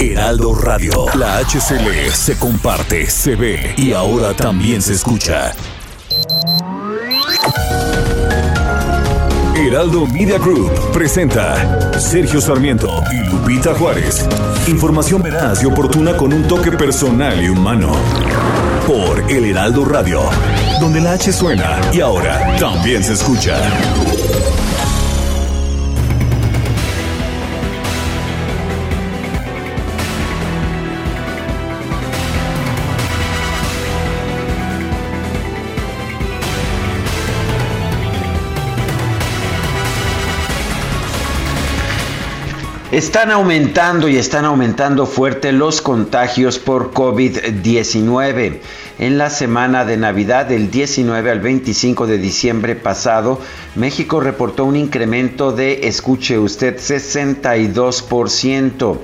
Heraldo Radio. La HCL se comparte, se ve y ahora también se escucha. Heraldo Media Group presenta Sergio Sarmiento y Lupita Juárez. Información veraz y oportuna con un toque personal y humano. Por El Heraldo Radio, donde la H suena y ahora también se escucha. Están aumentando y están aumentando fuerte los contagios por COVID-19. En la semana de Navidad del 19 al 25 de diciembre pasado, México reportó un incremento de, escuche usted, 62%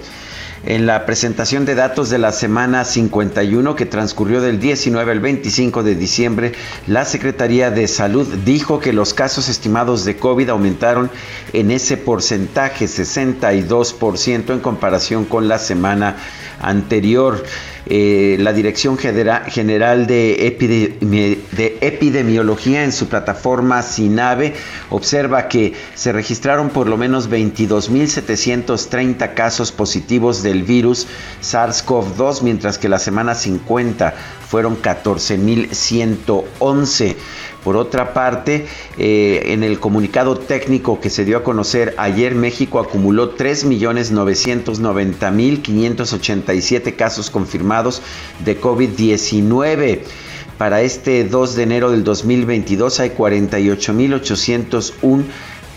en la presentación de datos de la semana 51 que transcurrió del 19 al 25 de diciembre, la Secretaría de Salud dijo que los casos estimados de COVID aumentaron en ese porcentaje, 62% en comparación con la semana anterior. Eh, la Dirección General de, de, Epidemiología en su plataforma SINAVE observa que se registraron por lo menos 22.730 casos positivos del virus SARS-CoV-2, mientras que la semana 50 fueron 14.111. Por otra parte, eh, en el comunicado técnico que se dio a conocer ayer, México acumuló 3.990.587 casos confirmados de COVID-19. Para este 2 de enero del 2022 hay 48.801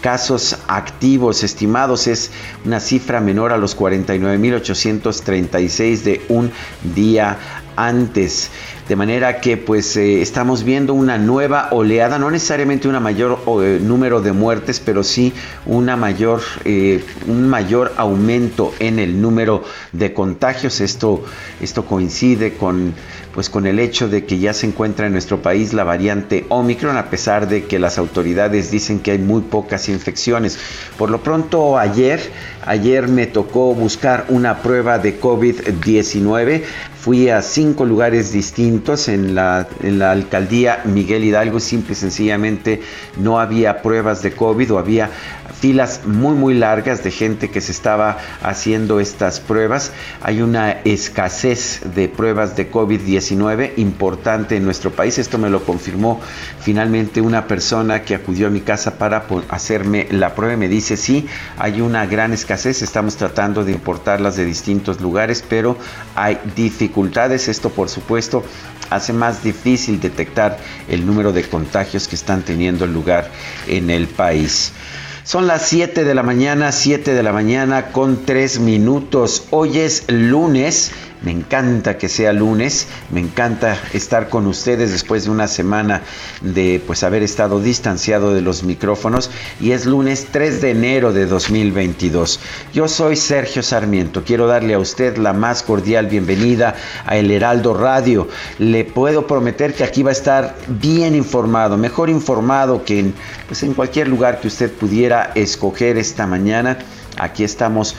casos activos estimados es una cifra menor a los 49.836 de un día antes. De manera que pues eh, estamos viendo una nueva oleada, no necesariamente un mayor eh, número de muertes, pero sí una mayor, eh, un mayor aumento en el número de contagios. Esto, esto coincide con, pues, con el hecho de que ya se encuentra en nuestro país la variante Omicron, a pesar de que las autoridades dicen que hay muy pocas infecciones. Por lo pronto ayer, ayer me tocó buscar una prueba de COVID-19. Fui a cinco lugares distintos en la, en la alcaldía Miguel Hidalgo. Simple y sencillamente no había pruebas de COVID o había filas muy muy largas de gente que se estaba haciendo estas pruebas. Hay una escasez de pruebas de COVID-19 importante en nuestro país. Esto me lo confirmó finalmente una persona que acudió a mi casa para hacerme la prueba me dice, sí, hay una gran escasez, estamos tratando de importarlas de distintos lugares, pero hay dificultades. Esto por supuesto hace más difícil detectar el número de contagios que están teniendo lugar en el país. Son las 7 de la mañana, 7 de la mañana con 3 minutos. Hoy es lunes me encanta que sea lunes, me encanta estar con ustedes después de una semana de pues haber estado distanciado de los micrófonos y es lunes 3 de enero de 2022. Yo soy Sergio Sarmiento, quiero darle a usted la más cordial bienvenida a El Heraldo Radio. Le puedo prometer que aquí va a estar bien informado, mejor informado que pues en cualquier lugar que usted pudiera escoger esta mañana. Aquí estamos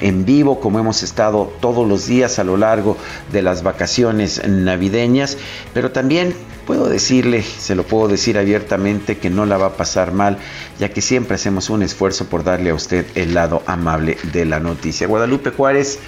en vivo como hemos estado todos los días a lo largo de las vacaciones navideñas, pero también puedo decirle, se lo puedo decir abiertamente, que no la va a pasar mal, ya que siempre hacemos un esfuerzo por darle a usted el lado amable de la noticia. Guadalupe Juárez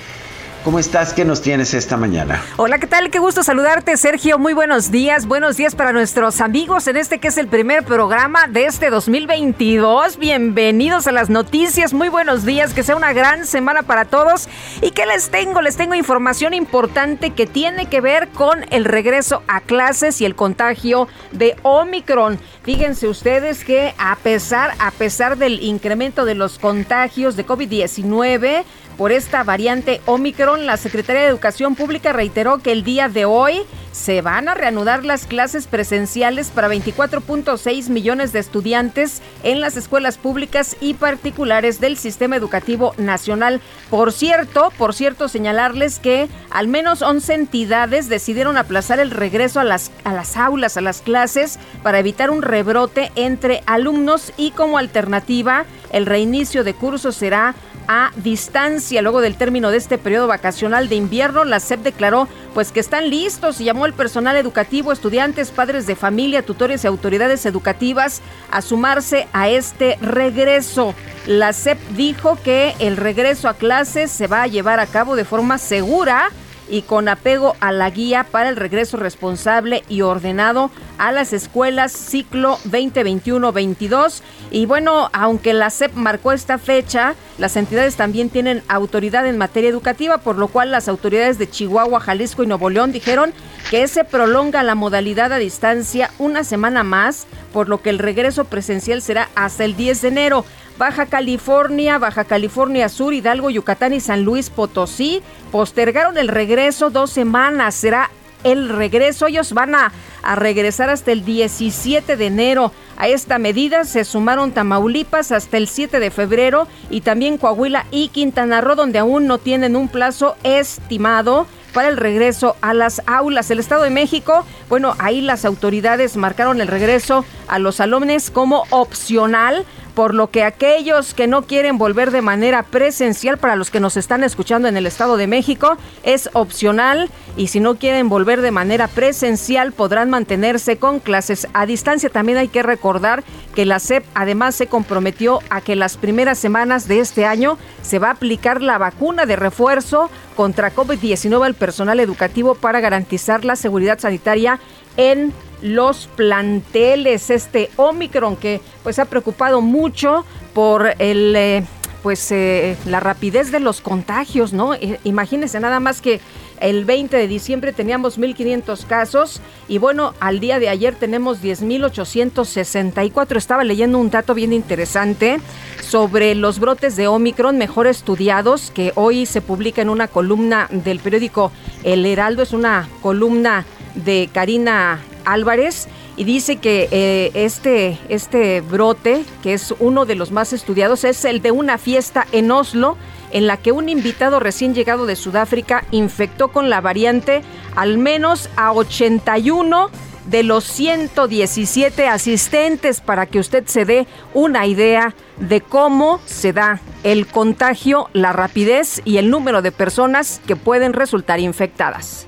¿Cómo estás? ¿Qué nos tienes esta mañana? Hola, ¿qué tal? Qué gusto saludarte, Sergio. Muy buenos días. Buenos días para nuestros amigos en este que es el primer programa de este 2022. Bienvenidos a las noticias. Muy buenos días. Que sea una gran semana para todos. ¿Y qué les tengo? Les tengo información importante que tiene que ver con el regreso a clases y el contagio de Omicron. Fíjense ustedes que a pesar, a pesar del incremento de los contagios de COVID-19, por esta variante Omicron, la Secretaría de Educación Pública reiteró que el día de hoy se van a reanudar las clases presenciales para 24.6 millones de estudiantes en las escuelas públicas y particulares del sistema educativo nacional. Por cierto, por cierto, señalarles que al menos 11 entidades decidieron aplazar el regreso a las, a las aulas, a las clases, para evitar un rebrote entre alumnos y como alternativa, el reinicio de cursos será a distancia. Luego del término de este periodo vacacional de invierno, la SEP declaró pues que están listos y llamó al personal educativo, estudiantes, padres de familia, tutores y autoridades educativas a sumarse a este regreso. La SEP dijo que el regreso a clases se va a llevar a cabo de forma segura y con apego a la guía para el regreso responsable y ordenado a las escuelas ciclo 2021-22. Y bueno, aunque la SEP marcó esta fecha, las entidades también tienen autoridad en materia educativa, por lo cual las autoridades de Chihuahua, Jalisco y Nuevo León dijeron que se prolonga la modalidad a distancia una semana más, por lo que el regreso presencial será hasta el 10 de enero. Baja California, Baja California Sur, Hidalgo, Yucatán y San Luis Potosí postergaron el regreso dos semanas. Será el regreso. Ellos van a, a, regresar hasta el 17 de enero. A esta medida se sumaron Tamaulipas hasta el 7 de febrero y también Coahuila y Quintana Roo, donde aún no tienen un plazo estimado para el regreso a las aulas. El Estado de México, bueno, ahí las autoridades marcaron el regreso a los alumnos como opcional por lo que aquellos que no quieren volver de manera presencial, para los que nos están escuchando en el Estado de México, es opcional y si no quieren volver de manera presencial podrán mantenerse con clases a distancia. También hay que recordar que la SEP además se comprometió a que las primeras semanas de este año se va a aplicar la vacuna de refuerzo contra COVID-19 al personal educativo para garantizar la seguridad sanitaria en los planteles. Este Omicron que pues ha preocupado mucho por el eh, pues eh, la rapidez de los contagios, ¿no? Eh, imagínense nada más que el 20 de diciembre teníamos 1.500 casos y bueno, al día de ayer tenemos 10.864. Estaba leyendo un dato bien interesante sobre los brotes de Omicron mejor estudiados que hoy se publica en una columna del periódico El Heraldo. Es una columna de Karina Álvarez y dice que eh, este, este brote, que es uno de los más estudiados, es el de una fiesta en Oslo en la que un invitado recién llegado de Sudáfrica infectó con la variante al menos a 81 de los 117 asistentes para que usted se dé una idea de cómo se da el contagio, la rapidez y el número de personas que pueden resultar infectadas.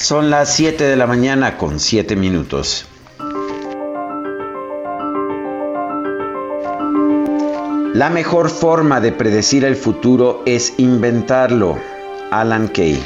Son las 7 de la mañana con 7 minutos. La mejor forma de predecir el futuro es inventarlo. Alan Kay.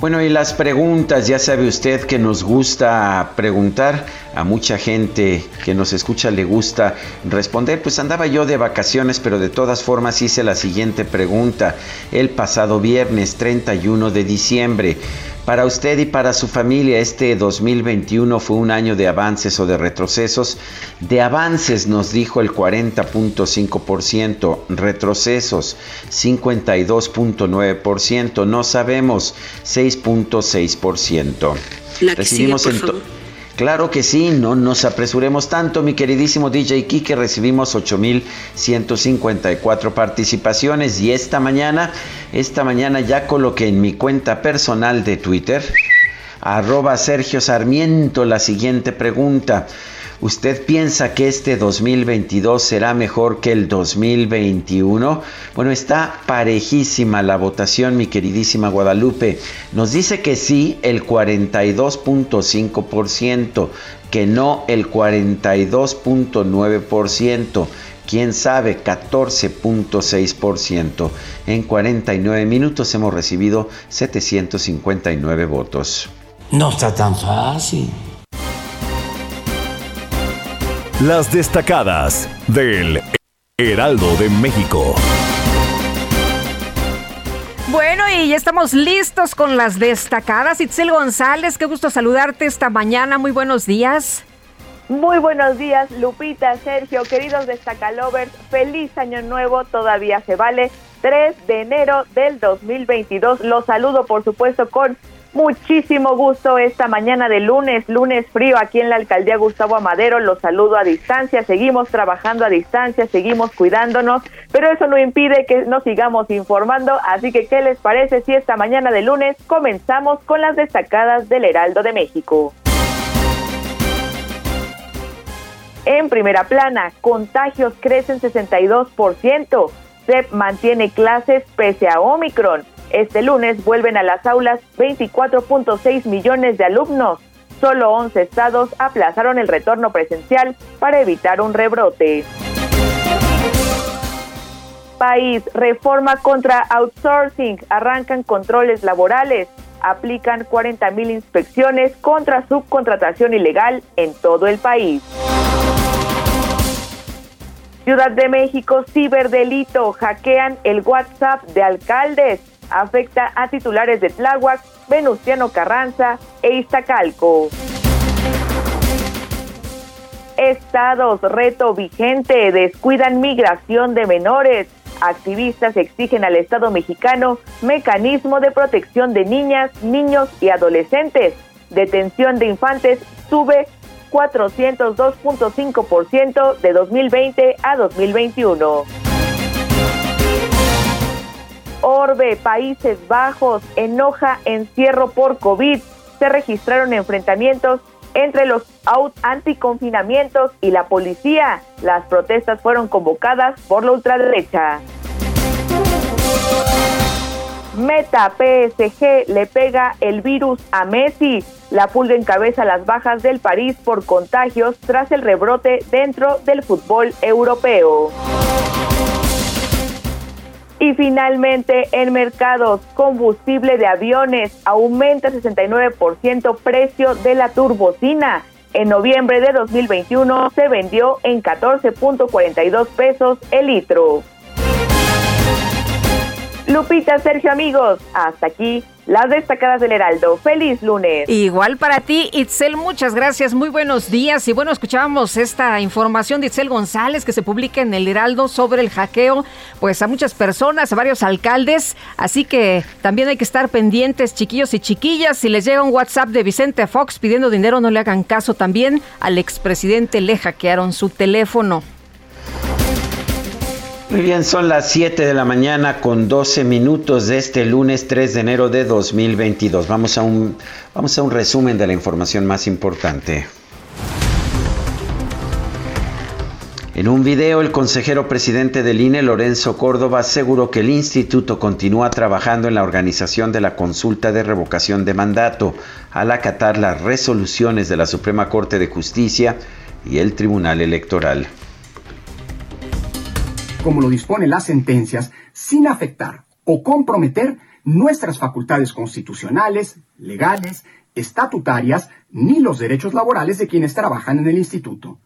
Bueno, y las preguntas, ya sabe usted que nos gusta preguntar, a mucha gente que nos escucha le gusta responder, pues andaba yo de vacaciones, pero de todas formas hice la siguiente pregunta el pasado viernes 31 de diciembre. Para usted y para su familia, este 2021 fue un año de avances o de retrocesos. De avances nos dijo el 40.5%, retrocesos 52.9%, no sabemos 6.6%. Recibimos en Claro que sí, no nos apresuremos tanto, mi queridísimo DJ Kike. Recibimos 8.154 participaciones y esta mañana, esta mañana ya coloqué en mi cuenta personal de Twitter, arroba Sergio Sarmiento, la siguiente pregunta. ¿Usted piensa que este 2022 será mejor que el 2021? Bueno, está parejísima la votación, mi queridísima Guadalupe. Nos dice que sí el 42.5%, que no el 42.9% quién sabe, 14.6%. En 49 minutos hemos recibido 759 votos. No está tan fácil. Las destacadas del Heraldo de México. Bueno, y ya estamos listos con las destacadas. Itzel González, qué gusto saludarte esta mañana. Muy buenos días. Muy buenos días, Lupita, Sergio, queridos destacalovers. Feliz año nuevo, todavía se vale. 3 de enero del 2022. Los saludo, por supuesto, con Muchísimo gusto esta mañana de lunes, lunes frío aquí en la alcaldía Gustavo Amadero. Los saludo a distancia, seguimos trabajando a distancia, seguimos cuidándonos, pero eso no impide que nos sigamos informando. Así que, ¿qué les parece si esta mañana de lunes comenzamos con las destacadas del Heraldo de México? En primera plana, contagios crecen 62%. CEP mantiene clases pese a Omicron. Este lunes vuelven a las aulas 24.6 millones de alumnos. Solo 11 estados aplazaron el retorno presencial para evitar un rebrote. País, reforma contra outsourcing, arrancan controles laborales, aplican 40 mil inspecciones contra subcontratación ilegal en todo el país. Ciudad de México, ciberdelito, hackean el WhatsApp de alcaldes afecta a titulares de Tláhuac, Venustiano Carranza e Iztacalco. Estados, reto vigente, descuidan migración de menores. Activistas exigen al Estado mexicano mecanismo de protección de niñas, niños y adolescentes. Detención de infantes sube 402.5% de 2020 a 2021. Orbe, Países Bajos, enoja encierro por COVID. Se registraron enfrentamientos entre los anticonfinamientos y la policía. Las protestas fueron convocadas por la ultraderecha. Meta PSG le pega el virus a Messi. La pulga encabeza las bajas del París por contagios tras el rebrote dentro del fútbol europeo. Y finalmente, en mercados, combustible de aviones aumenta 69% precio de la turbocina. En noviembre de 2021 se vendió en 14.42 pesos el litro. Lupita, Sergio, amigos, hasta aquí las destacadas del Heraldo. Feliz lunes. Igual para ti, Itzel, muchas gracias, muy buenos días. Y bueno, escuchábamos esta información de Itzel González que se publica en el Heraldo sobre el hackeo, pues a muchas personas, a varios alcaldes. Así que también hay que estar pendientes, chiquillos y chiquillas. Si les llega un WhatsApp de Vicente Fox pidiendo dinero, no le hagan caso también. Al expresidente le hackearon su teléfono. Muy bien, son las 7 de la mañana con 12 minutos de este lunes 3 de enero de 2022. Vamos a un, vamos a un resumen de la información más importante. En un video, el consejero presidente del INE, Lorenzo Córdoba, aseguró que el instituto continúa trabajando en la organización de la consulta de revocación de mandato al acatar las resoluciones de la Suprema Corte de Justicia y el Tribunal Electoral como lo disponen las sentencias, sin afectar o comprometer nuestras facultades constitucionales, legales, estatutarias, ni los derechos laborales de quienes trabajan en el instituto.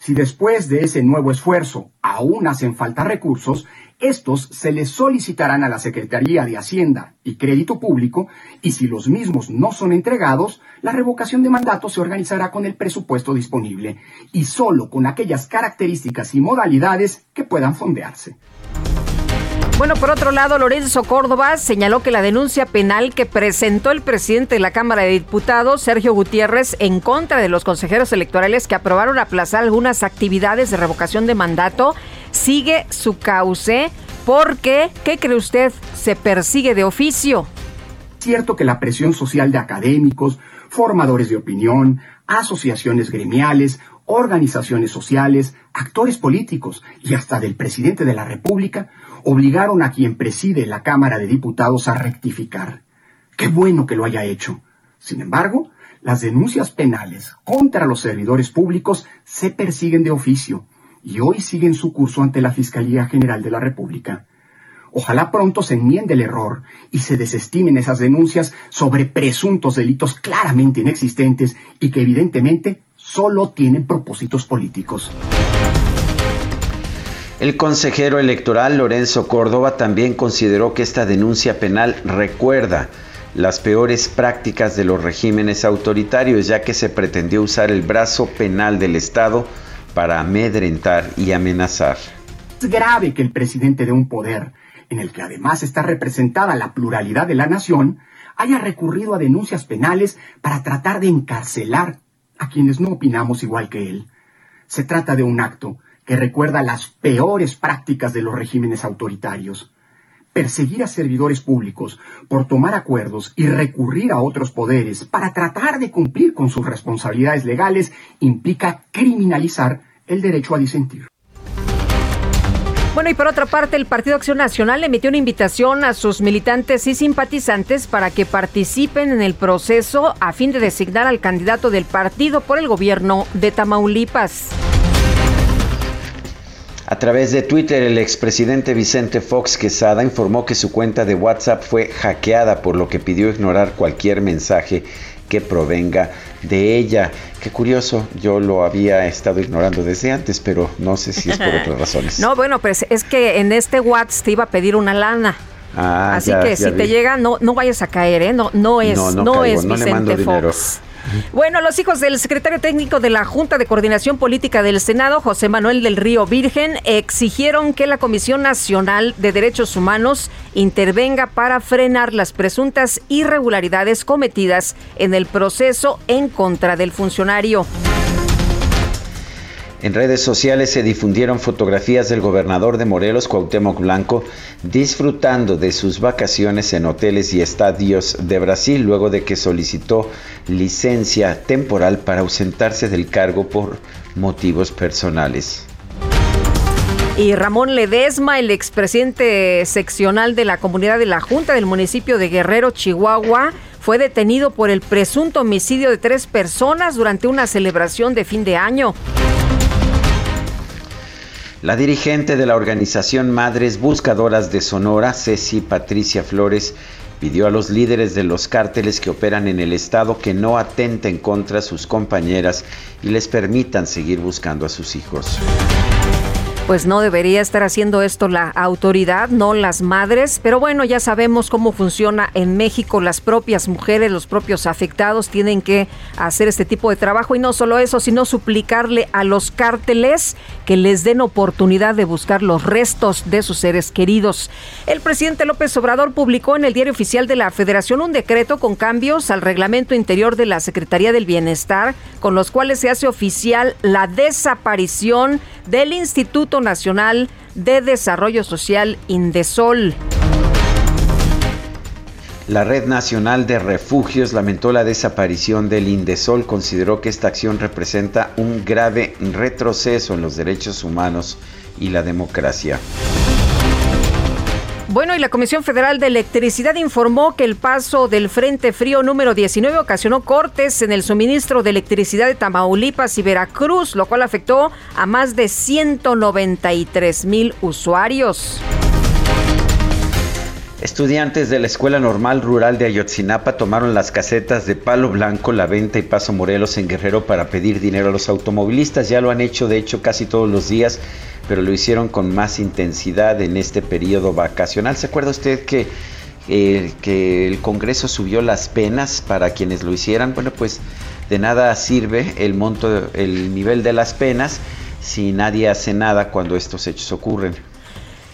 Si después de ese nuevo esfuerzo aún hacen falta recursos, estos se les solicitarán a la Secretaría de Hacienda y Crédito Público y si los mismos no son entregados, la revocación de mandato se organizará con el presupuesto disponible y solo con aquellas características y modalidades que puedan fondearse. Bueno, por otro lado, Lorenzo Córdoba señaló que la denuncia penal que presentó el presidente de la Cámara de Diputados, Sergio Gutiérrez, en contra de los consejeros electorales que aprobaron aplazar algunas actividades de revocación de mandato, sigue su cauce porque, ¿qué cree usted? Se persigue de oficio. Cierto que la presión social de académicos, formadores de opinión, asociaciones gremiales organizaciones sociales, actores políticos y hasta del presidente de la República obligaron a quien preside la Cámara de Diputados a rectificar. Qué bueno que lo haya hecho. Sin embargo, las denuncias penales contra los servidores públicos se persiguen de oficio y hoy siguen su curso ante la Fiscalía General de la República. Ojalá pronto se enmiende el error y se desestimen esas denuncias sobre presuntos delitos claramente inexistentes y que evidentemente solo tienen propósitos políticos. El consejero electoral Lorenzo Córdoba también consideró que esta denuncia penal recuerda las peores prácticas de los regímenes autoritarios, ya que se pretendió usar el brazo penal del Estado para amedrentar y amenazar. Es grave que el presidente de un poder, en el que además está representada la pluralidad de la nación, haya recurrido a denuncias penales para tratar de encarcelar a quienes no opinamos igual que él. Se trata de un acto que recuerda las peores prácticas de los regímenes autoritarios. Perseguir a servidores públicos por tomar acuerdos y recurrir a otros poderes para tratar de cumplir con sus responsabilidades legales implica criminalizar el derecho a disentir. Bueno, y por otra parte, el Partido Acción Nacional emitió una invitación a sus militantes y simpatizantes para que participen en el proceso a fin de designar al candidato del partido por el gobierno de Tamaulipas. A través de Twitter, el expresidente Vicente Fox Quesada informó que su cuenta de WhatsApp fue hackeada, por lo que pidió ignorar cualquier mensaje que provenga de ella. Qué curioso, yo lo había estado ignorando desde antes, pero no sé si es por otras razones. No, bueno, pues es que en este WhatsApp te iba a pedir una lana. Ah, Así que si te llega, no, no vayas a caer, ¿eh? No, no es, no, es Vicente Fox. Bueno, los hijos del secretario técnico de la Junta de Coordinación Política del Senado, José Manuel del Río Virgen, exigieron que la Comisión Nacional de Derechos Humanos intervenga para frenar las presuntas irregularidades cometidas en el proceso en contra del funcionario. En redes sociales se difundieron fotografías del gobernador de Morelos, Cuauhtémoc Blanco, disfrutando de sus vacaciones en hoteles y estadios de Brasil luego de que solicitó licencia temporal para ausentarse del cargo por motivos personales. Y Ramón Ledesma, el expresidente seccional de la comunidad de la Junta del municipio de Guerrero, Chihuahua, fue detenido por el presunto homicidio de tres personas durante una celebración de fin de año. La dirigente de la organización Madres Buscadoras de Sonora, Ceci Patricia Flores, pidió a los líderes de los cárteles que operan en el estado que no atenten contra sus compañeras y les permitan seguir buscando a sus hijos pues no debería estar haciendo esto la autoridad, no las madres, pero bueno, ya sabemos cómo funciona en México, las propias mujeres, los propios afectados tienen que hacer este tipo de trabajo y no solo eso, sino suplicarle a los cárteles que les den oportunidad de buscar los restos de sus seres queridos. El presidente López Obrador publicó en el Diario Oficial de la Federación un decreto con cambios al reglamento interior de la Secretaría del Bienestar, con los cuales se hace oficial la desaparición del Instituto Nacional de Desarrollo Social Indesol. La Red Nacional de Refugios lamentó la desaparición del Indesol, consideró que esta acción representa un grave retroceso en los derechos humanos y la democracia. Bueno, y la Comisión Federal de Electricidad informó que el paso del Frente Frío número 19 ocasionó cortes en el suministro de electricidad de Tamaulipas y Veracruz, lo cual afectó a más de 193 mil usuarios. Estudiantes de la Escuela Normal Rural de Ayotzinapa tomaron las casetas de Palo Blanco, La Venta y Paso Morelos en Guerrero para pedir dinero a los automovilistas. Ya lo han hecho, de hecho, casi todos los días pero lo hicieron con más intensidad en este periodo vacacional. ¿Se acuerda usted que, eh, que el Congreso subió las penas para quienes lo hicieran? Bueno, pues de nada sirve el monto, el nivel de las penas si nadie hace nada cuando estos hechos ocurren.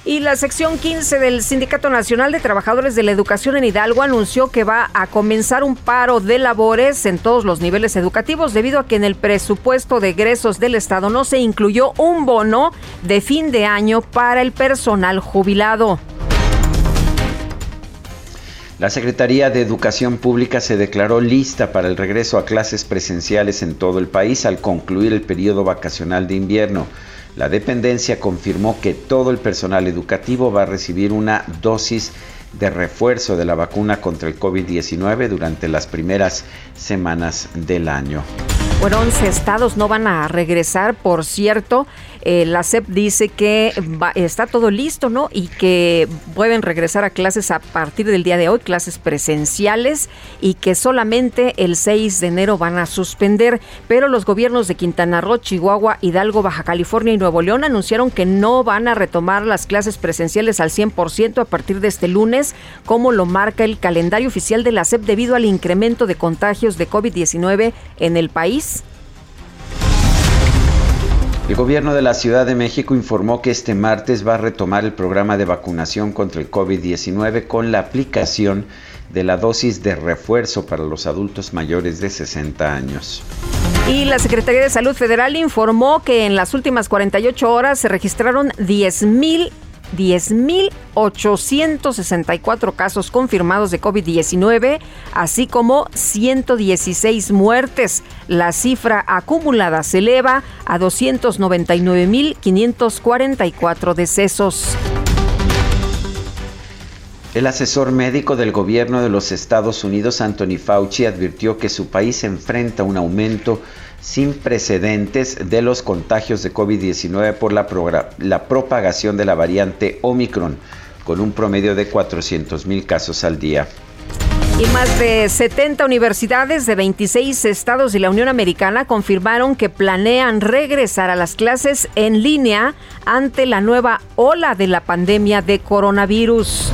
Y la sección 15 del Sindicato Nacional de Trabajadores de la Educación en Hidalgo anunció que va a comenzar un paro de labores en todos los niveles educativos debido a que en el presupuesto de egresos del Estado no se incluyó un bono de fin de año para el personal jubilado. La Secretaría de Educación Pública se declaró lista para el regreso a clases presenciales en todo el país al concluir el periodo vacacional de invierno. La dependencia confirmó que todo el personal educativo va a recibir una dosis de refuerzo de la vacuna contra el COVID-19 durante las primeras semanas del año. Bueno, 11 estados no van a regresar, por cierto. Eh, la SEP dice que está todo listo, ¿no? Y que pueden regresar a clases a partir del día de hoy, clases presenciales, y que solamente el 6 de enero van a suspender. Pero los gobiernos de Quintana Roo, Chihuahua, Hidalgo, Baja California y Nuevo León anunciaron que no van a retomar las clases presenciales al 100% a partir de este lunes, como lo marca el calendario oficial de la SEP debido al incremento de contagios de COVID-19 en el país. El gobierno de la Ciudad de México informó que este martes va a retomar el programa de vacunación contra el COVID-19 con la aplicación de la dosis de refuerzo para los adultos mayores de 60 años. Y la Secretaría de Salud Federal informó que en las últimas 48 horas se registraron 10.000 10.864 casos confirmados de COVID-19, así como 116 muertes. La cifra acumulada se eleva a 299.544 decesos. El asesor médico del gobierno de los Estados Unidos, Anthony Fauci, advirtió que su país enfrenta un aumento sin precedentes de los contagios de COVID-19 por la, propagación de la variante Omicron, con un promedio de 400 mil casos al día. Y más de 70 universidades de 26 estados de la Unión Americana confirmaron que planean regresar a las clases en línea ante la nueva ola de la pandemia de coronavirus.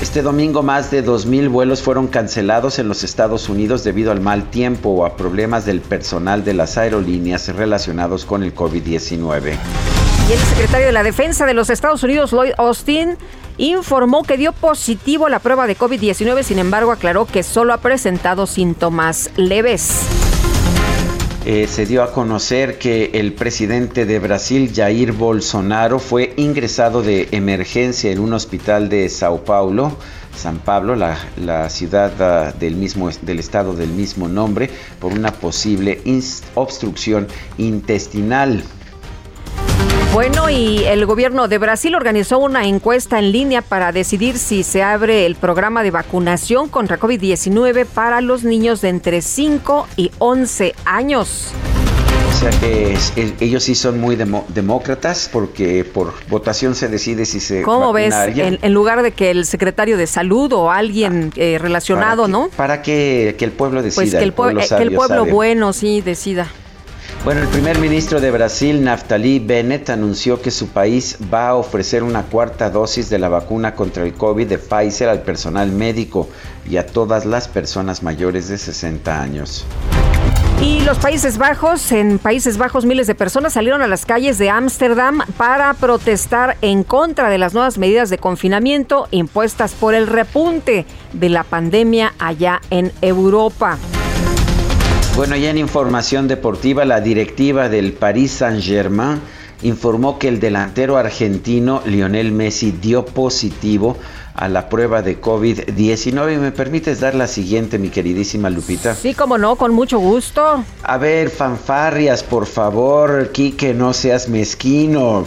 Este domingo más de 2.000 vuelos fueron cancelados en los Estados Unidos debido al mal tiempo o a problemas del personal de las aerolíneas relacionados con el COVID-19. Y el secretario de la Defensa de los Estados Unidos, Lloyd Austin, informó que dio positivo la prueba de COVID-19, sin embargo aclaró que solo ha presentado síntomas leves. Eh, se dio a conocer que el presidente de Brasil, Jair Bolsonaro, fue ingresado de emergencia en un hospital de Sao Paulo, San Pablo, la, ciudad ah, del, mismo, del estado del mismo nombre, por una posible obstrucción intestinal. Bueno, y el gobierno de Brasil organizó una encuesta en línea para decidir si se abre el programa de vacunación contra COVID-19 para los niños de entre 5 y 11 años. O sea que ellos sí son muy demócratas porque por votación se decide si se... ¿Cómo ves? En, lugar de que el secretario de salud o alguien ah, eh, relacionado, ¿no? Para que, el pueblo decida. Pues que el, pueblo, que el pueblo bueno sí decida. Bueno, el primer ministro de Brasil, Naftali Bennett, anunció que su país va a ofrecer una cuarta dosis de la vacuna contra el COVID de Pfizer al personal médico y a todas las personas mayores de 60 años. Y los Países Bajos, en Países Bajos miles de personas salieron a las calles de Ámsterdam para protestar en contra de las nuevas medidas de confinamiento impuestas por el repunte de la pandemia allá en Europa. Bueno, ya en información deportiva, la directiva del Paris Saint-Germain informó que el delantero argentino Lionel Messi dio positivo a la prueba de COVID-19. ¿Me permites dar la siguiente, mi queridísima Lupita? Sí, como no, con mucho gusto. A ver, fanfarrias, por favor, Quique, no seas mezquino.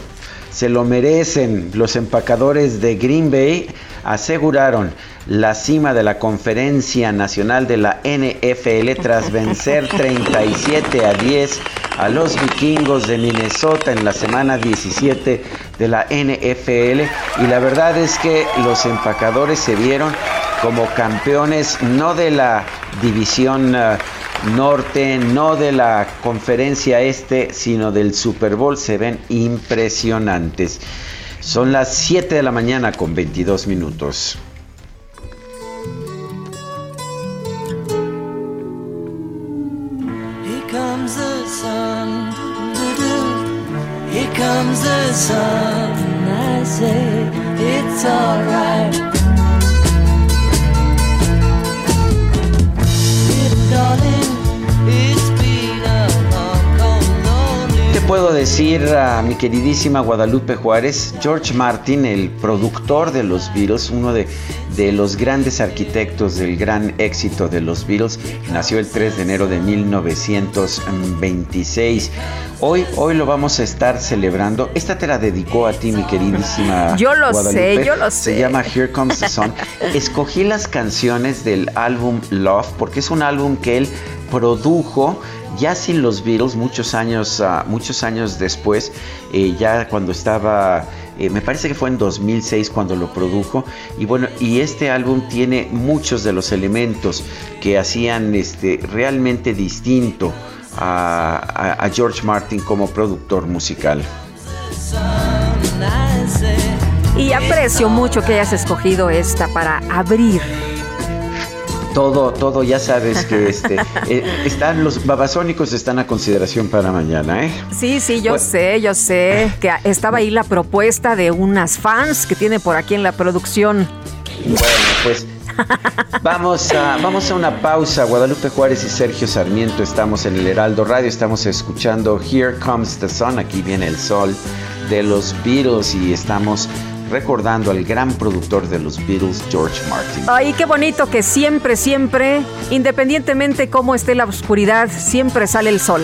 Se lo merecen. Los empacadores de Green Bay aseguraron la cima de la Conferencia Nacional de la NFL tras vencer 37 a 10 a los vikingos de Minnesota en la semana 17 de la NFL y la verdad es que los empacadores se vieron como campeones no de la división uh, norte, no de la conferencia este, sino del Super Bowl, se ven impresionantes. Son las 7 de la mañana con 22 minutos. comes the sun, I say it's alright. Puedo decir a mi queridísima Guadalupe Juárez? George Martin, el productor de los Beatles, uno de, de, los grandes arquitectos del gran éxito de los Beatles, nació el 3 de enero de 1926. Hoy, hoy lo vamos a estar celebrando. Esta te la dedicó a ti, mi queridísima. Yo lo sé, yo lo sé. Se llama Here Comes the Sun. Escogí las canciones del álbum Love porque es un álbum que él produjo ya sin los Beatles, muchos años, uh, muchos años después, eh, ya cuando estaba, eh, me parece que fue en 2006 cuando lo produjo, y bueno, y este álbum tiene muchos de los elementos que hacían este, realmente distinto a George Martin como productor musical. Y aprecio mucho que hayas escogido esta para abrir todo, todo, ya sabes que este, eh, están los babasónicos están a consideración para mañana, ¿eh? Sí, sí, yo sé, yo sé que estaba ahí la propuesta de unas fans que tiene por aquí en la producción. Bueno, pues vamos a, vamos a una pausa. Guadalupe Juárez y Sergio Sarmiento estamos en el Heraldo Radio, estamos escuchando Here Comes the Sun, aquí viene el sol de los Beatles y estamos recordando al gran productor de los Beatles, George Martin. Ay, qué bonito que siempre, siempre, independientemente cómo esté la oscuridad, siempre sale el sol.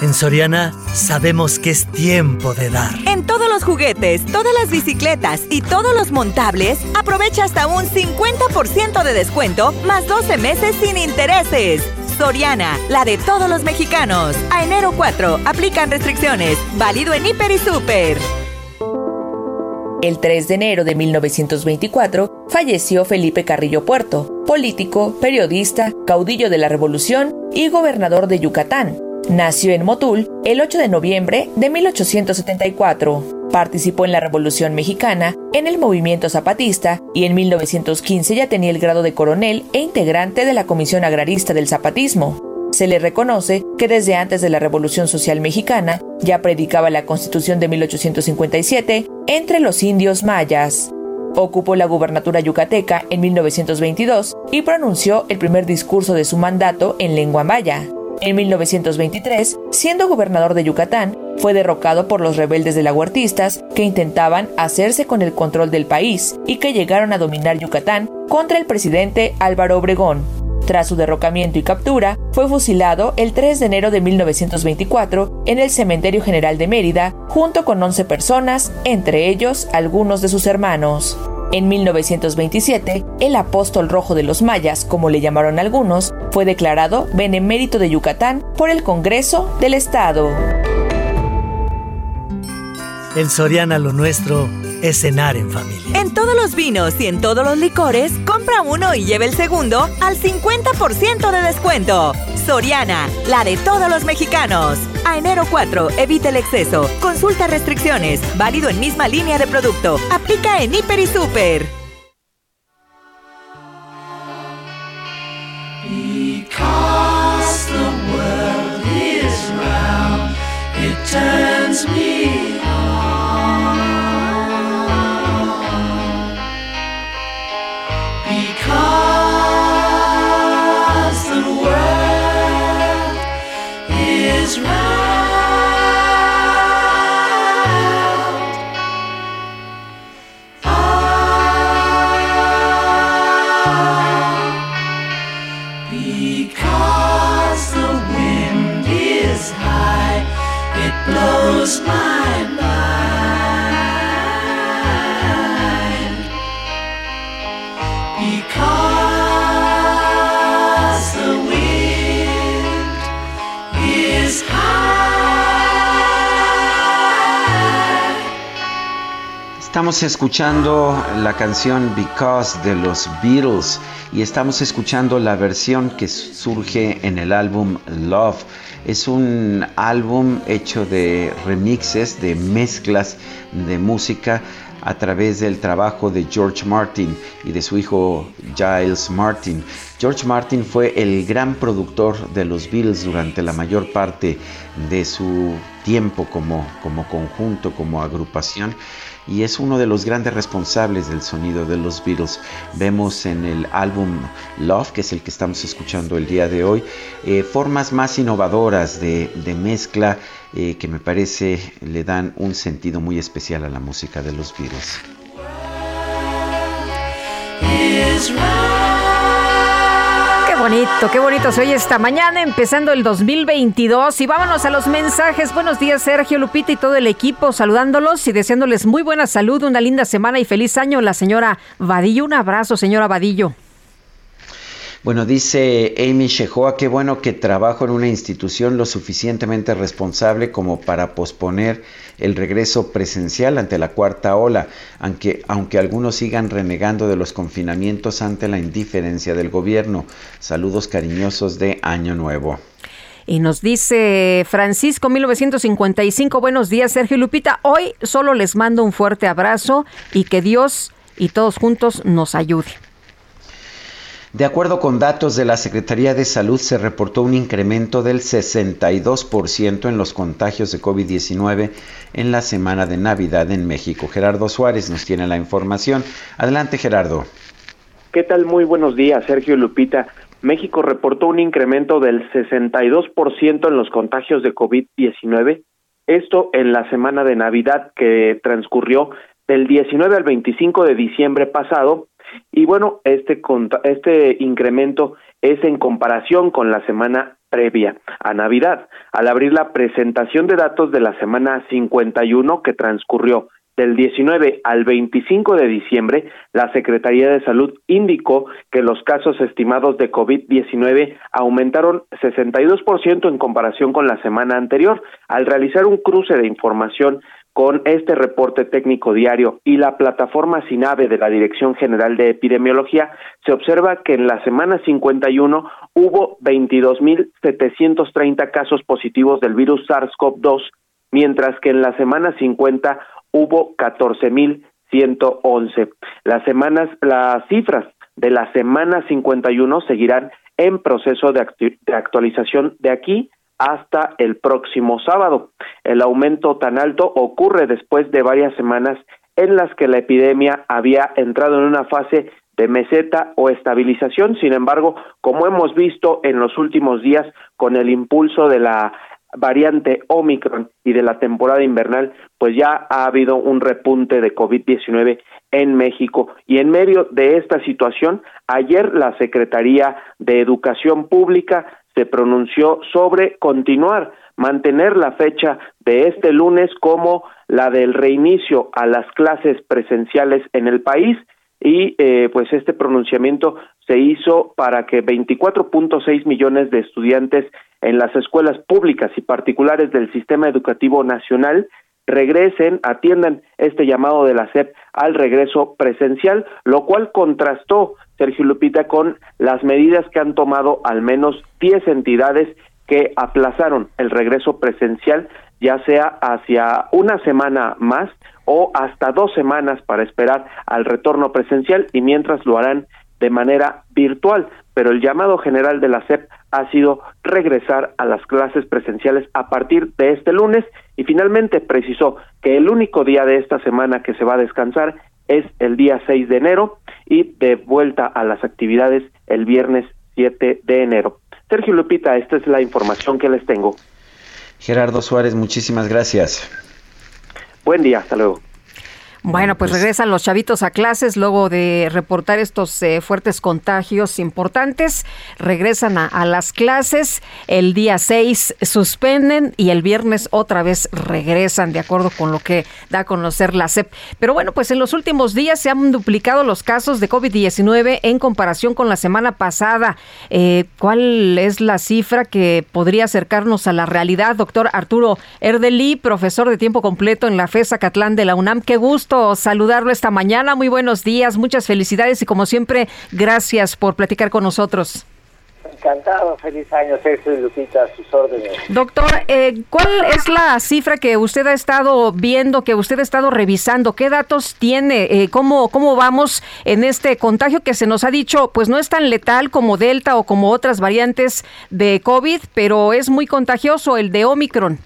En Soriana sabemos que es tiempo de dar. En todos los juguetes, todas las bicicletas y todos los montables, aprovecha hasta un 50% de descuento más 12 meses sin intereses. Soriana, la de todos los mexicanos. A enero 4, aplican restricciones. Válido en Hiper y Super. El 3 de enero de 1924 falleció Felipe Carrillo Puerto, político, periodista, caudillo de la Revolución y gobernador de Yucatán Nació en Motul el 8 de noviembre de 1874. Participó en la Revolución Mexicana, en el movimiento zapatista y en 1915 ya tenía el grado de coronel e integrante de la Comisión Agrarista del Zapatismo. Se le reconoce que desde antes de la Revolución Social Mexicana ya predicaba la Constitución de 1857 entre los indios mayas. Ocupó la gubernatura yucateca en 1922 y pronunció el primer discurso de su mandato en lengua maya. En 1923, siendo gobernador de Yucatán, fue derrocado por los rebeldes de la Huertistas que intentaban hacerse con el control del país y que llegaron a dominar Yucatán contra el presidente Álvaro Obregón. Tras su derrocamiento y captura, fue fusilado el 3 de enero de 1924 en el Cementerio General de Mérida junto con 11 personas, entre ellos algunos de sus hermanos. En 1927, el apóstol rojo de los mayas, como le llamaron algunos, fue declarado benemérito de Yucatán por el Congreso del Estado. En Soriana lo nuestro es cenar en familia. En todos los vinos y en todos los licores, compra uno y lleve el segundo al 50% de descuento. Soriana, la de todos los mexicanos. A enero 4, evita el exceso. Consulta restricciones. Válido en misma línea de producto. Aplica en Hiper y Super. Because the world is round, it turns me Estamos escuchando la canción Because de los Beatles y estamos escuchando la versión que surge en el álbum Love. Es un álbum hecho de remixes, de mezclas de música a través del trabajo de George Martin y de su hijo Giles Martin. George Martin fue el gran productor de los Beatles durante la mayor parte de su tiempo como, como conjunto, como agrupación y es uno de los grandes responsables del sonido de los Beatles. Vemos en el álbum Love, que es el que estamos escuchando el día de hoy, eh, formas más innovadoras de, mezcla eh, que me parece le dan un sentido muy especial a la música de los Beatles. Bonito, qué bonito se oye esta mañana, empezando el 2022. Y vámonos a los mensajes. Buenos días, Sergio, Lupita y todo el equipo, saludándolos y deseándoles muy buena salud, una linda semana y feliz año. La señora Vadillo, un abrazo, señora Vadillo. Bueno, dice Amy Shehoa, qué bueno que trabajo en una institución lo suficientemente responsable como para posponer el regreso presencial ante la cuarta ola, aunque, aunque algunos sigan renegando de los confinamientos ante la indiferencia del gobierno. Saludos cariñosos de Año Nuevo. Y nos dice Francisco 1955, buenos días Sergio Lupita, hoy solo les mando un fuerte abrazo y que Dios y todos juntos nos ayude. De acuerdo con datos de la Secretaría de Salud, se reportó un incremento del 62% en los contagios de COVID-19 en la semana de Navidad en México. Gerardo Suárez nos tiene la información. Adelante, Gerardo. ¿Qué tal? Muy buenos días, Sergio Lupita. México reportó un incremento del 62% en los contagios de COVID-19. Esto en la semana de Navidad que transcurrió del 19 al 25 de diciembre pasado. Y bueno, este, este incremento es en comparación con la semana previa a Navidad, al abrir la presentación de datos de la semana 51 que transcurrió del 19 al 25 de diciembre, la Secretaría de Salud indicó que los casos estimados de COVID-19 aumentaron 62% en comparación con la semana anterior. Al realizar un cruce de información con este reporte técnico diario y la plataforma SINAVE de la Dirección General de Epidemiología, se observa que en la semana 51 hubo 22.730 casos positivos del virus SARS-CoV-2, mientras que en la semana 50 hubo 14.111. Las semanas, las cifras de la semana 51 seguirán en proceso de, de actualización de aquí hasta el próximo sábado. El aumento tan alto ocurre después de varias semanas en las que la epidemia había entrado en una fase de meseta o estabilización. Sin embargo, como hemos visto en los últimos días con el impulso de la variante Omicron y de la temporada invernal, pues ya ha habido un repunte de COVID-19 en México. Y en medio de esta situación, ayer la Secretaría de Educación Pública se pronunció sobre continuar, mantener la fecha de este lunes como la del reinicio a las clases presenciales en el país. Y eh, pues este pronunciamiento se hizo para que 24.6 millones de estudiantes en las escuelas públicas y particulares del sistema educativo nacional regresen, atiendan este llamado de la SEP al regreso presencial, lo cual contrastó Sergio Lupita con las medidas que han tomado al menos 10 entidades que aplazaron el regreso presencial, ya sea hacia una semana más o hasta dos semanas para esperar al retorno presencial y mientras lo harán de manera virtual. Pero el llamado general de la SEP ha sido regresar a las clases presenciales a partir de este lunes y finalmente precisó que el único día de esta semana que se va a descansar es el día 6 de enero y de vuelta a las actividades el viernes 7 de enero. Sergio Lupita, esta es la información que les tengo. Gerardo Suárez, muchísimas gracias. Buen día, hasta luego. Bueno, pues regresan los chavitos a clases luego de reportar estos eh, fuertes contagios importantes. Regresan a, a las clases. El día 6 suspenden y el viernes otra vez regresan, de acuerdo con lo que da a conocer la CEP. Pero bueno, pues en los últimos días se han duplicado los casos de COVID-19 en comparación con la semana pasada. Eh, ¿Cuál es la cifra que podría acercarnos a la realidad? Doctor Arturo Erdeli, profesor de tiempo completo en la FESA Catlán de la UNAM. Qué gusto saludarlo esta mañana. Muy buenos días, muchas felicidades y como siempre, gracias por platicar con nosotros. Encantado, feliz año, Sergio y Lupita, a sus órdenes. Doctor, eh, ¿cuál es la cifra que usted ha estado viendo, que usted ha estado revisando? ¿Qué datos tiene? Eh, ¿cómo, ¿Cómo vamos en este contagio que se nos ha dicho, pues no es tan letal como Delta o como otras variantes de COVID, pero es muy contagioso el de Omicron?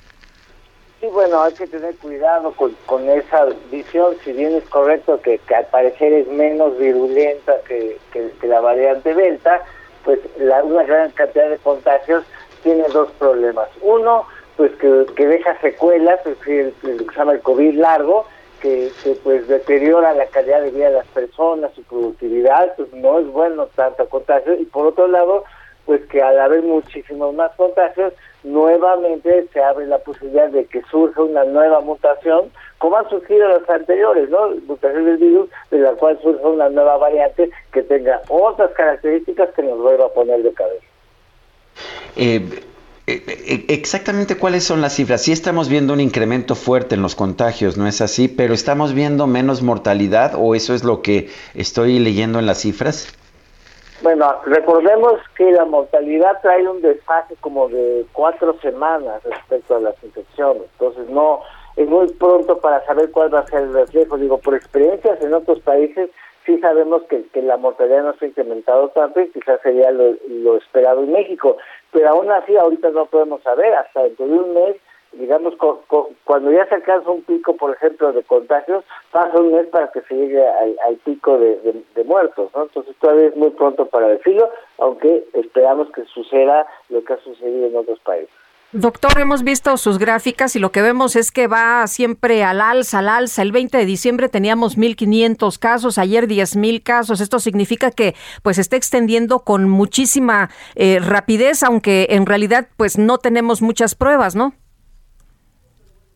Sí, bueno, hay que tener cuidado con, con esa visión, si bien es correcto que, que al parecer es menos virulenta que, que, la variante Delta, pues la, una gran cantidad de contagios tiene dos problemas. Uno, pues que, que deja secuelas, es decir, lo que se llama el COVID largo, que, que, pues deteriora la calidad de vida de las personas, su productividad, pues no es bueno tanto contagio. Y por otro lado, pues que al haber muchísimos más contagios, nuevamente se abre la posibilidad de que surja una nueva mutación, como han surgido las anteriores, ¿no? Mutaciones del virus, de la cual surja una nueva variante que tenga otras características que nos vuelva a poner de cabeza. Eh, eh, exactamente cuáles son las cifras. Sí estamos viendo un incremento fuerte en los contagios, ¿no es así? Pero estamos viendo menos mortalidad o eso es lo que estoy leyendo en las cifras. Bueno, recordemos que la mortalidad trae un desfase como de cuatro semanas respecto a las infecciones. Entonces, no es muy pronto para saber cuál va a ser el reflejo. Digo, por experiencias en otros países, sí sabemos que, que la mortalidad no se ha incrementado tanto y quizás sería lo, lo esperado en México. Pero aún así, ahorita no podemos saber. Hasta dentro de un mes digamos, cuando ya se alcanza un pico, por ejemplo, de contagios, pasa un mes para que se llegue al, pico de muertos, ¿no? Entonces todavía es muy pronto para decirlo, aunque esperamos que suceda lo que ha sucedido en otros países. Doctor, hemos visto sus gráficas y lo que vemos es que va siempre al alza, al alza. El 20 de diciembre teníamos 1.500 casos, ayer 10.000 casos. Esto significa que pues está extendiendo con muchísima eh, rapidez, aunque en realidad pues no tenemos muchas pruebas, ¿no?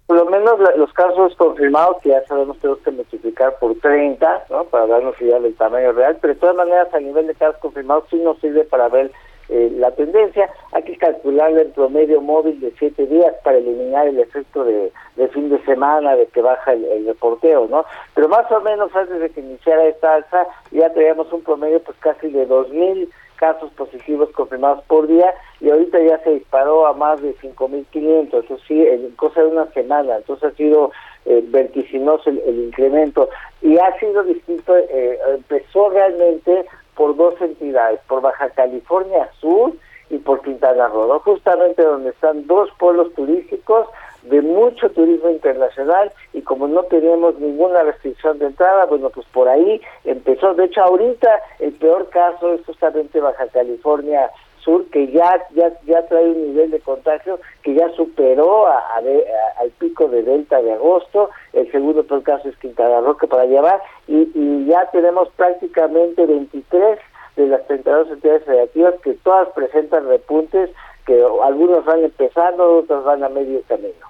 Por lo menos la- los casos confirmados, que ya sabemos tenemos que multiplicar por 30, ¿no? Para darnos idea del tamaño real, pero de todas maneras a nivel de casos confirmados sí nos sirve para ver eh, la tendencia. Hay que calcularle en promedio móvil de 7 días para eliminar el efecto de, fin de semana, de que baja el, el reporteo, ¿no? Pero más o menos antes de que iniciara esta alza ya traíamos un promedio pues casi de 2.000 casos positivos confirmados por día y ahorita ya se disparó a más de 5.500, eso sí, en cosa de una semana, entonces ha sido eh, vertiginoso el, incremento. Y ha sido distinto, eh, empezó realmente por dos entidades, por Baja California Sur y por Quintana Roo, justamente donde están dos pueblos turísticos de mucho turismo internacional y como no tenemos ninguna restricción de entrada, bueno, pues por ahí empezó. De hecho, ahorita el peor caso es justamente Baja California Sur, que ya ya ya trae un nivel de contagio que ya superó a, a a- al pico de Delta de agosto. El segundo peor caso es Quintana Roo, que para llevar, y, y ya tenemos prácticamente 23 de las 32 entidades federativas que todas presentan repuntes, que algunos van empezando, otros van a medio camino.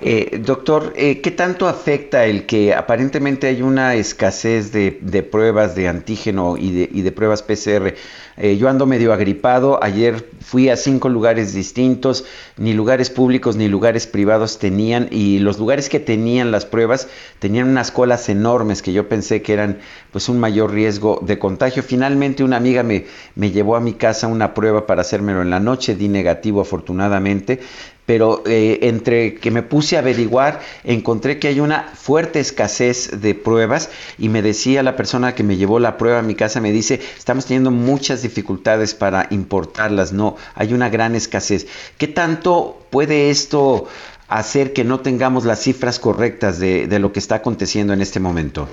Eh, doctor, eh, ¿qué tanto afecta el que aparentemente hay una escasez de, pruebas de antígeno y de, de pruebas PCR? Eh, yo ando medio agripado, ayer fui a cinco lugares distintos, ni lugares públicos ni lugares privados tenían, y los lugares que tenían las pruebas tenían unas colas enormes que yo pensé que eran pues un mayor riesgo de contagio. Finalmente una amiga me, me llevó a mi casa una prueba para hacérmelo en la noche, di negativo afortunadamente, pero eh, entre que me puse a averiguar, encontré que hay una fuerte escasez de pruebas y me decía la persona que me llevó la prueba a mi casa, me dice, estamos teniendo muchas dificultades para importarlas, no, hay una gran escasez. ¿Qué tanto puede esto hacer que no tengamos las cifras correctas de, de lo que está aconteciendo en este momento?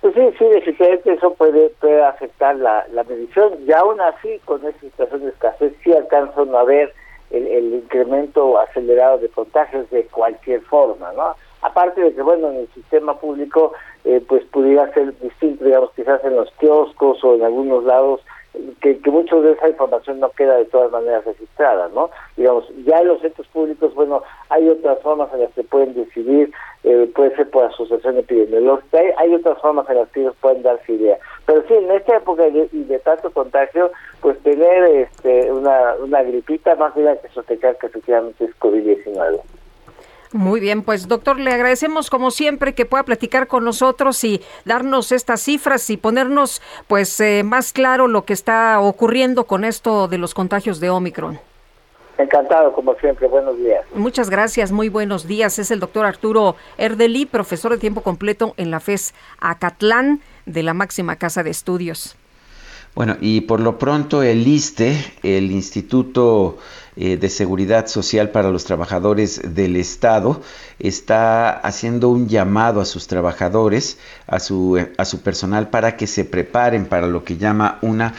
Pues sí, sí, definitivamente eso puede, puede afectar la, la medición. Y aún así, con esta situación de escasez, sí alcanzan a ver el, el incremento acelerado de contagios de cualquier forma, ¿no? Aparte de que, bueno, en el sistema público, eh, pues pudiera ser distinto, digamos, quizás en los kioscos o en algunos lados, que, que mucho de esa información no queda de todas maneras registrada, ¿no? Digamos, ya en los centros públicos, bueno, hay otras formas en las que pueden decidir, eh, puede ser por asociación epidemiológica, hay, hay otras formas en las que ellos pueden darse idea. Pero sí, en esta época de, y de tanto contagio, pues tener este, una, una gripita más bien hay que sospechar que efectivamente es COVID-19. Muy bien, pues doctor, le agradecemos como siempre que pueda platicar con nosotros y darnos estas cifras y ponernos pues eh, más claro lo que está ocurriendo con esto de los contagios de Omicron. Encantado, como siempre. Buenos días. Muchas gracias, muy buenos días. Es el doctor Arturo Erdeli, profesor de tiempo completo en la FES Acatlán de la máxima casa de estudios. Bueno, y por lo pronto el ISTE, el Instituto eh, de Seguridad Social para los Trabajadores del Estado, está haciendo un llamado a sus trabajadores, a su, a su personal, para que se preparen para lo que llama una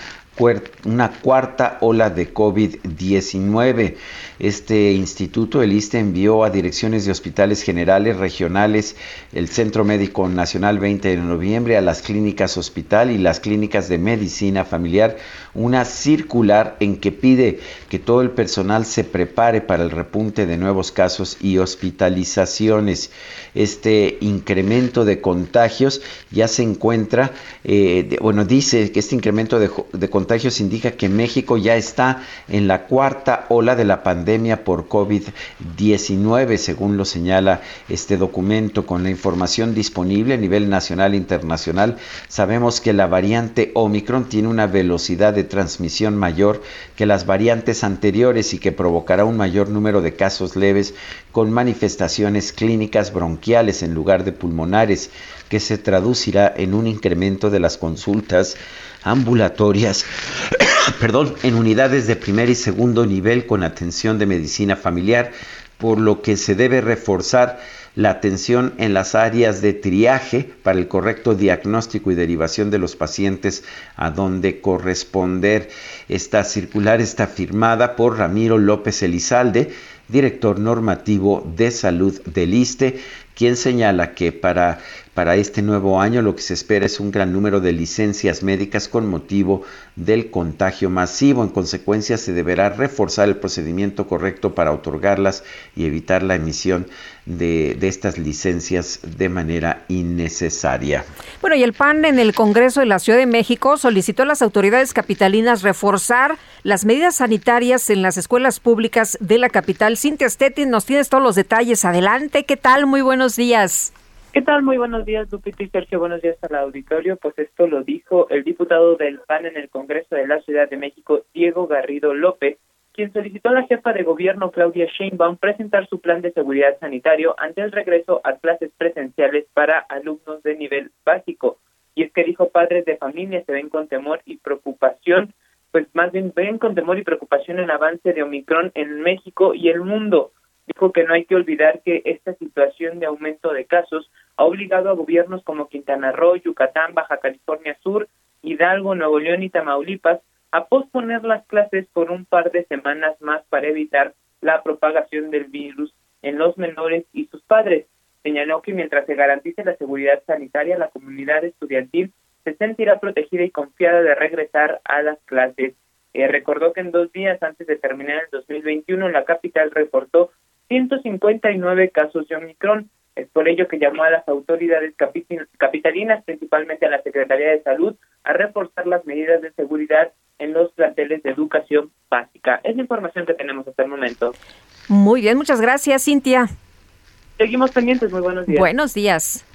una cuarta ola de COVID-19. Este instituto, el ISTE, envió a direcciones de hospitales generales, regionales, el Centro Médico Nacional 20 de noviembre, a las clínicas hospital y las clínicas de medicina familiar, una circular en que pide que todo el personal se prepare para el repunte de nuevos casos y hospitalizaciones. Este incremento de contagios ya se encuentra, eh, bueno, dice que este incremento de, de contagios indica que México ya está en la cuarta ola de la pandemia por COVID-19, según lo señala este documento. Con la información disponible a nivel nacional e internacional, sabemos que la variante Omicron tiene una velocidad de transmisión mayor que las variantes anteriores y que provocará un mayor número de casos leves con manifestaciones clínicas bronquiales en lugar de pulmonares, que se traducirá en un incremento de las consultas ambulatorias, perdón, en unidades de primer y segundo nivel con atención de medicina familiar, por lo que se debe reforzar la atención en las áreas de triaje para el correcto diagnóstico y derivación de los pacientes a donde corresponder. Esta circular está firmada por Ramiro López Elizalde, director normativo de salud del ISTE, quien señala que para, para este nuevo año lo que se espera es un gran número de licencias médicas con motivo del contagio masivo. En consecuencia, se deberá reforzar el procedimiento correcto para otorgarlas y evitar la emisión de, de estas licencias de manera innecesaria. Bueno, y el PAN en el Congreso de la Ciudad de México solicitó a las autoridades capitalinas reforzar las medidas sanitarias en las escuelas públicas de la capital. Cintia Stettin, nos tienes todos los detalles. Adelante, ¿qué tal? Muy buenos días. ¿Qué tal? Muy buenos días, Lupita y Sergio. Buenos días al auditorio. Pues esto lo dijo el diputado del PAN en el Congreso de la Ciudad de México, Diego Garrido López, quien solicitó a la jefa de gobierno, Claudia Sheinbaum, presentar su plan de seguridad sanitario ante el regreso a clases presenciales para alumnos de nivel básico. Y es que dijo padres de familia se ven con temor y preocupación, pues más bien ven con temor y preocupación el avance de Omicron en México y el mundo dijo que no hay que olvidar que esta situación de aumento de casos ha obligado a gobiernos como Quintana Roo, Yucatán, Baja California Sur, Hidalgo, Nuevo León y Tamaulipas a posponer las clases por un par de semanas más para evitar la propagación del virus en los menores y sus padres. Señaló que mientras se garantice la seguridad sanitaria, la comunidad estudiantil se sentirá protegida y confiada de regresar a las clases. Eh, recordó que en dos días antes de terminar el 2021, la capital reportó 159 casos de Omicron. Es por ello que llamó a las autoridades capitalinas, principalmente a la Secretaría de Salud, a reforzar las medidas de seguridad en los planteles de educación básica. Es la información que tenemos hasta el momento. Muy bien, muchas gracias, Cintia. Seguimos pendientes, muy buenos días. Buenos días.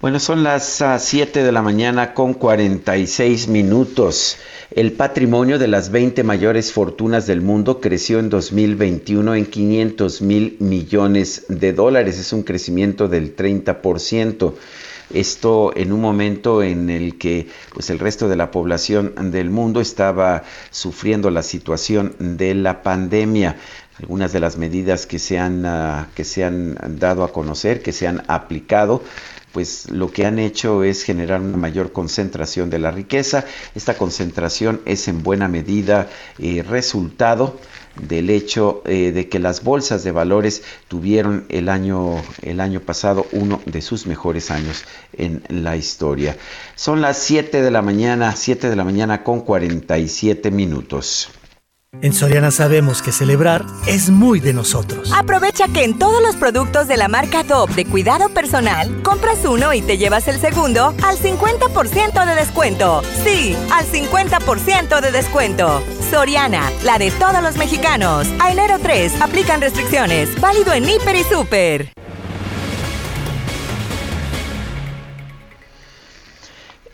Bueno, son las 7 de la mañana con 46 minutos. El patrimonio de las 20 mayores fortunas del mundo creció en 2021 en 500 mil millones de dólares. Es un crecimiento del 30%. Esto en un momento en el que pues, el resto de la población del mundo estaba sufriendo la situación de la pandemia algunas de las medidas que se han, uh, que se han dado a conocer, que se han aplicado, pues lo que han hecho es generar una mayor concentración de la riqueza. Esta concentración es en buena medida eh, resultado del hecho eh, de que las bolsas de valores tuvieron el año, el año pasado uno de sus mejores años en la historia. Son las 7 de la mañana, 7 de la mañana con 47 minutos. En Soriana sabemos que celebrar es muy de nosotros. Aprovecha que en todos los productos de la marca Dove de cuidado personal, compras uno y te llevas el segundo al 50% de descuento. Sí, al 50% de descuento. Soriana, la de todos los mexicanos. A enero 3, aplican restricciones. Válido en Hiper y Super.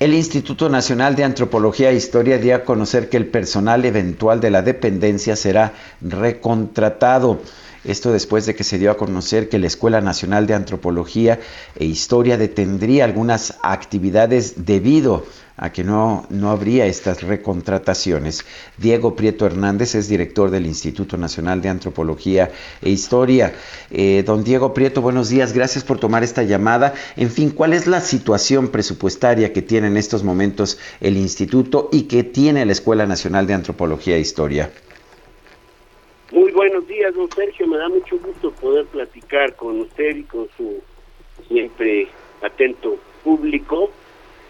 El Instituto Nacional de Antropología e Historia dio a conocer que el personal eventual de la dependencia será recontratado. Esto después de que se dio a conocer que la Escuela Nacional de Antropología e Historia detendría algunas actividades debido a que no, no habría estas recontrataciones. Diego Prieto Hernández es director del Instituto Nacional de Antropología e Historia. Eh, don Diego Prieto, buenos días, gracias por tomar esta llamada. En fin, ¿cuál es la situación presupuestaria que tiene en estos momentos el instituto y que tiene la Escuela Nacional de Antropología e Historia? Muy buenos días, don Sergio. Me da mucho gusto poder platicar con usted y con su siempre atento público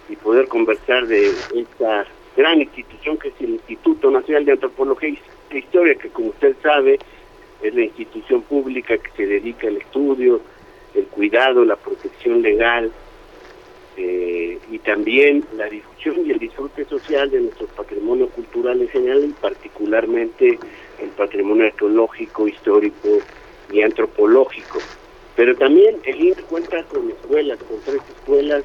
y poder conversar de esta gran institución que es el Instituto Nacional de Antropología e Historia, que como usted sabe es la institución pública que se dedica al estudio, el cuidado, la protección legal eh, y también la difusión y el disfrute social de nuestro patrimonio cultural en general y particularmente el patrimonio arqueológico, histórico y antropológico. Pero también el INE cuenta con escuelas, con tres escuelas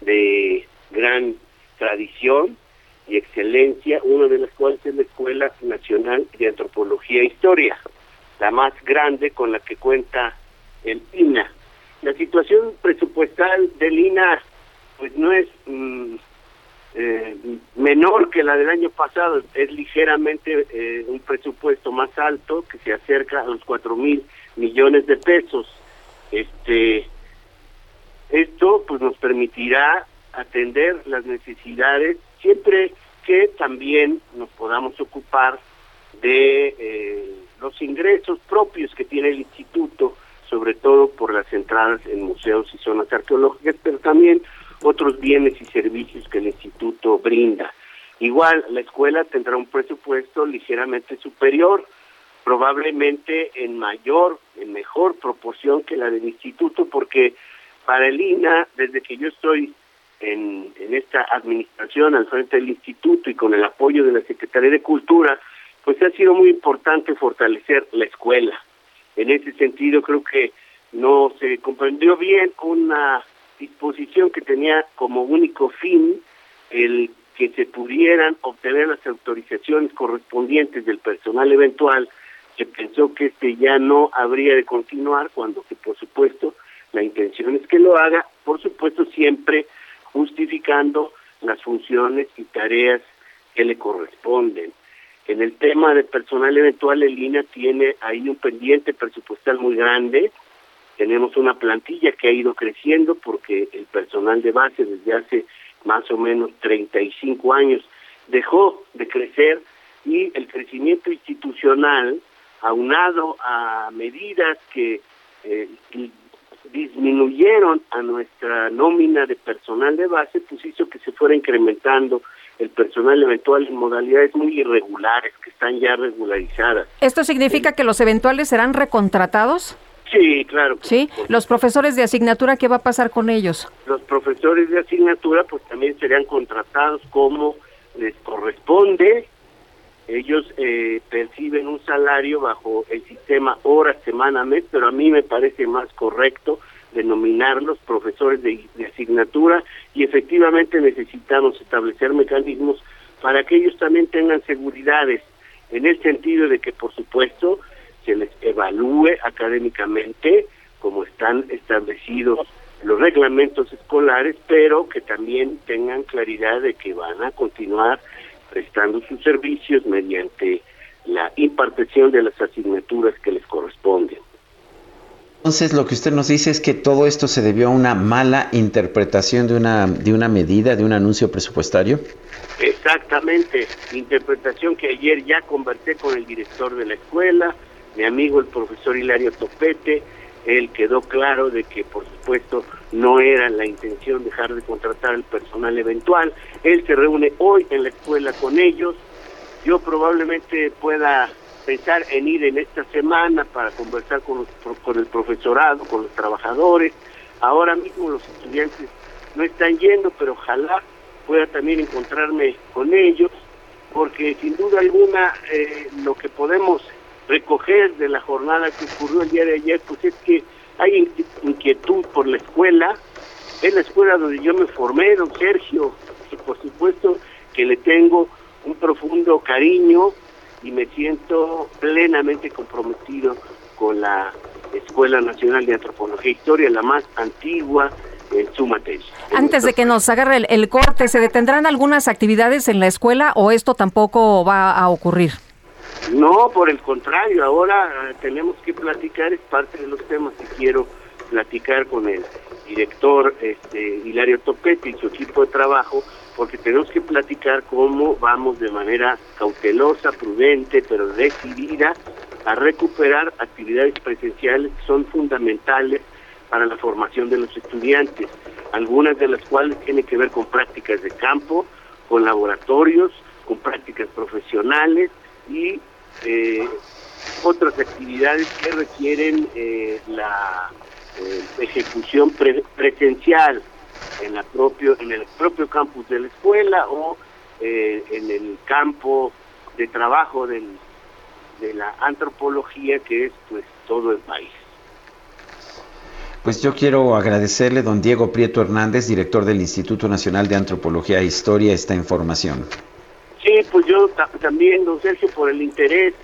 de gran tradición y excelencia, una de las cuales es la Escuela Nacional de Antropología e Historia, la más grande con la que cuenta el INA. La situación presupuestal del INA pues no es mm, eh, menor que la del año pasado, es ligeramente eh, un presupuesto más alto que se acerca a los cuatro mil millones de pesos. Este, esto pues nos permitirá atender las necesidades siempre que también nos podamos ocupar de eh, los ingresos propios que tiene el instituto, sobre todo por las entradas en museos y zonas arqueológicas, pero también otros bienes y servicios que el instituto brinda. Igual, la escuela tendrá un presupuesto ligeramente superior, probablemente en mayor, en mejor proporción que la del instituto, porque para el INA, desde que yo estoy en, esta administración al frente del instituto y con el apoyo de la Secretaría de Cultura, pues ha sido muy importante fortalecer la escuela. En ese sentido creo que no se comprendió bien una disposición que tenía como único fin el que se pudieran obtener las autorizaciones correspondientes del personal eventual, se pensó que este ya no habría de continuar cuando que por supuesto la intención es que lo haga, por supuesto siempre justificando las funciones y tareas que le corresponden. En el tema de personal eventual, el INA tiene ahí un pendiente presupuestal muy grande. Tenemos una plantilla que ha ido creciendo porque el personal de base desde hace más o menos 35 años dejó de crecer y el crecimiento institucional, aunado a medidas que eh, disminuyeron a nuestra nómina de personal de base, pues hizo que se fuera incrementando el personal eventual en modalidades muy irregulares, que están ya regularizadas. ¿Esto significa que los eventuales serán recontratados? Sí, claro. Sí, los profesores de asignatura, ¿qué va a pasar con ellos? Los profesores de asignatura, pues también serían contratados como les corresponde. Ellos eh, perciben un salario bajo el sistema hora, semana, mes, pero a mí me parece más correcto denominarlos profesores de, de asignatura y efectivamente necesitamos establecer mecanismos para que ellos también tengan seguridades en el sentido de que por supuesto se les evalúe académicamente como están establecidos los reglamentos escolares, pero que también tengan claridad de que van a continuar prestando sus servicios mediante la impartición de las asignaturas que les corresponden. Entonces lo que usted nos dice es que todo esto se debió a una mala interpretación de una, de una medida, de un anuncio presupuestario. Exactamente, interpretación que ayer ya conversé con el director de la escuela, mi amigo el profesor Hilario Topete, él quedó claro de que por supuesto no era la intención dejar de contratar al personal eventual, él se reúne hoy en la escuela con ellos, yo probablemente pueda pensar en ir en esta semana para conversar con, los con el profesorado, con los trabajadores. Ahora mismo los estudiantes no están yendo, pero ojalá pueda también encontrarme con ellos, porque sin duda alguna eh, lo que podemos recoger de la jornada que ocurrió el día de ayer, pues es que hay in- inquietud por la escuela, es la escuela donde yo me formé, don Sergio, y por supuesto que le tengo un profundo cariño y me siento plenamente comprometido con la Escuela Nacional de Antropología e Historia, la más antigua en su materia. Antes de que nos agarre el, el corte, ¿se detendrán algunas actividades en la escuela o esto tampoco va a ocurrir? No, por el contrario, ahora eh, tenemos que platicar, es parte de los temas que quiero platicar con el director este, Hilario Topete y su equipo de trabajo, porque tenemos que platicar cómo vamos de manera cautelosa, prudente, pero decidida a recuperar actividades presenciales que son fundamentales para la formación de los estudiantes, algunas de las cuales tienen que ver con prácticas de campo, con laboratorios, con prácticas profesionales y eh, otras actividades que requieren eh, la eh, ejecución pre- presencial en la propio en el propio campus de la escuela o eh, en el campo de trabajo del, de la antropología que es pues todo el país. Pues yo quiero agradecerle, don Diego Prieto Hernández, director del Instituto Nacional de Antropología e Historia, esta información. Sí, pues yo ta- también, don Sergio, por el interés,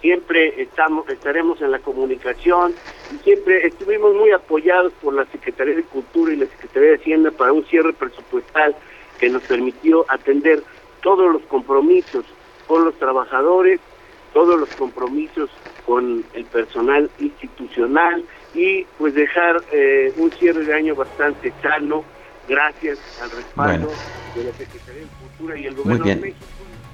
siempre estamos, estaremos en la comunicación y siempre estuvimos muy apoyados por la Secretaría de Cultura y la Secretaría de Hacienda para un cierre presupuestal que nos permitió atender todos los compromisos con los trabajadores, todos los compromisos con el personal institucional y pues dejar eh, un cierre de año bastante sano gracias al respaldo de la Secretaría de Cultura y el Gobierno de. México.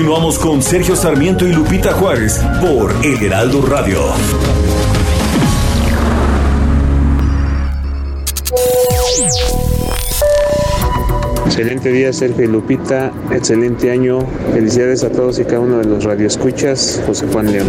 Continuamos con Sergio Sarmiento y Lupita Juárez por El Heraldo Radio. Excelente día, Sergio y Lupita. Excelente año. Felicidades a todos y cada uno de los radioescuchas. José Juan León.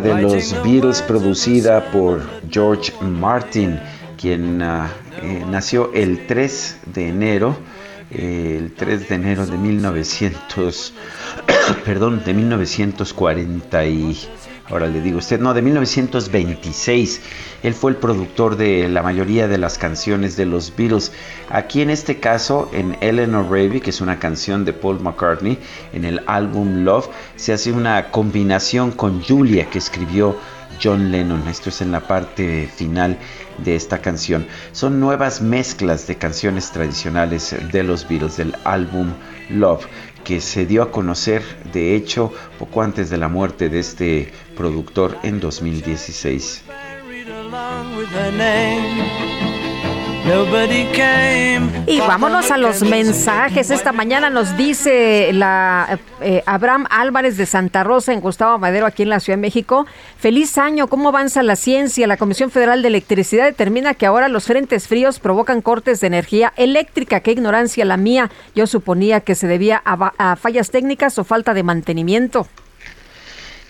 de los Beatles producida por George Martin, quien ah, eh, nació el 3 de enero, eh, el 3 de enero de 1900, perdón, de 1940 y ahora le digo usted, no, de 1926. Él fue el productor de la mayoría de las canciones de los Beatles. Aquí en este caso, en Eleanor Raby, que es una canción de Paul McCartney, en el álbum Love, se hace una combinación con Julia que escribió John Lennon. Esto es en la parte final de esta canción. Son nuevas mezclas de canciones tradicionales de los Beatles del álbum Love que se dio a conocer de hecho poco antes de la muerte de este productor en 2016. Y vámonos a los mensajes. Esta mañana nos dice la eh, Abraham Álvarez de Santa Rosa en Gustavo Madero aquí en la Ciudad de México. Feliz año, ¿cómo avanza la ciencia? La Comisión Federal de Electricidad determina que ahora los frentes fríos provocan cortes de energía eléctrica. Qué ignorancia la mía. Yo suponía que se debía a, a fallas técnicas o falta de mantenimiento.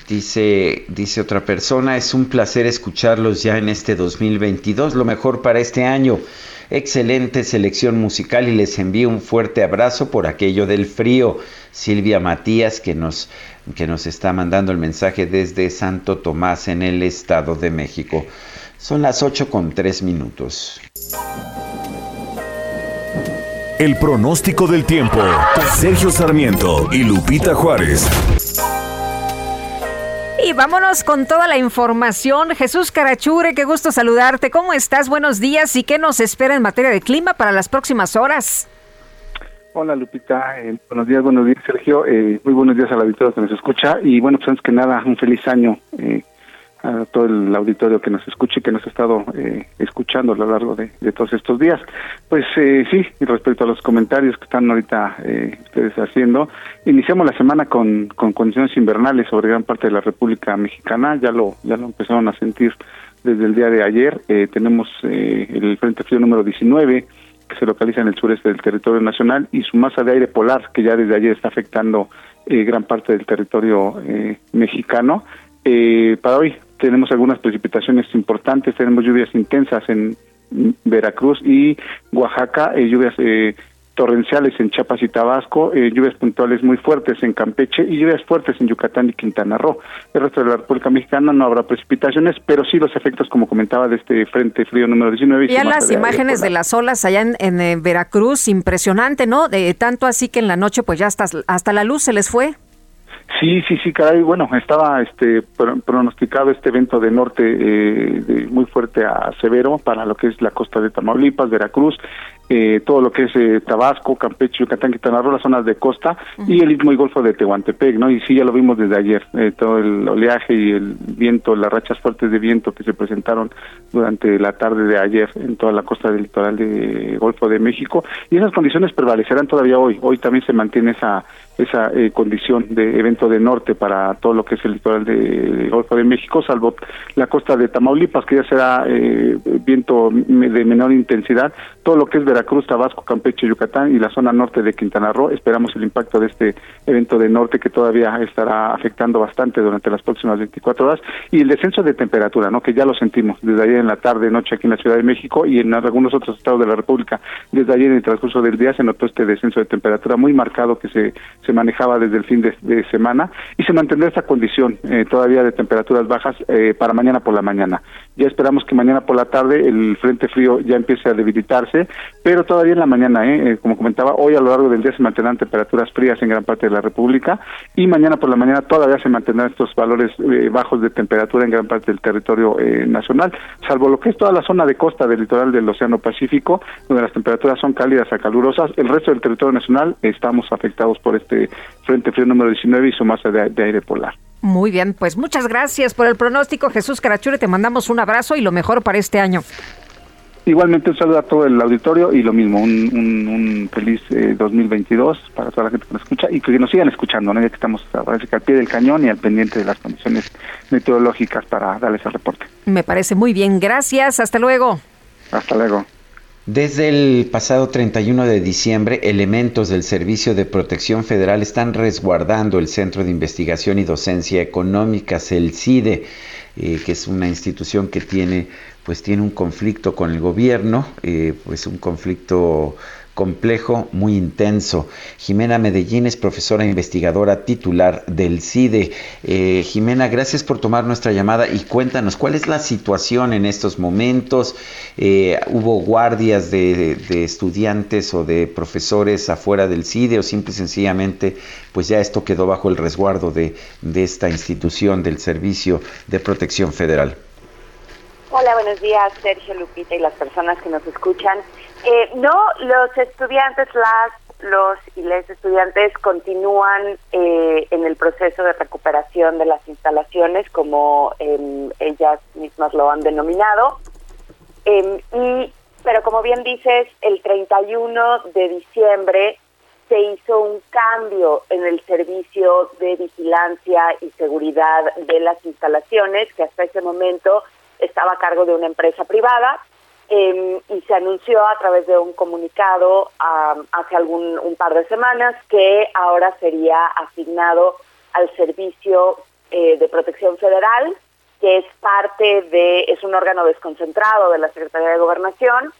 Dice, dice otra persona, es un placer escucharlos ya en este 2022, lo mejor para este año. Excelente selección musical y les envío un fuerte abrazo por aquello del frío. Silvia Matías que nos, que nos está mandando el mensaje desde Santo Tomás en el Estado de México. Son las 8 con 3 minutos. El pronóstico del tiempo. Sergio Sarmiento y Lupita Juárez. Y vámonos con toda la información. Jesús Carachure, qué gusto saludarte. ¿Cómo estás? Buenos días. ¿Y qué nos espera en materia de clima para las próximas horas? Hola Lupita, eh, buenos días, buenos días Sergio, eh, muy buenos días al auditorio que nos escucha y bueno, pues antes que nada, un feliz año eh, a todo el auditorio que nos escuche y que nos ha estado eh, escuchando a lo largo de, todos estos días. Pues eh, sí, respecto a los comentarios que están ahorita eh, ustedes haciendo, iniciamos la semana con, con condiciones invernales sobre gran parte de la República Mexicana, ya lo, ya lo empezaron a sentir desde el día de ayer. Eh, tenemos el Frente Frío número 19 que se localiza en el sureste del territorio nacional y su masa de aire polar que ya desde ayer está afectando gran parte del territorio mexicano. para hoy tenemos algunas precipitaciones importantes, tenemos lluvias intensas en Veracruz y Oaxaca, eh, lluvias eh, torrenciales en Chiapas y Tabasco, eh, lluvias puntuales muy fuertes en Campeche y lluvias fuertes en Yucatán y Quintana Roo. El resto de la República Mexicana no habrá precipitaciones, pero sí los efectos, como comentaba, de este Frente Frío número 19. Y las imágenes de las olas allá en, Veracruz, impresionante, ¿no? De, tanto así que en la noche pues ya hasta, hasta la luz se les fue. Sí, sí, sí, caray. Bueno, estaba este pronosticado este evento de norte eh, muy fuerte a severo para lo que es la costa de Tamaulipas, Veracruz, eh, todo lo que es eh, Tabasco, Campeche, Yucatán, Quintana Roo, las zonas de costa y el istmo y golfo de Tehuantepec, ¿no? Y sí, ya lo vimos desde ayer, todo el oleaje y el viento, las rachas fuertes de viento que se presentaron durante la tarde de ayer en toda la costa del litoral de Golfo de México y esas condiciones prevalecerán todavía hoy. Hoy también se mantiene esa esa eh, condición de evento de norte para todo lo que es el litoral de, Golfo de México, salvo la costa de Tamaulipas, que ya será eh, viento de menor intensidad, todo lo que es Veracruz, Tabasco, Campeche, Yucatán y la zona norte de Quintana Roo, esperamos el impacto de este evento de norte que todavía estará afectando bastante durante las próximas 24 horas, y el descenso de temperatura, ¿no? que ya lo sentimos desde ayer en la tarde, noche aquí en la Ciudad de México y en algunos otros estados de la República, desde ayer en el transcurso del día se notó este descenso de temperatura muy marcado que se se manejaba desde el fin de, semana y se mantendrá esta condición eh, todavía de temperaturas bajas eh, para mañana por la mañana. Ya esperamos que mañana por la tarde el frente frío ya empiece a debilitarse, pero todavía en la mañana, eh, como comentaba, hoy a lo largo del día se mantendrán temperaturas frías en gran parte de la República y mañana por la mañana todavía se mantendrán estos valores bajos de temperatura en gran parte del territorio nacional, salvo lo que es toda la zona de costa del litoral del Océano Pacífico, donde las temperaturas son cálidas a calurosas. El resto del territorio nacional estamos afectados por este Frente Frío número 19 y su masa de, aire polar. Muy bien, pues muchas gracias por el pronóstico, Jesús Carachure. Te mandamos un abrazo y lo mejor para este año. Igualmente un saludo a todo el auditorio y lo mismo, un, feliz 2022 eh, para toda la gente que nos escucha y que nos sigan escuchando, ¿no? ya que estamos parece que al pie del cañón y al pendiente de las condiciones meteorológicas para darles el reporte. Me parece muy bien, gracias, hasta luego. Hasta luego. Desde el pasado 31 de diciembre, elementos del Servicio de Protección Federal están resguardando el Centro de Investigación y Docencia Económicas, el CIDE, eh, que es una institución que tiene, pues, tiene un conflicto con el gobierno, eh, pues un conflicto complejo, muy intenso. Jimena Medellín es profesora investigadora titular del CIDE. Eh, Jimena, gracias por tomar nuestra llamada y cuéntanos cuál es la situación en estos momentos. Eh, ¿Hubo guardias de, estudiantes o de profesores afuera del CIDE o simple y sencillamente pues ya esto quedó bajo el resguardo de esta institución del Servicio de Protección Federal? Hola, buenos días, Sergio Lupita y las personas que nos escuchan. Eh, no, los estudiantes, las, los y les estudiantes continúan eh, en el proceso de recuperación de las instalaciones, como em, ellas mismas lo han denominado. Em, y, pero como bien dices, el 31 de diciembre se hizo un cambio en el servicio de vigilancia y seguridad de las instalaciones, que hasta ese momento estaba a cargo de una empresa privada em, y se anunció a través de un comunicado hace algún un par de semanas que ahora sería asignado al Servicio eh, de Protección Federal, que es parte de, es un órgano desconcentrado de la Secretaría de Gobernación,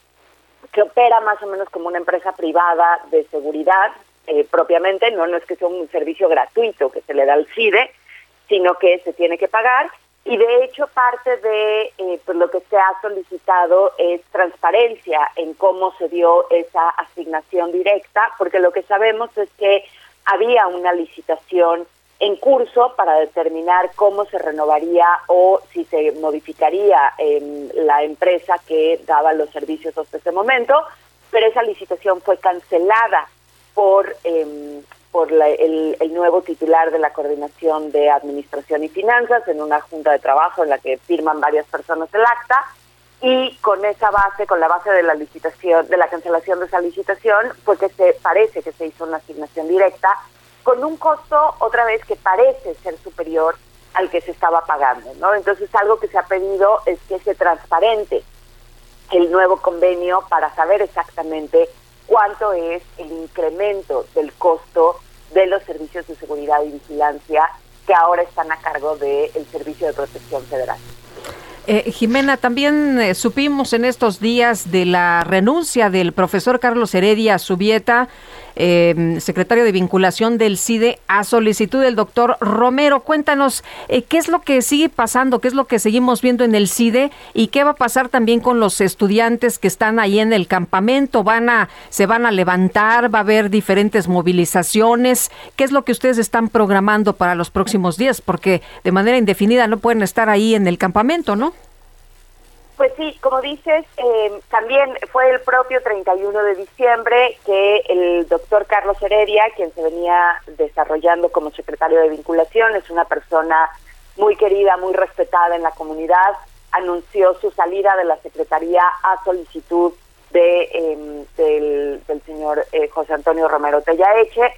que opera más o menos como una empresa privada de seguridad eh, propiamente, no, no es que sea un servicio gratuito que se le da al CIDE, sino que se tiene que pagar y de hecho parte de eh, pues lo que se ha solicitado es transparencia en cómo se dio esa asignación directa, porque lo que sabemos es que había una licitación en curso para determinar cómo se renovaría o si se modificaría en la empresa que daba los servicios hasta ese momento, pero esa licitación fue cancelada por eh, por el, nuevo titular de la Coordinación de Administración y Finanzas en una junta de trabajo en la que firman varias personas el acta y con esa base, con la base de la licitación, de la cancelación de esa licitación, pues que se parece que se hizo una asignación directa con un costo otra vez que parece ser superior al que se estaba pagando, ¿no? Entonces algo que se ha pedido es que se transparente el nuevo convenio para saber exactamente cuánto es el incremento del costo de los servicios de seguridad y vigilancia que ahora están a cargo del Servicio de Protección Federal. Eh, Jimena, también eh, supimos en estos días de la renuncia del profesor Carlos Heredia Subieta, eh, secretario de vinculación del CIDE, a solicitud del doctor Romero. Cuéntanos eh, qué es lo que sigue pasando, qué es lo que seguimos viendo en el CIDE y qué va a pasar también con los estudiantes que están ahí en el campamento. Van a, se van a levantar, va a haber diferentes movilizaciones. ¿Qué es lo que ustedes están programando para los próximos días? Porque de manera indefinida no pueden estar ahí en el campamento, ¿no? Pues sí, como dices, eh, también fue el propio 31 de diciembre que el doctor Carlos Heredia, quien se venía desarrollando como secretario de vinculación, es una persona muy querida, muy respetada en la comunidad, anunció su salida de la secretaría a solicitud de em, del, señor eh, José Antonio Romero Tellaeche.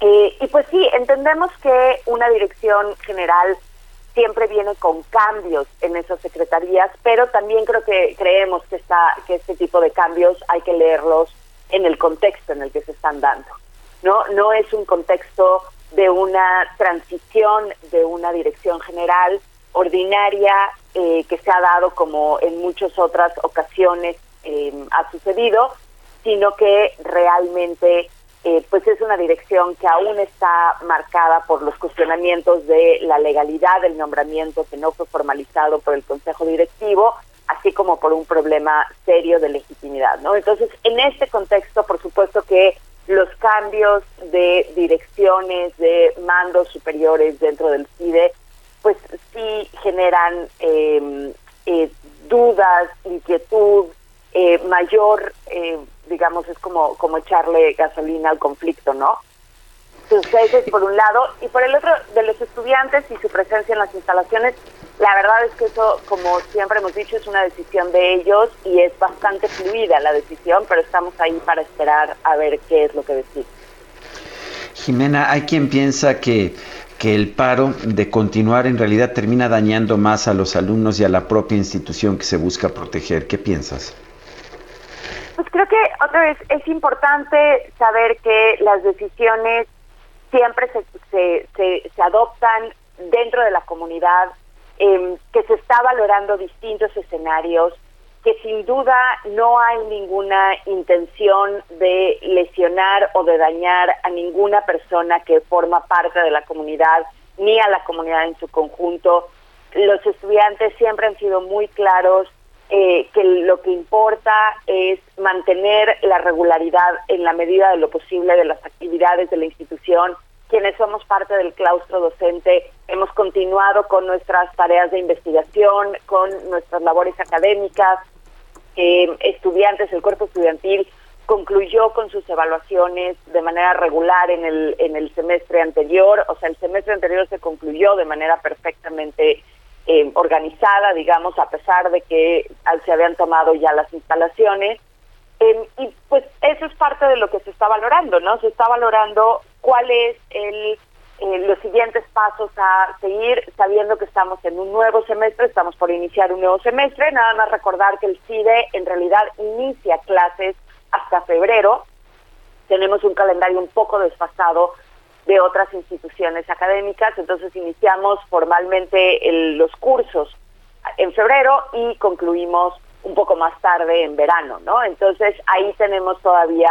Eh, y pues sí, entendemos que una dirección general siempre viene con cambios en esas secretarías, pero también creo que creemos que está que este tipo de cambios hay que leerlos en el contexto en el que se están dando. No no es un contexto de una transición de una dirección general ordinaria eh, que se ha dado como en muchas otras ocasiones eh, ha sucedido, sino que realmente eh, pues es una dirección que aún está marcada por los cuestionamientos de la legalidad del nombramiento que no fue formalizado por el Consejo Directivo, así como por un problema serio de legitimidad, ¿no? Entonces, en este contexto, por supuesto que los cambios de direcciones, de mandos superiores dentro del CIDE, pues sí generan em, eh, dudas, inquietud, eh, mayor eh, digamos, es como, como echarle gasolina al conflicto, ¿no? Entonces, por un lado, y por el otro, de los estudiantes y su presencia en las instalaciones, la verdad es que eso, como siempre hemos dicho, es una decisión de ellos y es bastante fluida la decisión, pero estamos ahí para esperar a ver qué es lo que decir. Jimena, hay quien piensa que, que el paro de continuar en realidad termina dañando más a los alumnos y a la propia institución que se busca proteger. ¿Qué piensas? Pues creo que otra vez es importante saber que las decisiones siempre se, se, se, adoptan dentro de la comunidad, em, que se está valorando distintos escenarios, que sin duda no hay ninguna intención de lesionar o de dañar a ninguna persona que forma parte de la comunidad ni a la comunidad en su conjunto. Los estudiantes siempre han sido muy claros eh, que lo que importa es mantener la regularidad en la medida de lo posible de las actividades de la institución. Quienes somos parte del claustro docente hemos continuado con nuestras tareas de investigación, con nuestras labores académicas, eh, estudiantes, el cuerpo estudiantil concluyó con sus evaluaciones de manera regular en el, en el semestre anterior, o sea, el semestre anterior se concluyó de manera perfectamente eh, organizada, digamos, a pesar de que se habían tomado ya las instalaciones. Em, y pues eso es parte de lo que se está valorando, ¿no? Se está valorando cuál es el eh, los siguientes pasos a seguir, sabiendo que estamos en un nuevo semestre, estamos por iniciar un nuevo semestre, nada más recordar que el CIDE en realidad inicia clases hasta febrero, tenemos un calendario un poco desfasado de otras instituciones académicas, entonces iniciamos formalmente los cursos en febrero y concluimos un poco más tarde en verano, ¿no? Entonces ahí tenemos todavía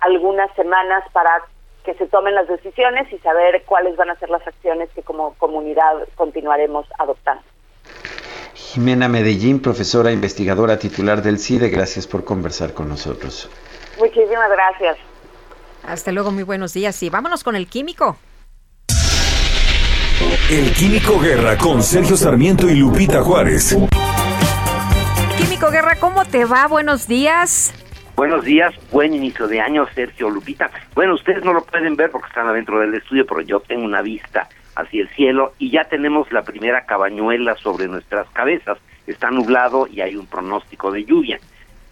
algunas semanas para que se tomen las decisiones y saber cuáles van a ser las acciones que como comunidad continuaremos adoptando. Jimena Medellín, profesora investigadora titular del CIDE, gracias por conversar con nosotros. Muchísimas gracias. Hasta luego, muy buenos días y vámonos con el químico. El Químico Guerra con Sergio Sarmiento y Lupita Juárez. Químico Guerra, ¿cómo te va? Buenos días. Buenos días, buen inicio de año, Sergio Lupita. Bueno, ustedes no lo pueden ver porque están adentro del estudio, pero yo tengo una vista hacia el cielo y ya tenemos la primera cabañuela sobre nuestras cabezas. Está nublado y hay un pronóstico de lluvia.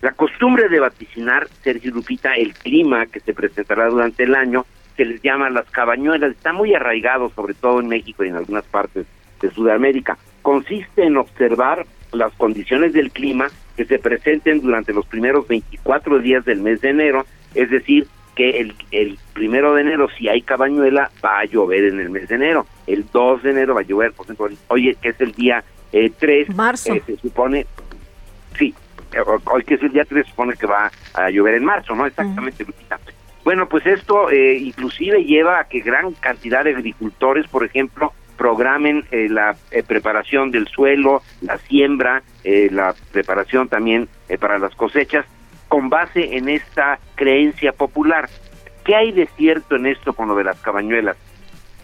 La costumbre de vaticinar, Sergio Lupita, el clima que se presentará durante el año, se les llama las cabañuelas. Está muy arraigado, sobre todo en México y en algunas partes de Sudamérica. Consiste en observar las condiciones del clima que se presenten durante los primeros 24 días del mes de enero, es decir, que el, el primero de enero, si hay cabañuela, va a llover en el mes de enero. El 2 de enero va a llover, por ejemplo, hoy que es el día eh, 3, marzo. Eh, se supone, sí, hoy que es el día 3, se supone que va a llover en marzo, ¿no? Exactamente, Bueno, pues esto eh, inclusive lleva a que gran cantidad de agricultores, por ejemplo, programen eh, la eh, preparación del suelo, la siembra, eh, la preparación también para las cosechas, con base en esta creencia popular. ¿Qué hay de cierto en esto con lo de las cabañuelas?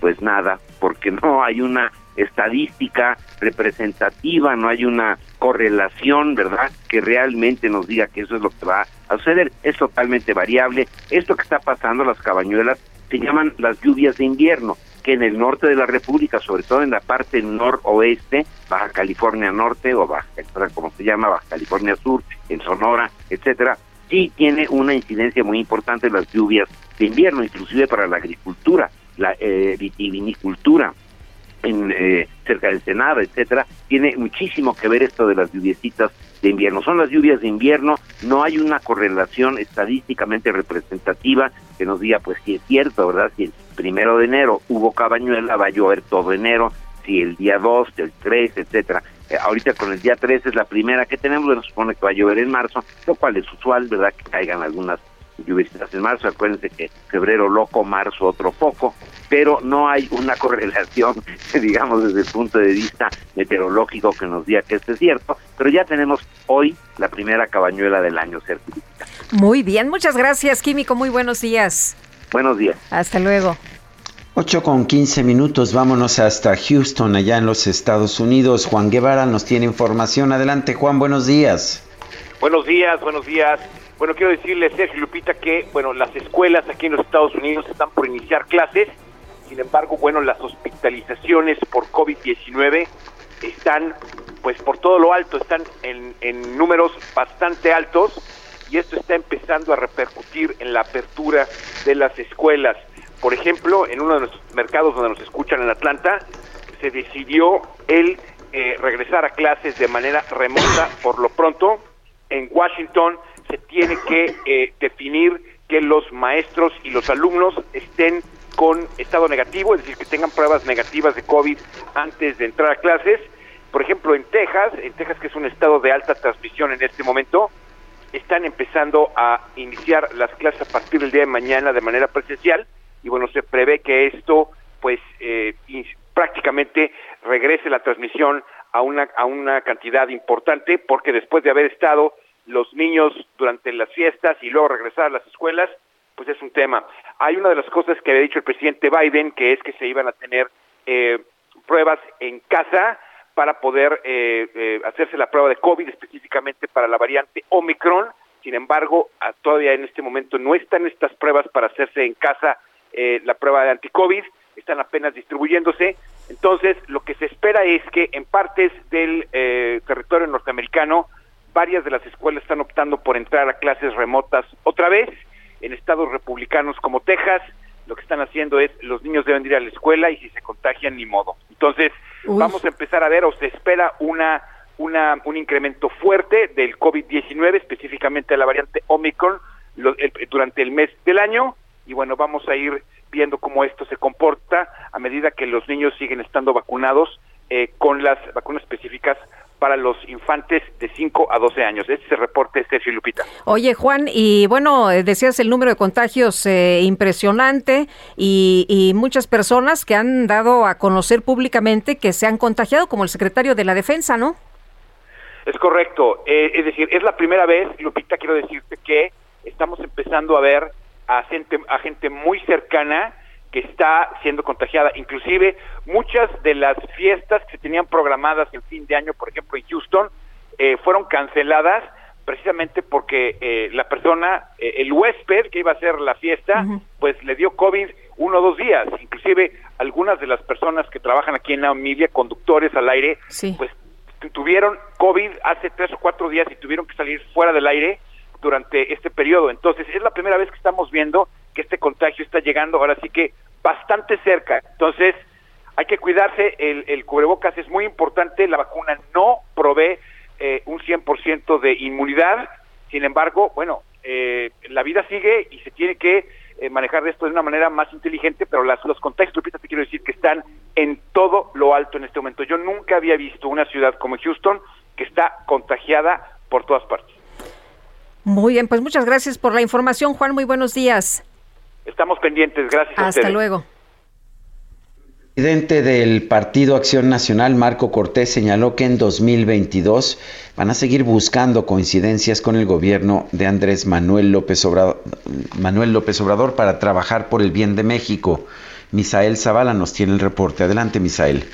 Pues nada, porque no hay una estadística representativa, no hay una correlación, ¿verdad?, que realmente nos diga que eso es lo que va a suceder. Es totalmente variable. Esto que está pasando, las cabañuelas, se llaman las lluvias de invierno que en el norte de la República, sobre todo en la parte noroeste, Baja California Norte o Baja, como se llama, Baja California Sur, en Sonora, etcétera, sí tiene una incidencia muy importante las lluvias de invierno, inclusive para la agricultura, la eh, vitivinicultura, en, eh, cerca del Senado, etcétera, tiene muchísimo que ver esto de las lluviecitas de invierno. Son las lluvias de invierno, no hay una correlación estadísticamente representativa que nos diga, pues si es cierto, ¿verdad? Si el primero de enero hubo cabañuela, va a llover todo enero, si el día 2, el 3, etcétera. Eh, ahorita con el día 3 es la primera que tenemos, se supone que va a llover en marzo, lo cual es usual, ¿verdad? Que caigan algunas lluvias en marzo, acuérdense que febrero loco, marzo otro poco, pero no hay una correlación, digamos, desde el punto de vista meteorológico que nos diga que esto es cierto, pero ya tenemos hoy la primera cabañuela del año certificada. Muy bien, muchas gracias, Químico, muy buenos días. Buenos días. Hasta luego. 8 con 15 minutos, vámonos hasta Houston, allá en los Estados Unidos. Juan Guevara nos tiene información. Adelante, Juan, buenos días. Buenos días, buenos días. Bueno, quiero decirle, Sergio Lupita, que bueno, las escuelas aquí en los Estados Unidos están por iniciar clases. Sin embargo, bueno, las hospitalizaciones por COVID-19 están, pues, por todo lo alto, están en, números bastante altos y esto está empezando a repercutir en la apertura de las escuelas. Por ejemplo, en uno de nuestros mercados donde nos escuchan en Atlanta, se decidió el eh, regresar a clases de manera remota por lo pronto. En Washington se tiene que eh, definir que los maestros y los alumnos estén con estado negativo, es decir, que tengan pruebas negativas de COVID antes de entrar a clases. Por ejemplo, en Texas, en Texas que es un estado de alta transmisión en este momento, están empezando a iniciar las clases a partir del día de mañana de manera presencial y bueno, se prevé que esto pues eh, prácticamente regrese la transmisión a una, a una cantidad importante porque después de haber estado los niños durante las fiestas y luego regresar a las escuelas, pues es un tema. Hay una de las cosas que había dicho el presidente Biden, que es que se iban a tener eh, pruebas en casa para poder eh, eh, hacerse la prueba de COVID específicamente para la variante Omicron. Sin embargo, todavía en este momento no están estas pruebas para hacerse en casa la prueba de anti-COVID, están apenas distribuyéndose. Entonces, lo que se espera es que en partes del territorio norteamericano, varias de las escuelas están optando por entrar a clases remotas otra vez. En estados republicanos como Texas, lo que están haciendo es los niños deben ir a la escuela y si se contagian, ni modo. Entonces, vamos a empezar a ver o se espera una, una un incremento fuerte del COVID-19, específicamente de la variante Omicron, durante el mes del año. Y bueno, vamos a ir viendo cómo esto se comporta a medida que los niños siguen estando vacunados eh, con las vacunas específicas para los infantes de 5 a 12 años. Este es el reporte, Sergio Lupita. Oye, Juan, y bueno, eh, decías el número de contagios eh, impresionante y, muchas personas que han dado a conocer públicamente que se han contagiado, como el secretario de la Defensa, ¿no? Es correcto. Eh, es decir, es la primera vez, Lupita, quiero decirte que estamos empezando a ver a gente, a gente muy cercana que está siendo contagiada. Inclusive muchas de las fiestas que se tenían programadas en fin de año, por ejemplo en Houston, eh, fueron canceladas precisamente porque eh, la persona, eh, el huésped que iba a hacer la fiesta, pues le dio COVID uno o dos días. Inclusive algunas de las personas que trabajan aquí en la familia, conductores al aire, pues tuvieron COVID hace tres o cuatro días y tuvieron que salir fuera del aire durante este periodo. Entonces es la primera vez que estamos viendo este contagio está llegando ahora sí que bastante cerca. Entonces, hay que cuidarse, el, el cubrebocas es muy importante, la vacuna no provee eh, un 100% de inmunidad, sin embargo, bueno, eh, la vida sigue y se tiene que eh, manejar esto de una manera más inteligente, pero las, los contextos, te quiero decir que están en todo lo alto en este momento. Yo nunca había visto una ciudad como Houston que está contagiada por todas partes. Muy bien, pues muchas gracias por la información, Juan. Muy buenos días. Estamos pendientes, gracias. Hasta luego. El presidente del Partido Acción Nacional, Marco Cortés, señaló que en 2022 van a seguir buscando coincidencias con el gobierno de Andrés Manuel López Obrador, Manuel López Obrador para trabajar por el bien de México. Misael Zavala nos tiene el reporte. Adelante, Misael.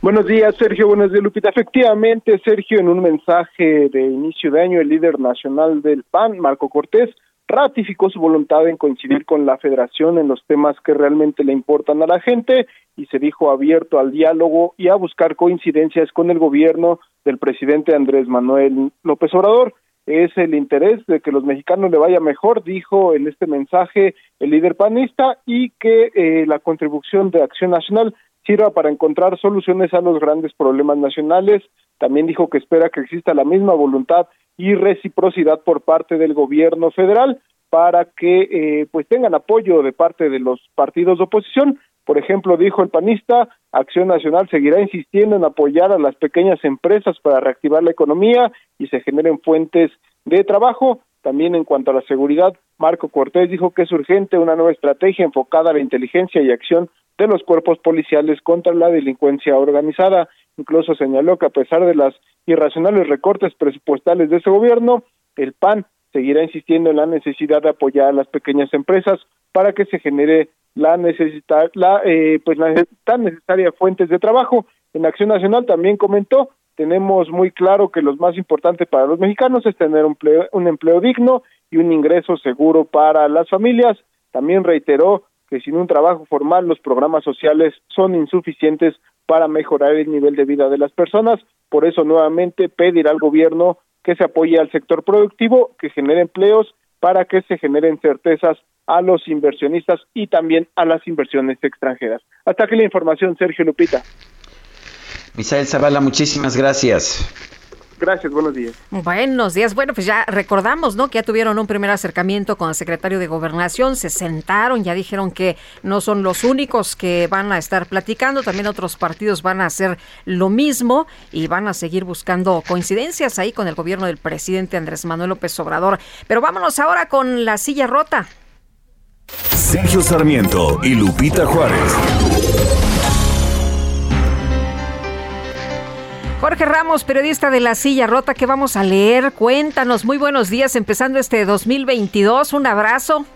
Buenos días, Sergio. Buenos días, Lupita. Efectivamente, Sergio, en un mensaje de inicio de año, el líder nacional del PAN, Marco Cortés, ratificó su voluntad en coincidir con la federación en los temas que realmente le importan a la gente y se dijo abierto al diálogo y a buscar coincidencias con el gobierno del presidente Andrés Manuel López Obrador. Es el interés de que los mexicanos le vaya mejor, dijo en este mensaje el líder panista, y que eh, la contribución de Acción Nacional sirva para encontrar soluciones a los grandes problemas nacionales. También dijo que espera que exista la misma voluntad y reciprocidad por parte del gobierno federal para que eh, pues tengan apoyo de parte de los partidos de oposición. Por ejemplo, dijo el panista, Acción Nacional seguirá insistiendo en apoyar a las pequeñas empresas para reactivar la economía y se generen fuentes de trabajo. También en cuanto a la seguridad, Marco Cortés dijo que es urgente una nueva estrategia enfocada a la inteligencia y acción de los cuerpos policiales contra la delincuencia organizada. Incluso señaló que a pesar de las irracionales recortes presupuestales de ese gobierno, el PAN seguirá insistiendo en la necesidad de apoyar a las pequeñas empresas para que se genere la necesidad, la eh, pues la tan necesaria fuentes de trabajo. En Acción Nacional también comentó tenemos muy claro que lo más importante para los mexicanos es tener un empleo digno y un ingreso seguro para las familias. También reiteró que sin un trabajo formal los programas sociales son insuficientes para mejorar el nivel de vida de las personas. Por eso nuevamente pedir al gobierno que se apoye al sector productivo, que genere empleos para que se generen certezas a los inversionistas y también a las inversiones extranjeras. Hasta aquí la información, Sergio Lupita. Misael Zavala, muchísimas gracias. Gracias, buenos días. Buenos días. Bueno, pues ya recordamos, ¿no? Que ya tuvieron un primer acercamiento con el secretario de Gobernación, se sentaron, ya dijeron que no son los únicos que van a estar platicando, también otros partidos van a hacer lo mismo y van a seguir buscando coincidencias ahí con el gobierno del presidente Andrés Manuel López Obrador. Pero vámonos ahora con la silla rota. Sergio Sarmiento y Lupita Juárez. Jorge Ramos, periodista de La Silla Rota, ¿qué vamos a leer? Cuéntanos, muy buenos días, empezando este 2022, un abrazo.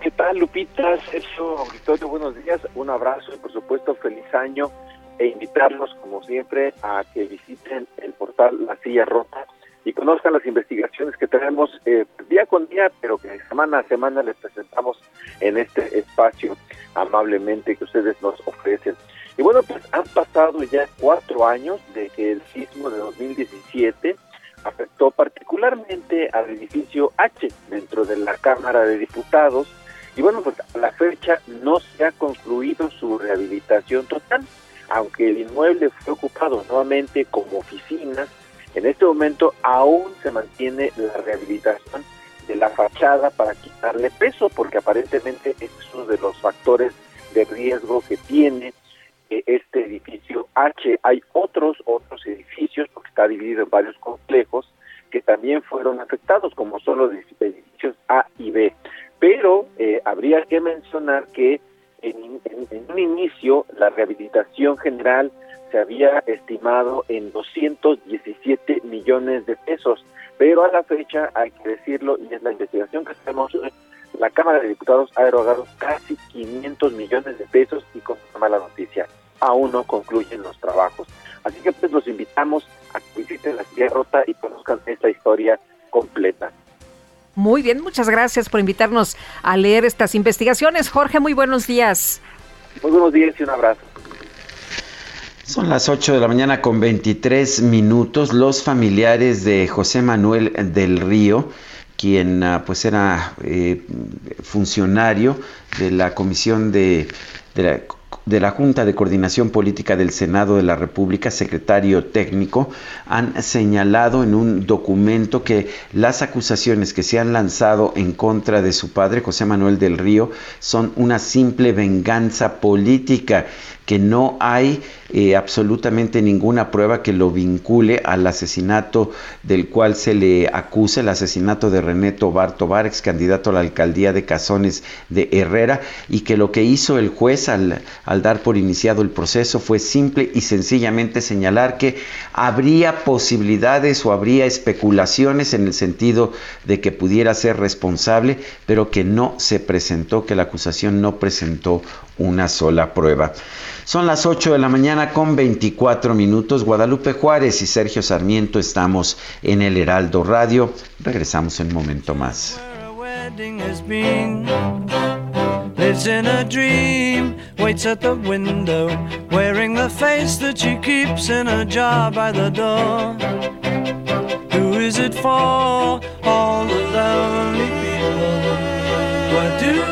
¿Qué tal, Lupita? Sergio, Victorio, buenos días, un abrazo y por supuesto feliz año e invitarlos, como siempre, a que visiten el portal La Silla Rota y conozcan las investigaciones que tenemos eh, día con día, pero que semana a semana les presentamos en este espacio amablemente que ustedes nos ofrecen. Y bueno, pues han pasado ya cuatro años de que el sismo de 2017 afectó particularmente al edificio H dentro de la Cámara de Diputados. Y bueno, pues a la fecha no se ha concluido su rehabilitación total, aunque el inmueble fue ocupado nuevamente como oficinas. En este momento aún se mantiene la rehabilitación de la fachada para quitarle peso, porque aparentemente es uno de los factores de riesgo que tiene este edificio H. Hay otros, otros edificios, porque está dividido en varios complejos, que también fueron afectados, como son los edificios A y B. Pero eh, habría que mencionar que en, un inicio la rehabilitación general se había estimado en 217 millones de pesos, pero a la fecha, hay que decirlo, y es la investigación que hacemos, la Cámara de Diputados ha erogado casi 500 millones de pesos y con una mala noticia aún no concluyen los trabajos. Así que pues los invitamos a que visiten la silla rota y conozcan esta historia completa. Muy bien, muchas gracias por invitarnos a leer estas investigaciones. Jorge, muy buenos días. Muy buenos días y un abrazo. Son las 8 de la mañana con 23 minutos. Los familiares de José Manuel del Río, quien ah, pues era eh, funcionario de la Comisión de, de la de la Junta de Coordinación Política del Senado de la República, secretario técnico, han señalado en un documento que las acusaciones que se han lanzado en contra de su padre, José Manuel del Río, son una simple venganza política que no hay eh, absolutamente ninguna prueba que lo vincule al asesinato del cual se le acusa, el asesinato de René Tobar Tobar, ex candidato a la alcaldía de Cazones de Herrera, y que lo que hizo el juez al, al dar por iniciado el proceso fue simple y sencillamente señalar que habría posibilidades o habría especulaciones en el sentido de que pudiera ser responsable, pero que no se presentó, que la acusación no presentó una sola prueba. Son las 8 de la mañana con 24 minutos. Guadalupe Juárez y Sergio Sarmiento estamos en el Heraldo Radio. Regresamos en un momento más. Who is it for? All the people.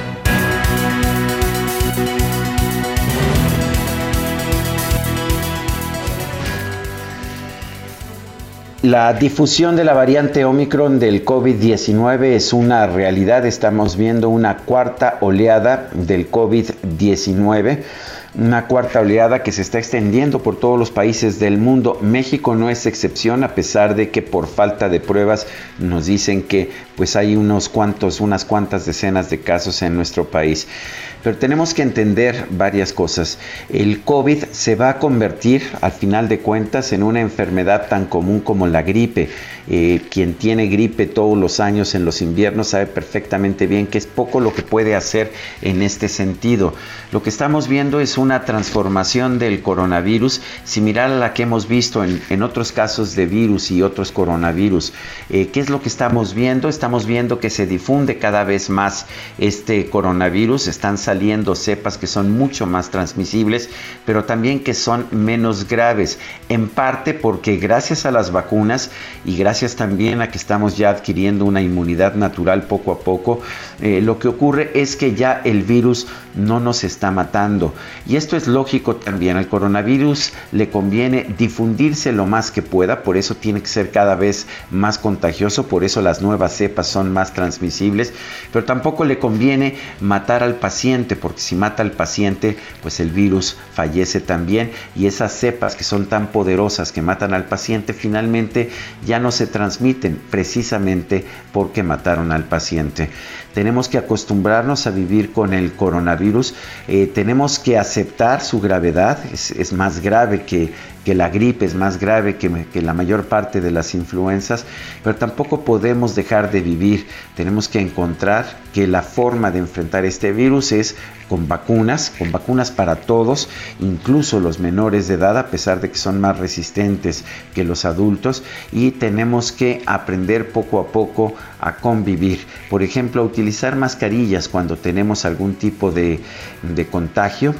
La difusión de la variante Omicron del COVID-19 es una realidad. Estamos viendo una cuarta oleada del COVID-19 una cuarta oleada que se está extendiendo por todos los países del mundo. México no es excepción a pesar de que por falta de pruebas nos dicen que pues hay unos cuantos, unas cuantas decenas de casos en nuestro país. Pero tenemos que entender varias cosas. El COVID se va a convertir, al final de cuentas, en una enfermedad tan común como la gripe. Eh, quien tiene gripe todos los años en los inviernos sabe perfectamente bien que es poco lo que puede hacer en este sentido. Lo que estamos viendo es una transformación del coronavirus similar a la que hemos visto en, otros casos de virus y otros coronavirus. Eh, ¿Qué es lo que estamos viendo? Estamos viendo que se difunde cada vez más este coronavirus. Están saliendo cepas que son mucho más transmisibles, pero también que son menos graves, en parte porque gracias a las vacunas y gracias también a que estamos ya adquiriendo una inmunidad natural poco a poco, eh, lo que ocurre es que ya el virus no nos está matando. Y esto es lógico también, al coronavirus le conviene difundirse lo más que pueda, por eso tiene que ser cada vez más contagioso, por eso las nuevas cepas son más transmisibles, pero tampoco le conviene matar al paciente porque si mata al paciente, pues el virus fallece también y esas cepas que son tan poderosas que matan al paciente finalmente ya no se transmiten precisamente porque mataron al paciente. Tenemos que acostumbrarnos a vivir con el coronavirus, eh, tenemos que aceptar su gravedad, es, más grave que, la gripe, es más grave que, que la mayor parte de las influencias, pero tampoco podemos dejar de vivir, tenemos que encontrar que la forma de enfrentar este virus es con vacunas, con vacunas para todos, incluso los menores de edad, a pesar de que son más resistentes que los adultos, y tenemos que aprender poco a poco a convivir. Por ejemplo, utilizar mascarillas cuando tenemos algún tipo de, de contagio,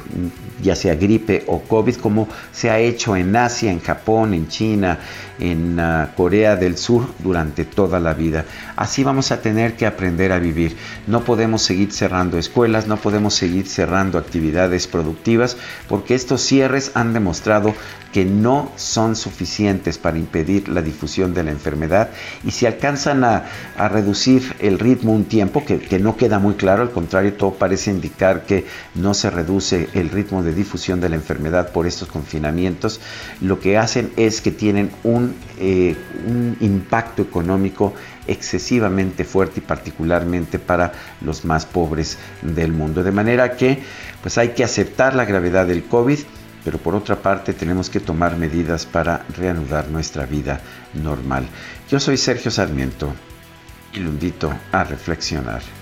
ya sea gripe o COVID, como se ha hecho en Asia, en Japón, en China, en uh, Corea del Sur durante toda la vida. Así vamos a tener que aprender a vivir. No podemos seguir cerrando escuelas, no podemos seguir cerrando actividades productivas, porque estos cierres han demostrado que no son suficientes para impedir la difusión de la enfermedad y si alcanzan a, reducir el ritmo un tiempo, que, no queda muy claro, al contrario, todo parece indicar que no se reduce el ritmo de difusión de la enfermedad por estos confinamientos, lo que hacen es que tienen un, eh, un impacto económico excesivamente fuerte y particularmente para los más pobres del mundo. De manera que pues hay que aceptar la gravedad del COVID pero por otra parte tenemos que tomar medidas para reanudar nuestra vida normal. Yo soy Sergio Sarmiento y lo invito a reflexionar.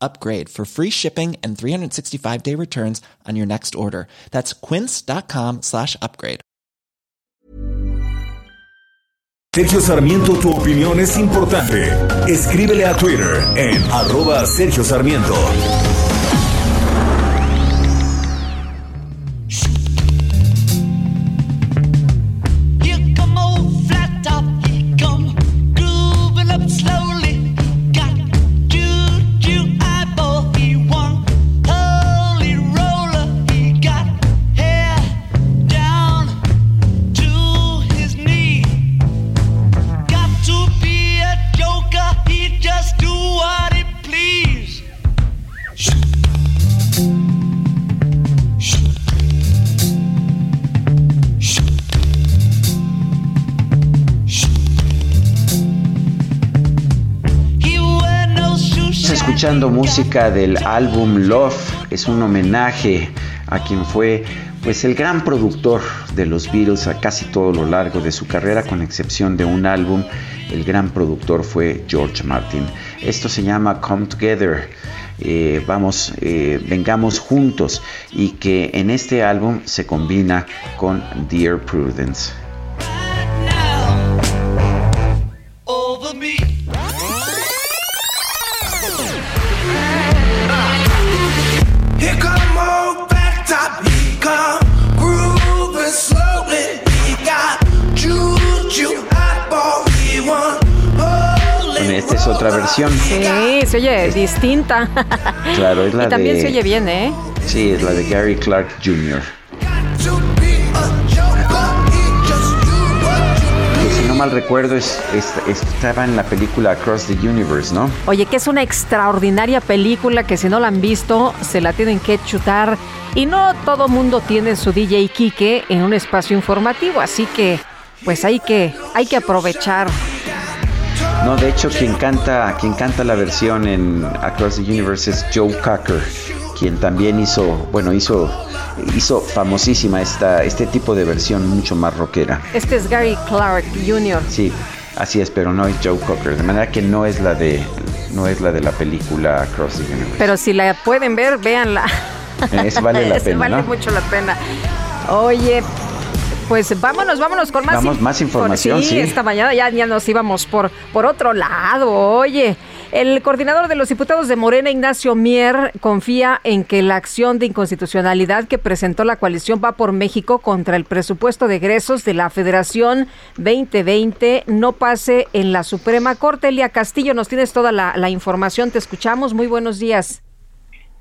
upgrade for free shipping and 365 day returns on your next order. That's quince.com slash upgrade. Sergio Sarmiento, tu opinión es importante. Escríbele a Twitter en arroba Sergio Sarmiento. Escuchando música del álbum Love, es un homenaje a quien fue pues el gran productor de los Beatles a casi todo lo largo de su carrera, con excepción de un álbum, el gran productor fue George Martin. Esto se llama Come Together. eh, vamos, eh, vengamos juntos y que en este álbum se combina con Dear Prudence. Esta es otra versión. Sí, se oye distinta. Claro, es la y también de, se oye bien, ¿eh? Sí, es la de Gary Clark Jr. Si no mal recuerdo, es, es- estaba en la película Across the Universe, ¿no? Oye, que es una extraordinaria película que si no la han visto, se la tienen que chutar. Y no todo mundo tiene su DJ Kike en un espacio informativo, así que pues hay que, hay que aprovechar. No, de hecho, quien canta, quien canta la versión en Across the Universe es Joe Cocker, quien también hizo, bueno, hizo, hizo famosísima esta, este tipo de versión mucho más rockera. Este es Gary Clark Jr. Sí, así es, pero no es Joe Cocker, de manera que no es la de, no es la de la película Across the Universe. Pero si la pueden ver, véanla. Vale la Ese pena, vale ¿no? mucho la pena. Oye, pues vámonos, vámonos con más, Vamos, más información, sí. esta mañana ya, ya nos íbamos por, por otro lado. Oye, el coordinador de los diputados de Morena, Ignacio Mier, confía en que la acción de inconstitucionalidad que presentó la coalición Va por México contra el presupuesto de egresos de la Federación 2020 no pase en la Suprema Corte. Elia Castillo, nos tienes toda la, la información. Te escuchamos. Muy buenos días.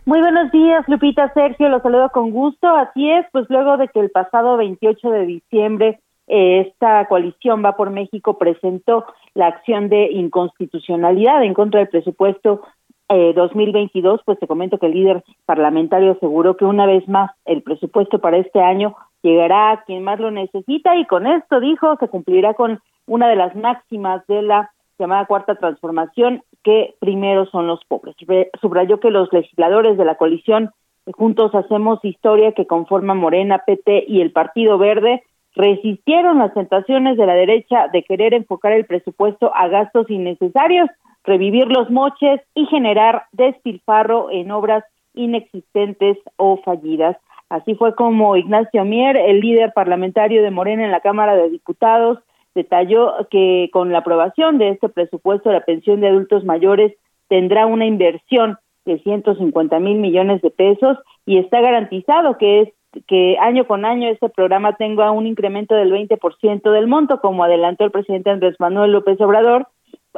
Muy buenos días, Lupita Sergio, los saludo con gusto. Así es, pues luego de que el pasado 28 de diciembre eh, esta coalición Va por México presentó la acción de inconstitucionalidad en contra del presupuesto eh, 2022, pues te comento que el líder parlamentario aseguró que una vez más el presupuesto para este año llegará a quien más lo necesita y con esto dijo se cumplirá con una de las máximas de la llamada cuarta transformación que primero son los pobres. Re- Subrayó que los legisladores de la coalición Juntos Hacemos Historia que conforma Morena, PT y el Partido Verde resistieron las tentaciones de la derecha de querer enfocar el presupuesto a gastos innecesarios, revivir los moches y generar despilfarro en obras inexistentes o fallidas. Así fue como Ignacio Mier, el líder parlamentario de Morena en la Cámara de Diputados, detalló que con la aprobación de este presupuesto la pensión de adultos mayores tendrá una inversión de 150 mil millones de pesos y está garantizado que es que año con año este programa tenga un incremento del 20% del monto, como adelantó el presidente Andrés Manuel López Obrador,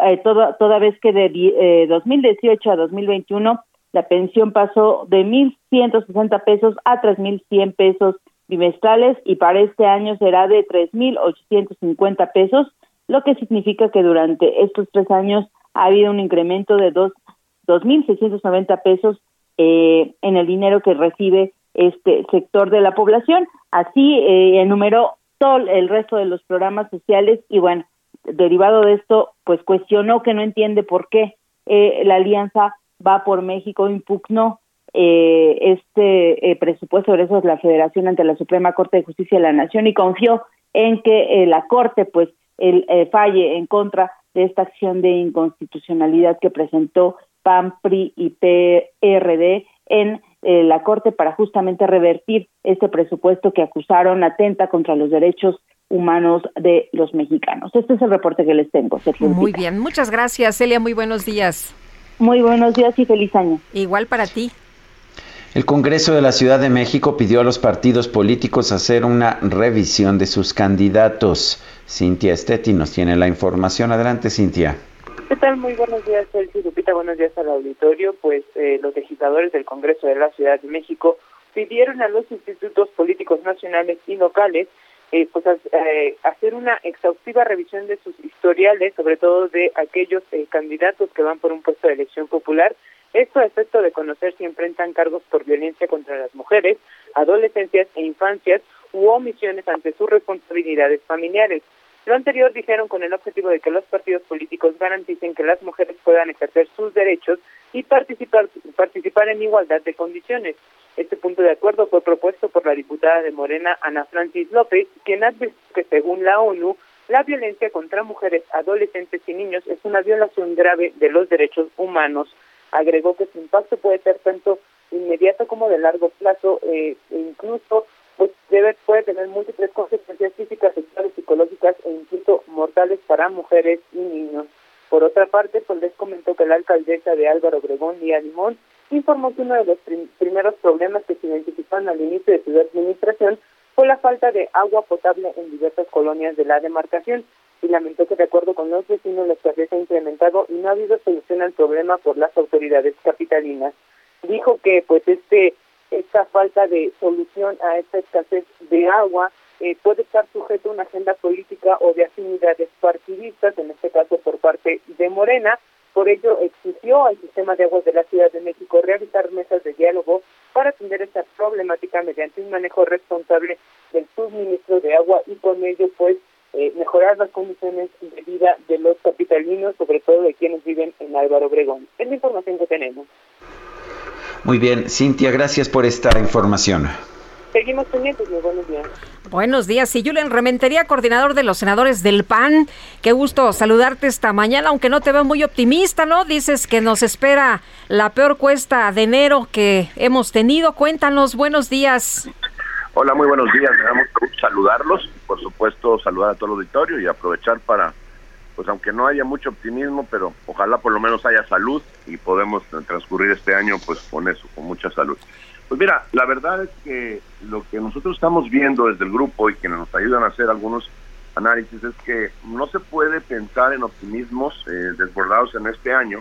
eh, toda, toda vez que de di- eh, 2018 a 2021 la pensión pasó de 1.160 pesos a 3.100 pesos bimestrales y para este año será de 3.850 pesos, lo que significa que durante estos tres años ha habido un incremento de dos 2.690 pesos eh, en el dinero que recibe este sector de la población. Así eh, enumeró todo el resto de los programas sociales y bueno, derivado de esto, pues cuestionó que no entiende por qué eh, la alianza va por México, impugnó eh, este eh, presupuesto de egresos de la Federación ante la Suprema Corte de Justicia de la Nación y confió en que eh, la Corte pues el, eh, falle en contra de esta acción de inconstitucionalidad que presentó PAN, PRI y PRD en la Corte para justamente revertir este presupuesto que acusaron atenta contra los derechos humanos de los mexicanos. Este es el reporte que les tengo. Sergio Muy bien, muchas gracias, Celia. Muy buenos días. Muy buenos días y feliz año. Igual para ti. El Congreso de la Ciudad de México pidió a los partidos políticos hacer una revisión de sus candidatos. Cintia Estetti nos tiene la información. Adelante, Cintia. ¿Qué tal? Muy buenos días, y Lupita. Buenos días al auditorio. Pues eh, los legisladores del Congreso de la Ciudad de México pidieron a los institutos políticos nacionales y locales eh, pues eh, hacer una exhaustiva revisión de sus historiales, sobre todo de aquellos eh, candidatos que van por un puesto de elección popular. Esto a efecto de conocer si enfrentan cargos por violencia contra las mujeres, adolescencias e infancias u omisiones ante sus responsabilidades familiares. Lo anterior dijeron con el objetivo de que los partidos políticos garanticen que las mujeres puedan ejercer sus derechos y participar, participar en igualdad de condiciones. Este punto de acuerdo fue propuesto por la diputada de Morena, Ana Francis López, quien advirtió que según la ONU, la violencia contra mujeres, adolescentes y niños es una violación grave de los derechos humanos. Agregó que su impacto puede ser tanto inmediato como de largo plazo eh, e incluso pues debe puede tener múltiples consecuencias físicas, sexuales, psicológicas e incluso mortales para mujeres y niños. Por otra parte, pues comentó que la alcaldesa de Álvaro Obregón, Lía Limón, informó que uno de los primeros problemas que se identificaron al inicio de su administración fue la falta de agua potable en diversas colonias de la demarcación y lamentó que de acuerdo con los vecinos la escasez ha incrementado y no ha habido solución al problema por las autoridades capitalinas. Dijo que pues este esta falta de solución a esta escasez de agua eh, puede estar sujeto a una agenda política o de afinidades partidistas, en este caso por parte de Morena. Por ello, exigió al sistema de aguas de la Ciudad de México realizar mesas de diálogo para atender esta problemática mediante un manejo responsable del suministro de agua y con ello, pues, eh, mejorar las condiciones de vida de los capitalinos, sobre todo de quienes viven en Álvaro Obregón. Es la información que tenemos. Muy bien, Cintia, gracias por esta información. Seguimos pendientes, muy buenos días. Buenos días, y Julen Rementería, coordinador de los senadores del PAN. Qué gusto saludarte esta mañana, aunque no te veo muy optimista, ¿no? Dices que nos espera la peor cuesta de enero que hemos tenido. Cuéntanos, buenos días. Hola, muy buenos días. Me da mucho saludarlos. Por supuesto, saludar a todo el auditorio y aprovechar para, pues aunque no haya mucho optimismo, pero ojalá por lo menos haya salud y podemos transcurrir este año pues con eso, con mucha salud. Pues mira, la verdad es que lo que nosotros estamos viendo desde el grupo y que nos ayudan a hacer algunos análisis es que no se puede pensar en optimismos eh, desbordados en este año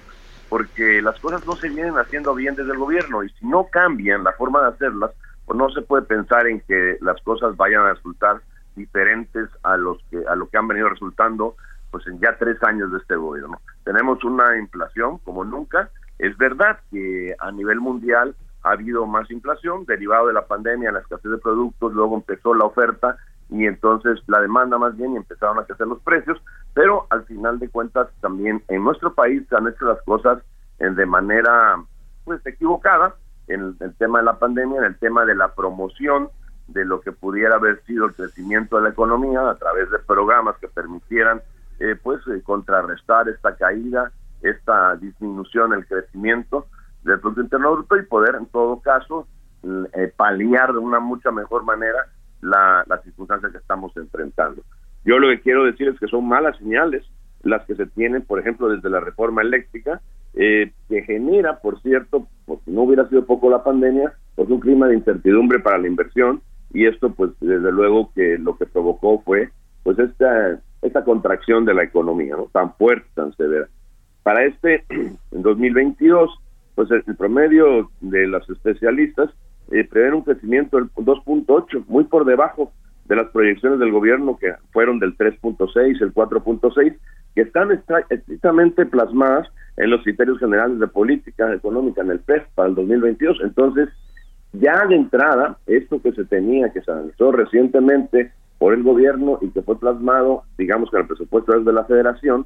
porque las cosas no se vienen haciendo bien desde el gobierno y si no cambian la forma de hacerlas, no se puede pensar en que las cosas vayan a resultar diferentes a los que a lo que han venido resultando pues en ya tres años de este gobierno. Tenemos una inflación como nunca. Es verdad que a nivel mundial ha habido más inflación derivado de la pandemia, la escasez de productos, luego empezó la oferta y entonces la demanda más bien y empezaron a crecer los precios, pero al final de cuentas también en nuestro país se han hecho las cosas de manera pues equivocada en el, tema de la pandemia, en el tema de la promoción de lo que pudiera haber sido el crecimiento de la economía a través de programas que permitieran eh, pues eh, contrarrestar esta caída, esta disminución el crecimiento del Producto Interno Bruto y poder en todo caso eh, paliar de una mucha mejor manera la, las circunstancias que estamos enfrentando. Yo lo que quiero decir es que son malas señales las que se tienen, por ejemplo, desde la reforma eléctrica, eh, que genera, por cierto, porque no hubiera sido poco la pandemia, pues un clima de incertidumbre para la inversión y esto, pues, desde luego que lo que provocó fue, pues, esta esta contracción de la economía, ¿no? Tan fuerte, tan severa. Para este, en 2022, pues el, promedio de los especialistas eh, un crecimiento del 2.8, muy por debajo de las proyecciones del gobierno que fueron del 3.6, el 4.6, que están estrictamente plasmadas en los criterios generales de política económica en el PES para el 2022. Entonces, ya de entrada, esto que se tenía, que se analizó recientemente por el gobierno y que fue plasmado, digamos, que el presupuesto es de la federación,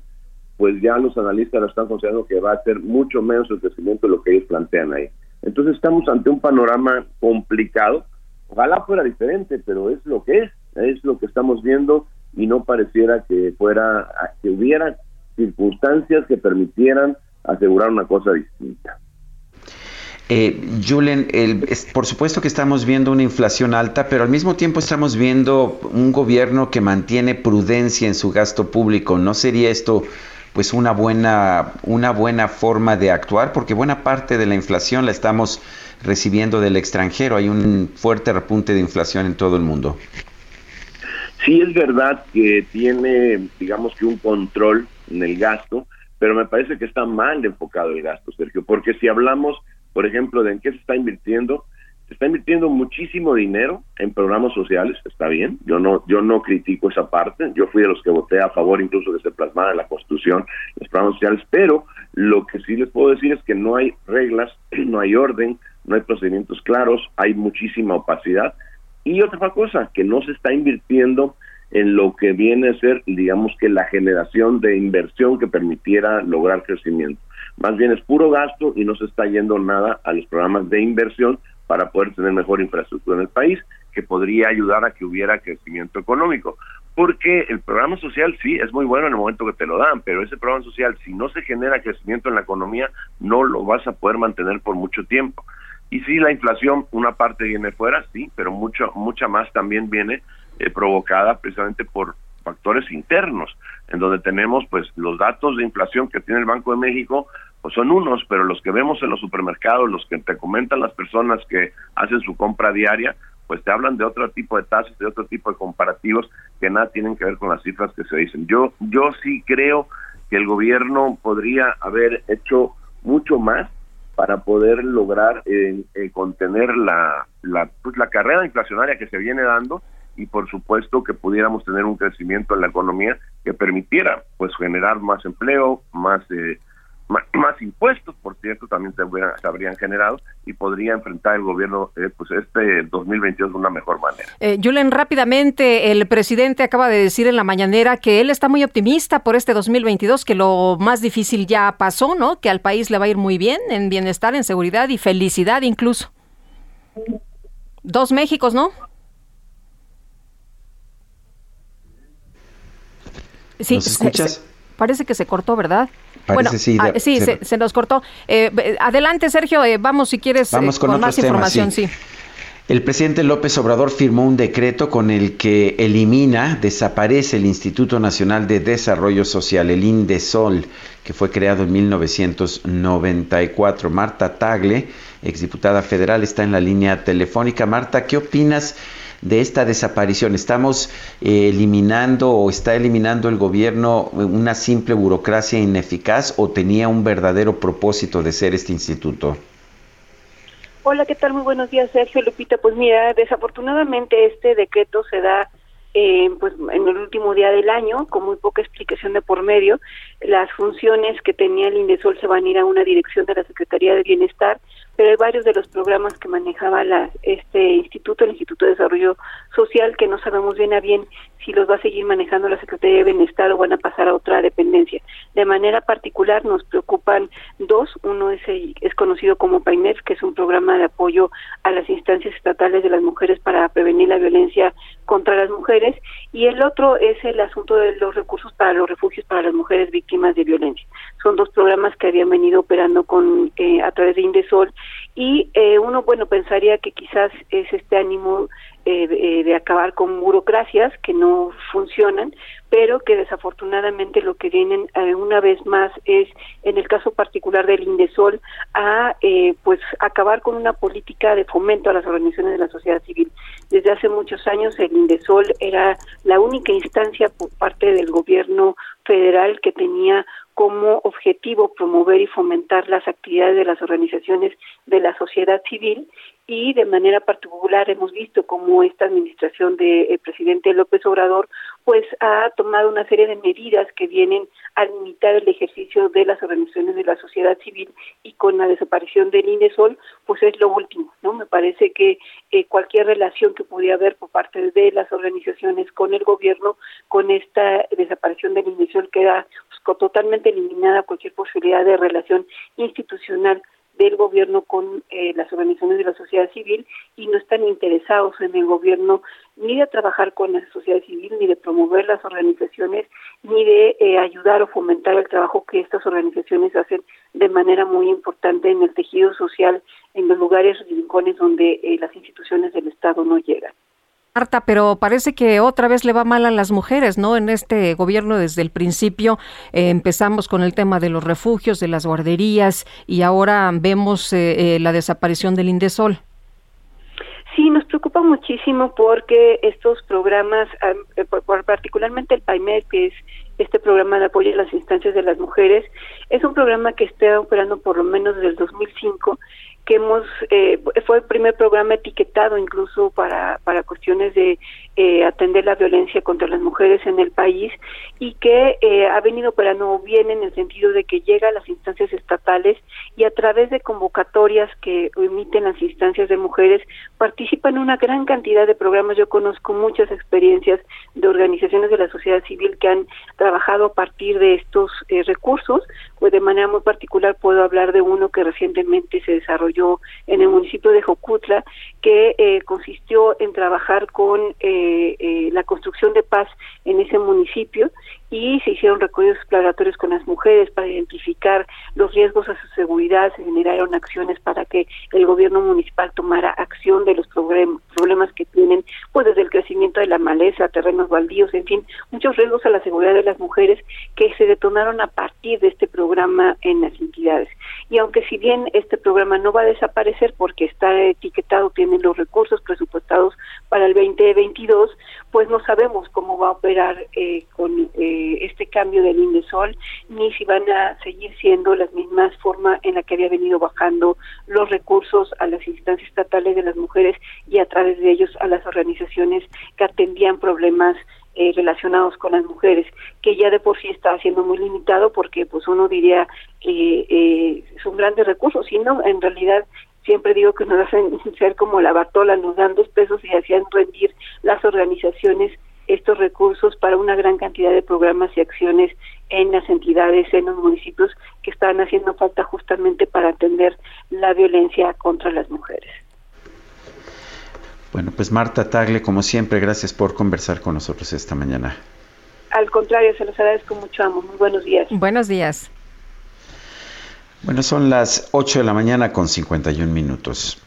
pues ya los analistas lo están considerando que va a ser mucho menos el crecimiento de lo que ellos plantean ahí. Entonces estamos ante un panorama complicado. Ojalá fuera diferente, pero es lo que es, es lo que estamos viendo y no pareciera que fuera, que hubiera circunstancias que permitieran asegurar una cosa distinta. Eh, Julen, por supuesto que estamos viendo una inflación alta, pero al mismo tiempo estamos viendo un gobierno que mantiene prudencia en su gasto público. ¿No sería esto pues una buena, una buena forma de actuar, porque buena parte de la inflación la estamos recibiendo del extranjero. Hay un fuerte repunte de inflación en todo el mundo. Sí es verdad que tiene, digamos que un control en el gasto, pero me parece que está mal enfocado el gasto, Sergio, porque si hablamos, por ejemplo, de en qué se está invirtiendo, está invirtiendo muchísimo dinero en programas sociales, está bien, yo no, yo no critico esa parte, yo fui de los que voté a favor incluso de se plasmara en la Constitución los programas sociales, pero lo que sí les puedo decir es que no hay reglas, no hay orden, no hay procedimientos claros, hay muchísima opacidad. Y otra cosa, que no se está invirtiendo en lo que viene a ser, digamos que la generación de inversión que permitiera lograr crecimiento. Más bien es puro gasto y no se está yendo nada a los programas de inversión para poder tener mejor infraestructura en el país, que podría ayudar a que hubiera crecimiento económico. porque el programa social sí es muy bueno en el momento que te lo dan, pero ese programa social, si no se genera crecimiento en la economía, no lo vas a poder mantener por mucho tiempo. Y sí, la inflación, una parte viene fuera, sí, pero mucho, mucha más también viene eh, provocada precisamente por factores internos, en donde tenemos pues los datos de inflación que tiene el Banco de México, pues son unos, pero los que vemos en los supermercados, los que te comentan las personas que hacen su compra diaria, pues te hablan de otro tipo de tasas, de otro tipo de comparativos que nada tienen que ver con las cifras que se dicen. Yo, yo sí creo que el gobierno podría haber hecho mucho más para poder lograr eh, eh, contener la, la, pues, la carrera inflacionaria que se viene dando y por supuesto que pudiéramos tener un crecimiento en la economía que permitiera pues generar más empleo, más eh, más, impuestos, por cierto, también se, habrían generado y podría enfrentar el gobierno eh, pues este 2022 de una mejor manera. Eh, Julen, rápidamente, el presidente acaba de decir en la mañanera que él está muy optimista por este 2022, que lo más difícil ya pasó, ¿no? Que al país le va a ir muy bien, en bienestar, en seguridad y felicidad incluso. Dos Méxicos, ¿no? Sí, ¿Nos escuchas? Parece que se cortó, ¿verdad? bueno, sí, ah, sí se, nos cortó. Eh, adelante, Sergio, eh, vamos si quieres vamos con, más información. sí. El presidente López Obrador firmó un decreto con el que elimina, desaparece el Instituto Nacional de Desarrollo Social, el INDESOL, que fue creado en 1994. Marta Tagle, exdiputada federal, está en la línea telefónica. Marta, ¿qué opinas? De esta desaparición? ¿Estamos eh, eliminando o está eliminando el gobierno una simple burocracia ineficaz o tenía un verdadero propósito de ser este instituto? Hola, ¿qué tal? Muy buenos días, Sergio Lupita. Pues mira, desafortunadamente este decreto se da eh, pues en el último día del año, con muy poca explicación de por medio. Las funciones que tenía el INDESOL se van a ir a una dirección de la Secretaría de Bienestar pero hay varios de los programas que manejaba la, este instituto, el Instituto de Desarrollo Social, que no sabemos bien a bien si los va a seguir manejando la Secretaría de Bienestar o van a pasar a otra dependencia. De manera particular nos preocupan dos. Uno es, es conocido como PAINEF, que es un programa de apoyo a las instancias estatales de las mujeres para prevenir la violencia contra las mujeres. Y el otro es el asunto de los recursos para los refugios para las mujeres víctimas de violencia. Son dos programas que habían venido operando con eh, a través de Indesol y eh, uno, bueno, pensaría que quizás es este ánimo eh, de, acabar con burocracias que no funcionan, pero que desafortunadamente lo que vienen eh, una vez más es, en el caso particular del Indesol, a eh, pues acabar con una política de fomento a las organizaciones de la sociedad civil. Desde hace muchos años el Indesol era la única instancia por parte del gobierno federal que tenía como objetivo promover y fomentar las actividades de las organizaciones de la sociedad civil y de manera particular hemos visto cómo esta administración del eh, presidente López Obrador pues ha tomado una serie de medidas que vienen a limitar el ejercicio de las organizaciones de la sociedad civil y con la desaparición del INESOL pues es lo último, ¿no? Me parece que eh, cualquier relación que pudiera haber por parte de las organizaciones con el gobierno con esta desaparición del INESOL queda totalmente eliminada cualquier posibilidad de relación institucional del gobierno con eh, las organizaciones de la sociedad civil y no están interesados en el gobierno ni de trabajar con la sociedad civil, ni de promover las organizaciones, ni de eh, ayudar o fomentar el trabajo que estas organizaciones hacen de manera muy importante en el tejido social, en los lugares rincones donde eh, las instituciones del Estado no llegan. Marta, pero parece que otra vez le va mal a las mujeres, ¿no? En este gobierno desde el principio eh, empezamos con el tema de los refugios, de las guarderías y ahora vemos eh, eh, la desaparición del Indesol. Sí, nos preocupa muchísimo porque estos programas, particularmente el PAIMED, que es este programa de apoyo a las instancias de las mujeres, es un programa que está operando por lo menos desde el 2005 que hemos eh, fue el primer programa etiquetado incluso para para cuestiones de eh, atender la violencia contra las mujeres en el país y que eh, ha venido operando bien en el sentido de que llega a las instancias estatales y a través de convocatorias que emiten las instancias de mujeres participa en una gran cantidad de programas. Yo conozco muchas experiencias de organizaciones de la sociedad civil que han trabajado a partir de estos eh, recursos, pues de manera muy particular puedo hablar de uno que recientemente se desarrolló en el municipio de Jocutla, que eh, consistió en trabajar con eh, eh, la construcción de paz en ese municipio y se hicieron recorridos exploratorios con las mujeres para identificar los riesgos a su seguridad, se generaron acciones para que el gobierno municipal tomara acción de los problemas que tienen, pues desde el crecimiento de la maleza, terrenos baldíos, en fin, muchos riesgos a la seguridad de las mujeres que se detonaron a partir de este programa en las entidades. Y aunque si bien este programa no va a desaparecer porque está etiquetado, tiene los recursos presupuestados para el 2022, pues no sabemos cómo va a operar eh, con eh, este cambio del INDESOL, ni si van a seguir siendo las mismas formas en la que había venido bajando los recursos a las instancias estatales de las mujeres y a través de ellos a las organizaciones que atendían problemas eh, relacionados con las mujeres, que ya de por sí está siendo muy limitado porque pues uno diría eh, eh, son grandes recursos, sino en realidad siempre digo que nos hacen ser como la batola, nos dan dos pesos y hacían rendir las organizaciones estos recursos para una gran cantidad de programas y acciones en las entidades, en los municipios que están haciendo falta justamente para atender la violencia contra las mujeres. Bueno, pues Marta Tagle, como siempre, gracias por conversar con nosotros esta mañana. Al contrario, se los agradezco mucho, amo. Muy buenos días. Buenos días. Bueno, son las 8 de la mañana con 51 minutos.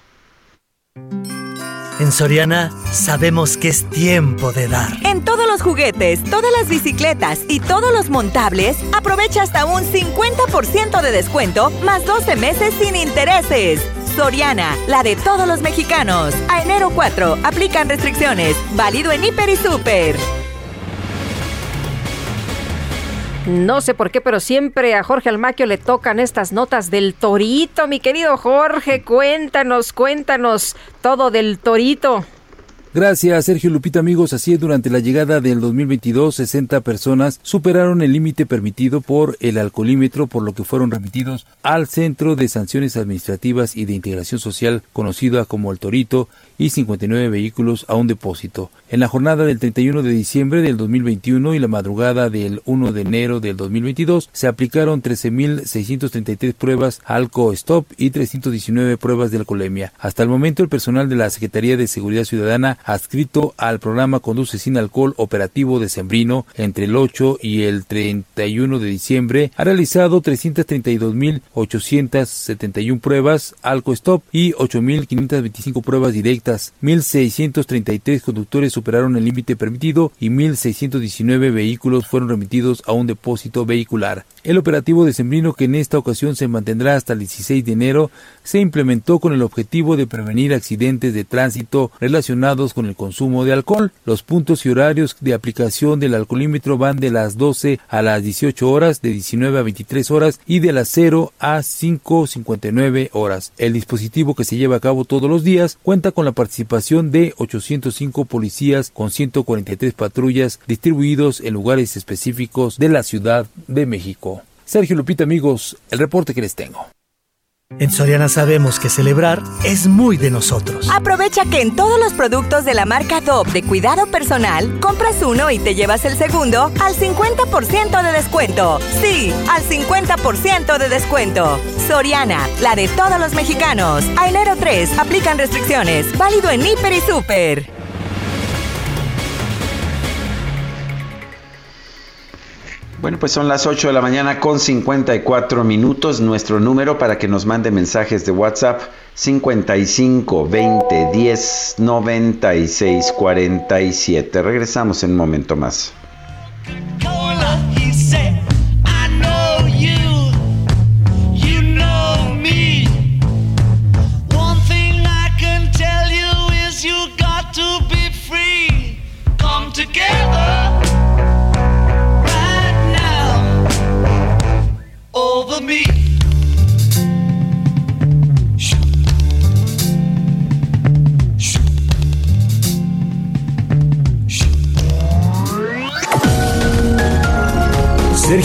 En Soriana sabemos que es tiempo de dar. En todos los juguetes, todas las bicicletas y todos los montables, aprovecha hasta un 50% de descuento más 12 meses sin intereses. Soriana, la de todos los mexicanos. A enero 4, aplican restricciones. Válido en Hiper y Super. No sé por qué, pero siempre a Jorge Almaquio le tocan estas notas del torito. Mi querido Jorge, cuéntanos, cuéntanos todo del torito. Gracias, Sergio Lupita, amigos. Así es, durante la llegada del 2022, 60 personas superaron el límite permitido por el alcoholímetro, por lo que fueron remitidos al Centro de Sanciones Administrativas y de Integración Social, conocida como el Torito, y 59 vehículos a un depósito. En la jornada del 31 de diciembre del 2021 y la madrugada del 1 de enero del 2022, se aplicaron 13.633 pruebas Alco Stop y 319 pruebas de alcoholemia. Hasta el momento, el personal de la Secretaría de Seguridad Ciudadana adscrito al programa Conduce sin Alcohol Operativo de Sembrino entre el 8 y el 31 de diciembre ha realizado 332.871 pruebas Alco Stop y 8.525 pruebas directas. 1.633 conductores superaron el límite permitido y 1.619 vehículos fueron remitidos a un depósito vehicular. El operativo de Sembrino, que en esta ocasión se mantendrá hasta el 16 de enero, se implementó con el objetivo de prevenir accidentes de tránsito relacionados con el consumo de alcohol. Los puntos y horarios de aplicación del alcoholímetro van de las 12 a las 18 horas, de 19 a 23 horas y de las 0 a 5.59 horas. El dispositivo que se lleva a cabo todos los días cuenta con la participación de 805 policías con 143 patrullas distribuidos en lugares específicos de la Ciudad de México. Sergio Lupita, amigos, el reporte que les tengo. En Soriana sabemos que celebrar es muy de nosotros. Aprovecha que en todos los productos de la marca DOP de cuidado personal, compras uno y te llevas el segundo al 50% de descuento. Sí, al 50% de descuento. Soriana, la de todos los mexicanos. A enero 3, aplican restricciones. Válido en Hiper y Super. Bueno, pues son las 8 de la mañana con 54 minutos. Nuestro número para que nos mande mensajes de WhatsApp 55 20 10 96 47. Regresamos en un momento más.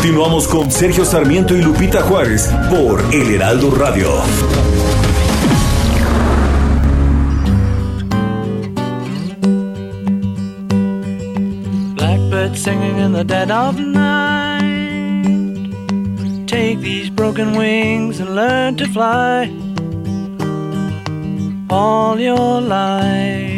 Continuamos con Sergio Sarmiento y Lupita Juárez por El Heraldo Radio. Blackbird singing in the dead of night. Take these broken wings and learn to fly all your life.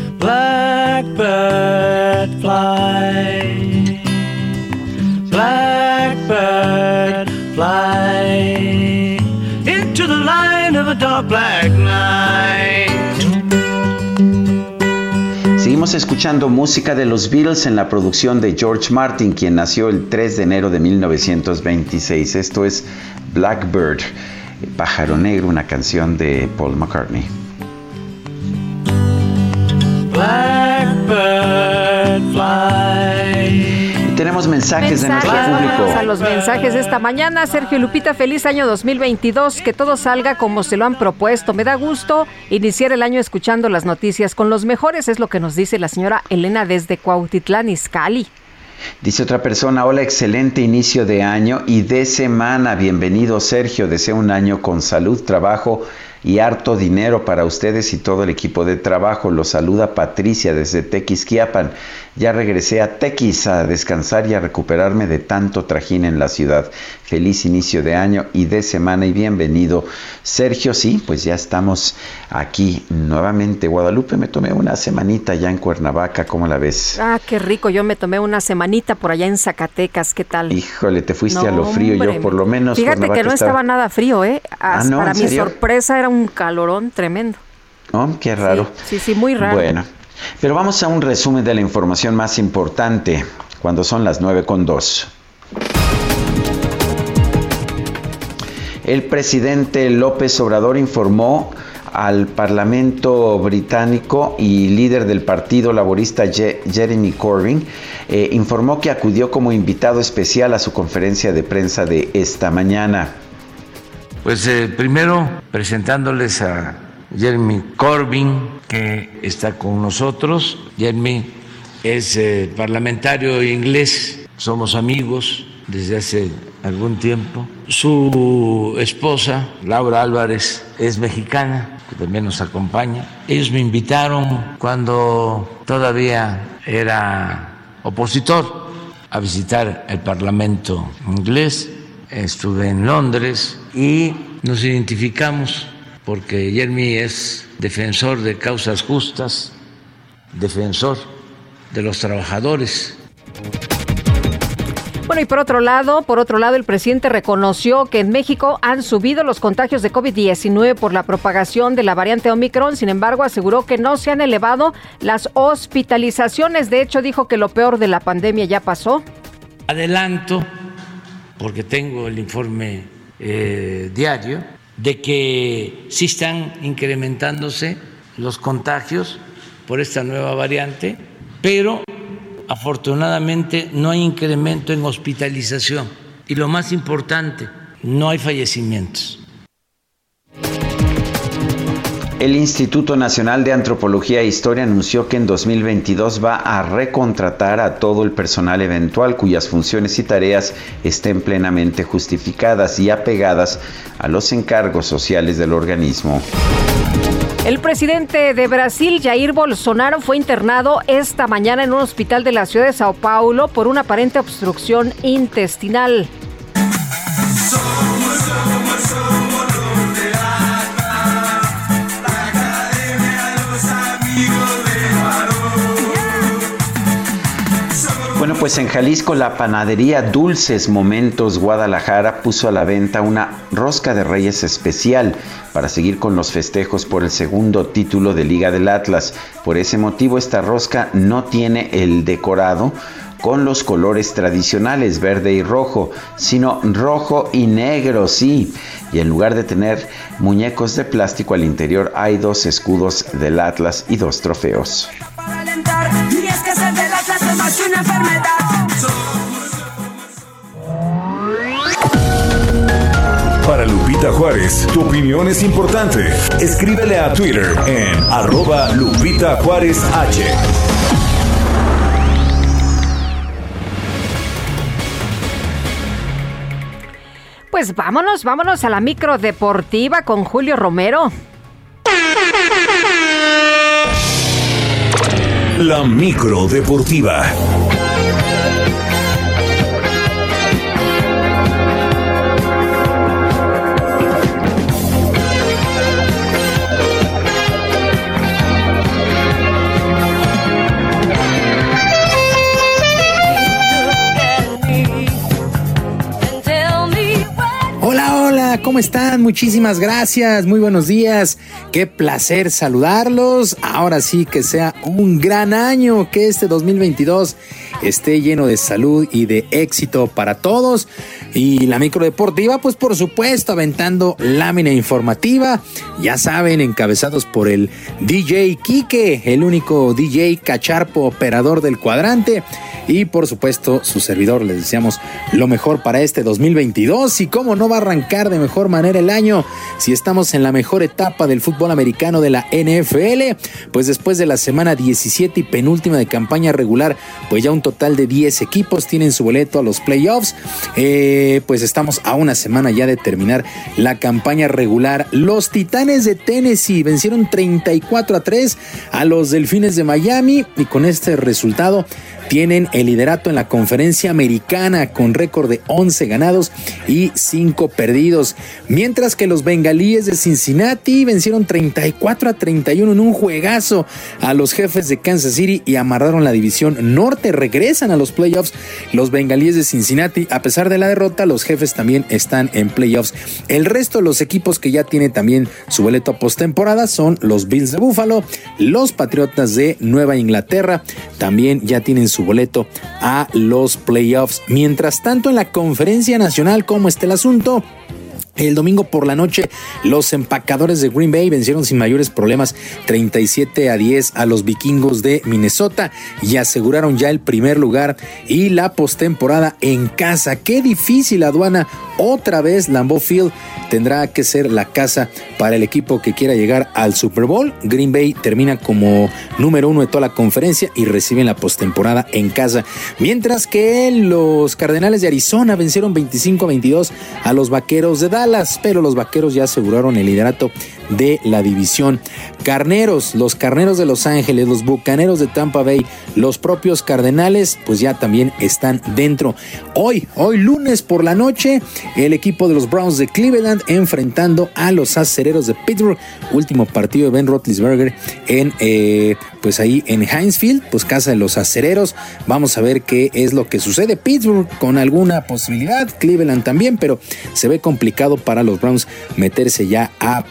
Blackbird fly. Blackbird fly into the light of a dark black night. Seguimos escuchando música de los Beatles en la producción de George Martin, quien nació el 3 de enero de 1926. Esto es Blackbird, Pájaro Negro, una canción de Paul McCartney. Blackbird fly. Y tenemos mensajes, de nuestro Mensajes, público. vamos a los mensajes de esta mañana. Sergio Lupita, feliz año 2022. Que todo salga como se lo han propuesto. Me da gusto iniciar el año escuchando las noticias con los mejores, es lo que nos dice la señora Elena desde Cuautitlán, Izcalli. Dice otra persona, hola, excelente inicio de año y de semana. Bienvenido Sergio, deseo un año con salud, trabajo y harto dinero para ustedes y todo el equipo de trabajo. Los saluda Patricia desde Tequisquiapan. Ya regresé a Tequis a descansar y a recuperarme de tanto trajín en la ciudad. Feliz inicio de año y de semana y bienvenido. Sergio, sí, pues ya estamos aquí nuevamente. Guadalupe, me tomé una semanita ya en Cuernavaca, ¿cómo la ves? Ah, qué rico. Yo me tomé una semanita por allá en Zacatecas. ¿Qué tal? Híjole, te fuiste No, a lo frío, hombre, yo por lo menos. Fíjate que no estaba nada frío, ¿eh? Ah, ¿no? Para ¿En mi serio? sorpresa era un calorón tremendo. Oh, qué raro. Sí, sí, muy raro. Bueno, pero vamos a un resumen de la información más importante cuando son las 9 con 2. El presidente López Obrador informó al Parlamento británico y líder del Partido Laborista Je- Jeremy Corbyn, eh, informó que acudió como invitado especial a su conferencia de prensa de esta mañana. Pues eh, primero presentándoles a Jeremy Corbyn, que está con nosotros. Jeremy es eh, parlamentario inglés, somos amigos desde hace algún tiempo. Su esposa, Laura Álvarez, es mexicana, que también nos acompaña. Ellos me invitaron cuando todavía era opositor a visitar el Parlamento inglés. Estuve en Londres y nos identificamos porque Jeremy es defensor de causas justas, defensor de los trabajadores. Bueno, y por otro lado, por otro lado, el presidente reconoció que en México han subido los contagios de COVID-19 por la propagación de la variante Omicron. Sin embargo, aseguró que no se han elevado las hospitalizaciones. De hecho, dijo que lo peor de la pandemia ya pasó. Adelanto, porque tengo el informe eh, diario, de que sí están incrementándose los contagios por esta nueva variante, pero afortunadamente no hay incremento en hospitalización. Y lo más importante, no hay fallecimientos. El Instituto Nacional de Antropología e Historia anunció que en 2022 va a recontratar a todo el personal eventual cuyas funciones y tareas estén plenamente justificadas y apegadas a los encargos sociales del organismo. El presidente de Brasil, Jair Bolsonaro, fue internado esta mañana en un hospital de la ciudad de Sao Paulo por una aparente obstrucción intestinal. Pues en Jalisco la panadería Dulces Momentos Guadalajara puso a la venta una rosca de reyes especial para seguir con los festejos por el segundo título de Liga del Atlas. Por ese motivo esta rosca no tiene el decorado con los colores tradicionales verde y rojo, sino rojo y negro, sí. Y en lugar de tener muñecos de plástico al interior hay dos escudos del Atlas y dos trofeos. Lupita Juárez, tu opinión es importante. Escríbele a Twitter en arroba Lupita Juárez H. Pues vámonos, vámonos a la micro deportiva con Julio Romero. La micro deportiva. ¿Cómo están? Muchísimas gracias, muy buenos días. Qué placer saludarlos. Ahora sí que sea un gran año, que este 2022 esté lleno de salud y de éxito para todos. Y la micro deportiva, pues por supuesto, aventando lámina informativa. Ya saben, encabezados por el DJ Kike, el único DJ cacharpo operador del cuadrante. Y por supuesto, su servidor, les deseamos lo mejor para este 2022. Y cómo no va a arrancar de mejor manera el año si estamos en la mejor etapa del fútbol americano de la NFL. Pues después de la semana 17 y penúltima de campaña regular, pues ya un total de 10 equipos tienen su boleto a los playoffs. Eh, pues estamos a una semana ya de terminar la campaña regular. Los Titanes de Tennessee vencieron 34 a 3 a los Delfines de Miami y con este resultado tienen el liderato en la conferencia americana con récord de 11 ganados y 5 perdidos, mientras que los bengalíes de Cincinnati vencieron 34 a 31 en un juegazo a los jefes de Kansas City y amarraron la división norte, regresan a los playoffs los bengalíes de Cincinnati, a pesar de la derrota, los jefes también están en playoffs. El resto de los equipos que ya tienen también su boleto postemporada son los Bills de Buffalo, los Patriotas de Nueva Inglaterra, también ya tienen su boleto a los playoffs. Mientras tanto, en la conferencia nacional, ¿cómo está el asunto? El domingo por la noche, los empacadores de Green Bay vencieron sin mayores problemas 37 a 10 a los vikingos de Minnesota y aseguraron ya el primer lugar y la postemporada en casa. Qué difícil aduana. Otra vez Lambeau Field tendrá que ser la casa para el equipo que quiera llegar al Super Bowl. Green Bay termina como número uno de toda la conferencia y reciben la postemporada en casa. Mientras que los Cardenales de Arizona vencieron 25 a 22 a los Vaqueros de Dallas, pero los Vaqueros ya aseguraron el liderato de la división. Carneros, los Carneros de Los Ángeles, los Bucaneros de Tampa Bay, los propios Cardenales, pues ya también están dentro. Hoy, hoy lunes por la noche, el equipo de los Browns de Cleveland enfrentando a los Acereros de Pittsburgh. Último partido de Ben Roethlisberger en, eh, pues ahí en Hinesfield, pues casa de los Acereros. Vamos a ver qué es lo que sucede. Pittsburgh con alguna posibilidad, Cleveland también, pero se ve complicado para los Browns meterse ya a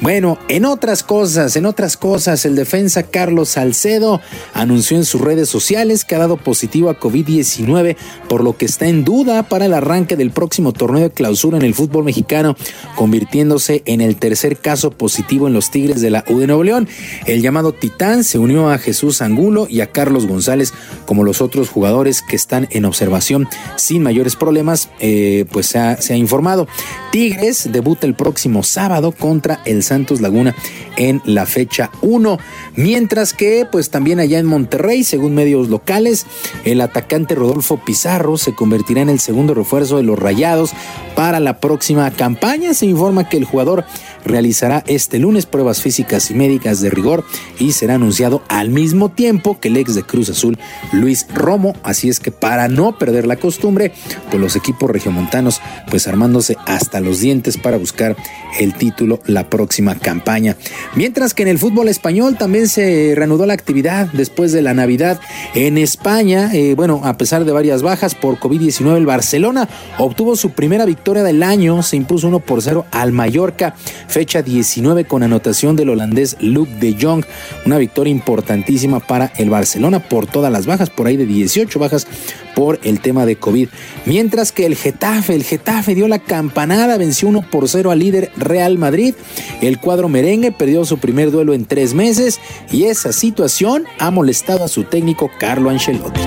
Bueno, en otras cosas, en otras cosas, el defensa Carlos Salcedo anunció en sus redes sociales que ha dado positivo a COVID-19, por lo que está en duda para el arranque del próximo torneo de clausura en el fútbol mexicano, convirtiéndose en el tercer caso positivo en los Tigres de la U de Nuevo León. El llamado Titán se unió a Jesús Angulo y a Carlos González como los otros jugadores que están en observación sin mayores problemas, eh, pues se ha, informado. Tigres debuta el próximo sábado contra el Santos Laguna en la fecha 1. Mientras que, pues también allá en Monterrey, según medios locales, el atacante Rodolfo Pizarro se convertirá en el segundo refuerzo de los Rayados para la próxima campaña. Se informa que el jugador realizará este lunes pruebas físicas y médicas de rigor y será anunciado al mismo tiempo que el ex de Cruz Azul, Luis Romo. Así es que para no perder la costumbre, pues los equipos regiomontanos pues armándose hasta los dientes para buscar el título la próxima campaña. Mientras que en el fútbol español también se reanudó la actividad después de la Navidad en España. Eh, bueno, a pesar de varias bajas por COVID-19, el Barcelona obtuvo su primera victoria del año, se impuso 1 por 0 al Mallorca, fecha 19 con anotación del holandés Luke de Jong, una victoria importantísima para el Barcelona por todas las bajas, por ahí de 18 bajas por el tema de COVID. Mientras que el Getafe, el Getafe dio la campanada, venció 1 por 0 al líder Real Madrid. El cuadro merengue perdió su primer duelo en tres meses y esa situación ha molestado a su técnico Carlo Ancelotti.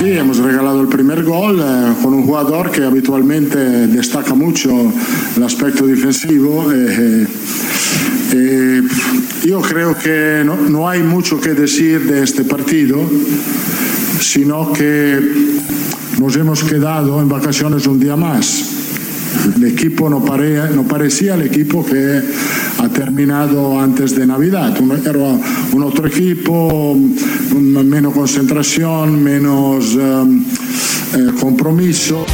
Sí, hemos regalado el primer gol eh, con un jugador que habitualmente destaca mucho el aspecto defensivo. Eh, eh, yo creo que no, no hay mucho que decir de este partido, sino que nos hemos quedado en vacaciones un día más. El equipo no, pare, no parecía el equipo que ha terminado antes de Navidad. Era un otro equipo, menos concentración, menos um, eh, compromiso.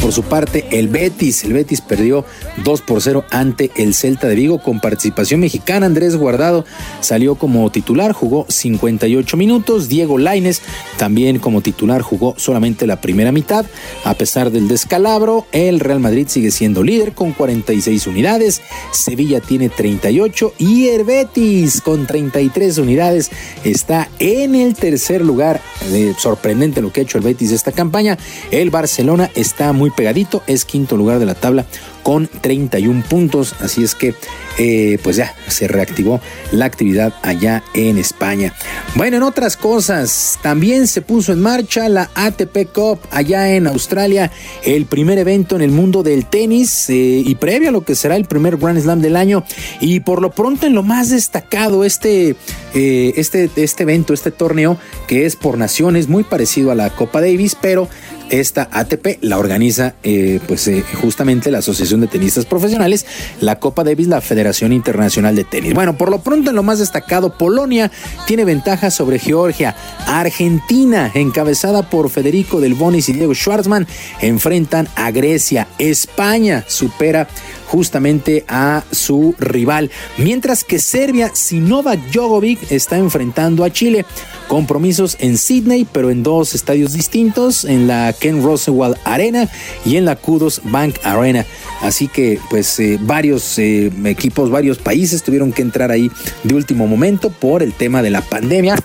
Por su parte, el Betis, el Betis perdió 2 por 0 ante el Celta de Vigo con participación mexicana. Andrés Guardado salió como titular, jugó 58 minutos. Diego Laines también como titular jugó solamente la primera mitad. A pesar del descalabro, el Real Madrid sigue siendo líder con 46 unidades. Sevilla tiene 38 y el Betis con 33 unidades está en el tercer lugar. Eh, sorprendente lo que ha hecho el Betis esta campaña. El Barcelona está muy pegadito, es quinto lugar de la tabla con 31 puntos. Así es que, eh, pues ya se reactivó la actividad allá en España. Bueno, en otras cosas, también se puso en marcha la ATP Cup allá en Australia, el primer evento en el mundo del tenis eh, y previo a lo que será el primer Grand Slam del año. Y por lo pronto, en lo más destacado, este, eh, este, este evento, este torneo, que es por naciones, muy parecido a la Copa Davis, pero esta ATP la organiza eh, pues eh, justamente la Asociación de Tenistas Profesionales, la Copa Davis, la Federación Internacional de Tenis. Bueno, por lo pronto en lo más destacado, Polonia tiene ventaja sobre Georgia. Argentina, encabezada por Federico Del Bonis y Diego Schwartzman, enfrentan a Grecia. España supera justamente a su rival. Mientras que Serbia, Sinova Jogovic está enfrentando a Chile. Compromisos en Sydney, pero en dos estadios distintos, en la Ken Rosewall Arena y en la Kudos Bank Arena. Así que pues eh, varios eh, equipos, varios países tuvieron que entrar ahí de último momento por el tema de la pandemia.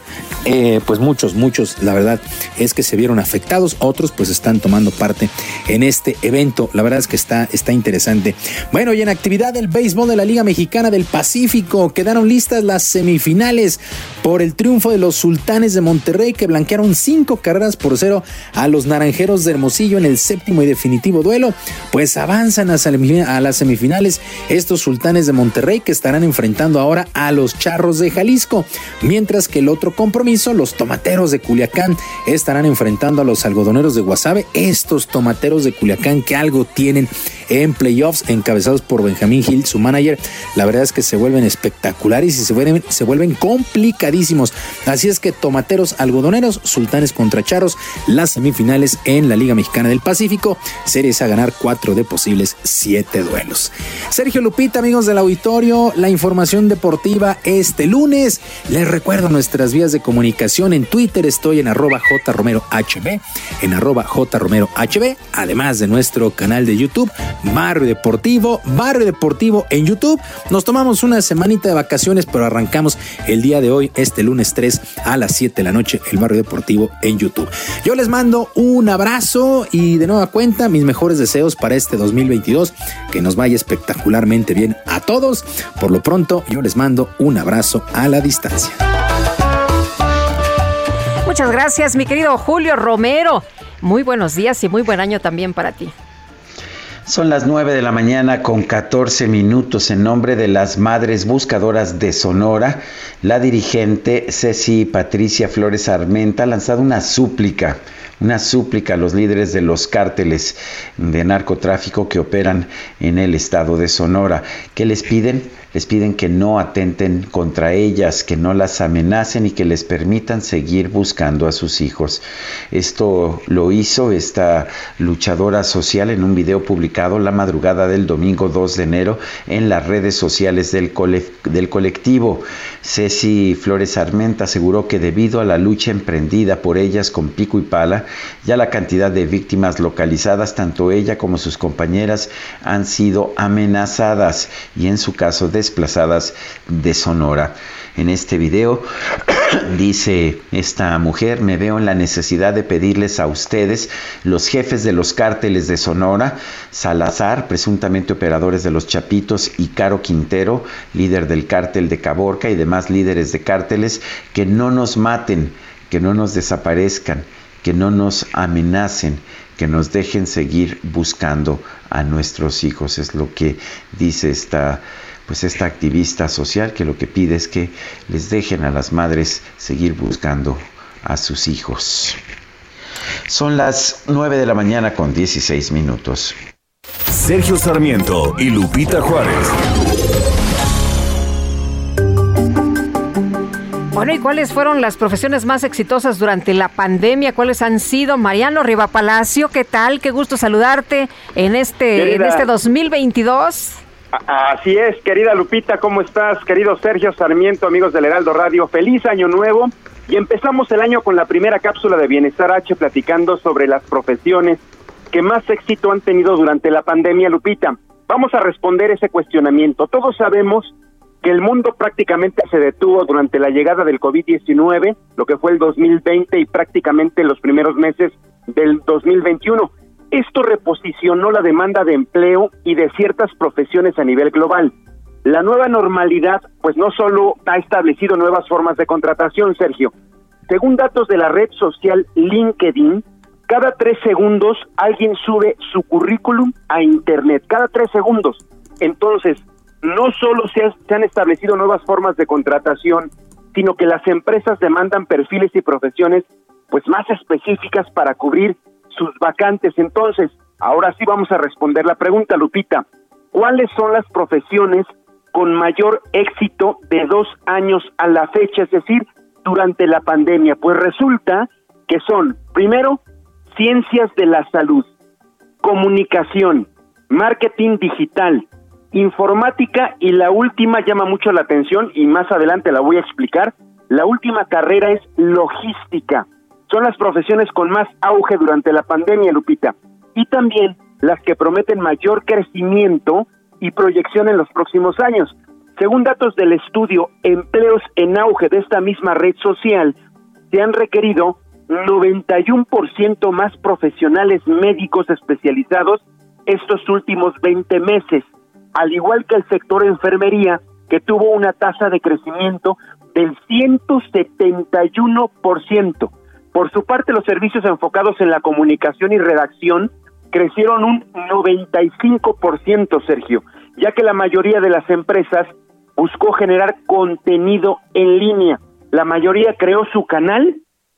Eh, pues muchos, muchos, la verdad es que se vieron afectados, otros pues están tomando parte en este evento. La verdad es que está, está interesante. Bueno, y en actividad del béisbol de la Liga Mexicana del Pacífico quedaron listas las semifinales por el triunfo de los Sultanes de Monterrey que blanquearon cinco carreras por cero a los Naranjeros de Hermosillo en el séptimo y definitivo duelo. Pues avanzan a las semifinales estos sultanes de Monterrey que estarán enfrentando ahora a los charros de Jalisco, mientras que el otro compromiso, los tomateros de Culiacán, estarán enfrentando a los algodoneros de Guasave, estos tomateros de Culiacán que algo tienen en playoffs encabezados por Benjamín Hill, su manager. La verdad es que se vuelven espectaculares y se vuelven, complicadísimos. Así es que tomateros, algodoneros, sultanes contra charros, las semifinales en la Liga Mexicana del Pacífico, series a ganar cuatro de posibles siete duelos. Sergio Lupita, amigos del auditorio, la información deportiva este lunes. Les recuerdo nuestras vías de comunicación. En Twitter estoy en arroba jromerohb, en arroba jromerohb, además de nuestro canal de YouTube, Barrio Deportivo, Barrio Deportivo en YouTube. Nos tomamos una semanita de vacaciones, pero arrancamos el día de hoy, este lunes 3 a las 7 de la noche, el Barrio Deportivo en YouTube. Yo les mando un abrazo y de nueva cuenta mis mejores deseos para este 2022. Que nos vaya espectacularmente bien a todos. Por lo pronto, yo les mando un abrazo a la distancia. Muchas gracias, mi querido Julio Romero. Muy buenos días y muy buen año también para ti. Son las 9 de la mañana con 14 minutos en nombre de las Madres Buscadoras de Sonora. La dirigente Ceci Patricia Flores Armenta ha lanzado una súplica una súplica a los líderes de los cárteles de narcotráfico que operan en el estado de Sonora. ¿Qué les piden? Les piden que no atenten contra ellas, que no las amenacen y que les permitan seguir buscando a sus hijos. Esto lo hizo esta luchadora social en un video publicado la madrugada del domingo 2 de enero en las redes sociales del, colectivo. Ceci Flores Armenta aseguró que debido a la lucha emprendida por ellas con pico y pala, ya la cantidad de víctimas localizadas, tanto ella como sus compañeras, han sido amenazadas y en su caso de desplazadas de Sonora. En este video dice esta mujer, me veo en la necesidad de pedirles a ustedes, los jefes de los cárteles de Sonora, Salazar, presuntamente operadores de los Chapitos, y Caro Quintero, líder del cártel de Caborca y demás líderes de cárteles, que no nos maten, que no nos desaparezcan, que no nos amenacen, que nos dejen seguir buscando a nuestros hijos. Es lo que dice esta pues esta activista social que lo que pide es que les dejen a las madres seguir buscando a sus hijos. Son las 9 de la mañana con 16 minutos. Sergio Sarmiento y Lupita Juárez. Bueno, ¿y cuáles fueron las profesiones más exitosas durante la pandemia? ¿Cuáles han sido? Mariano Riva Palacio, ¿qué tal? Qué gusto saludarte en este, en este 2022. Así es, querida Lupita, ¿cómo estás? Querido Sergio Sarmiento, amigos del Heraldo Radio, feliz año nuevo. Y empezamos el año con la primera cápsula de Bienestar H platicando sobre las profesiones que más éxito han tenido durante la pandemia, Lupita. Vamos a responder ese cuestionamiento. Todos sabemos que el mundo prácticamente se detuvo durante la llegada del COVID-19, lo que fue el 2020 y prácticamente los primeros meses del 2021. Esto reposicionó la demanda de empleo y de ciertas profesiones a nivel global. La nueva normalidad, pues no solo ha establecido nuevas formas de contratación, Sergio. Según datos de la red social LinkedIn, cada tres segundos alguien sube su currículum a Internet, cada tres segundos. Entonces, no solo se, han establecido nuevas formas de contratación, sino que las empresas demandan perfiles y profesiones pues más específicas para cubrir sus vacantes. Entonces, ahora sí vamos a responder la pregunta, Lupita. ¿Cuáles son las profesiones con mayor éxito de dos años a la fecha, es decir, durante la pandemia? Pues resulta que son, primero, ciencias de la salud, comunicación, marketing digital, informática y la última llama mucho la atención y más adelante la voy a explicar. La última carrera es logística son las profesiones con más auge durante la pandemia, Lupita, y también las que prometen mayor crecimiento y proyección en los próximos años. Según datos del estudio Empleos en auge de esta misma red social, se han requerido 91% más profesionales médicos especializados estos últimos 20 meses, al igual que el sector enfermería, que tuvo una tasa de crecimiento del 171%. Por su parte, los servicios enfocados en la comunicación y redacción crecieron un 95%, Sergio, ya que la mayoría de las empresas buscó generar contenido en línea. La mayoría creó su canal,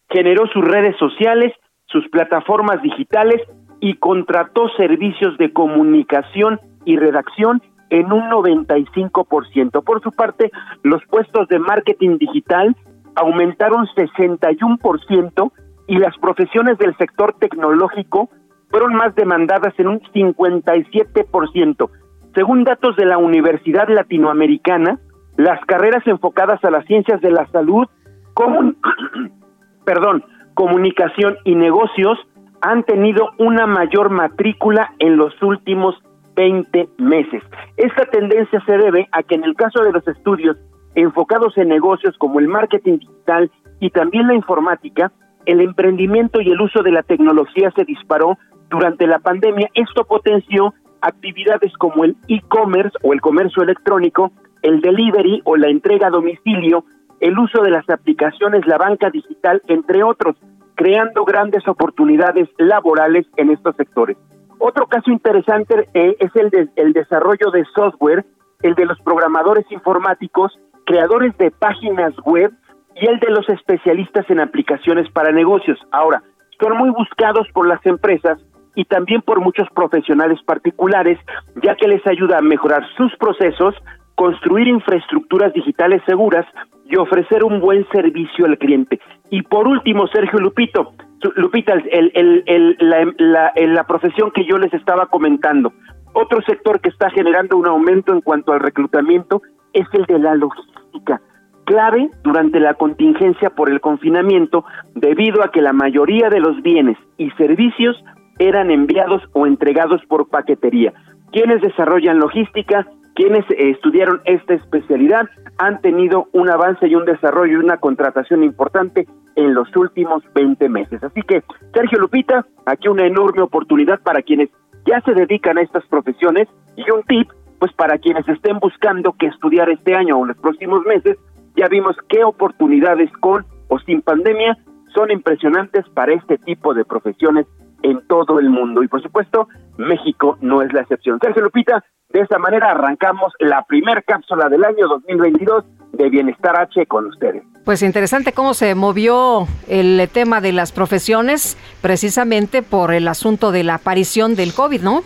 generó sus redes sociales, sus plataformas digitales y contrató servicios de comunicación y redacción en un 95%. Por su parte, los puestos de marketing digital aumentaron 61% y las profesiones del sector tecnológico fueron más demandadas en un 57%. Según datos de la Universidad Latinoamericana, las carreras enfocadas a las ciencias de la salud, perdón, comunicación y negocios han tenido una mayor matrícula en los últimos 20 meses. Esta tendencia se debe a que en el caso de los estudios enfocados en negocios como el marketing digital y también la informática, el emprendimiento y el uso de la tecnología se disparó durante la pandemia. Esto potenció actividades como el e-commerce o el comercio electrónico, el delivery o la entrega a domicilio, el uso de las aplicaciones, la banca digital, entre otros, creando grandes oportunidades laborales en estos sectores. Otro caso interesante eh, es el del el desarrollo de software, el de los programadores informáticos, creadores de páginas web y el de los especialistas en aplicaciones para negocios. Ahora, son muy buscados por las empresas y también por muchos profesionales particulares, ya que les ayuda a mejorar sus procesos, construir infraestructuras digitales seguras y ofrecer un buen servicio al cliente. Y por último, Sergio Lupito, Lupita, el, la profesión que yo les estaba comentando, otro sector que está generando un aumento en cuanto al reclutamiento es el de la logística clave durante la contingencia por el confinamiento debido a que la mayoría de los bienes y servicios eran enviados o entregados por paquetería. Quienes desarrollan logística, quienes eh, estudiaron esta especialidad, han tenido un avance y un desarrollo y una contratación importante en los últimos 20 meses. Así que, Sergio Lupita, aquí una enorme oportunidad para quienes ya se dedican a estas profesiones y un tip, pues para quienes estén buscando que estudiar este año o en los próximos meses, ya vimos qué oportunidades con o sin pandemia son impresionantes para este tipo de profesiones en todo el mundo. Y por supuesto, México no es la excepción. Sergio Lupita, de esta manera arrancamos la primer cápsula del año 2022 de Bienestar H con ustedes. Pues interesante cómo se movió el tema de las profesiones precisamente por el asunto de la aparición del COVID, ¿no?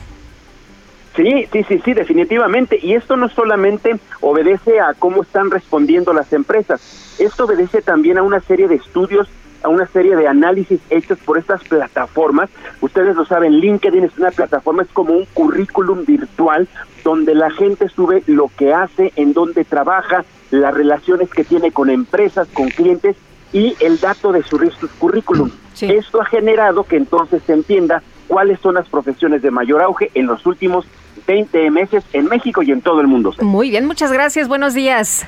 Sí, sí, sí, sí, definitivamente. Y esto no solamente obedece a cómo están respondiendo las empresas, esto obedece también a una serie de estudios a una serie de análisis hechos por estas plataformas. Ustedes lo saben, LinkedIn es una plataforma, es como un currículum virtual donde la gente sube lo que hace, en dónde trabaja, las relaciones que tiene con empresas, con clientes y el dato de su currículum. Esto ha generado que entonces se entienda cuáles son las profesiones de mayor auge en los últimos 20 meses en México y en todo el mundo. Muy bien, muchas gracias. Buenos días.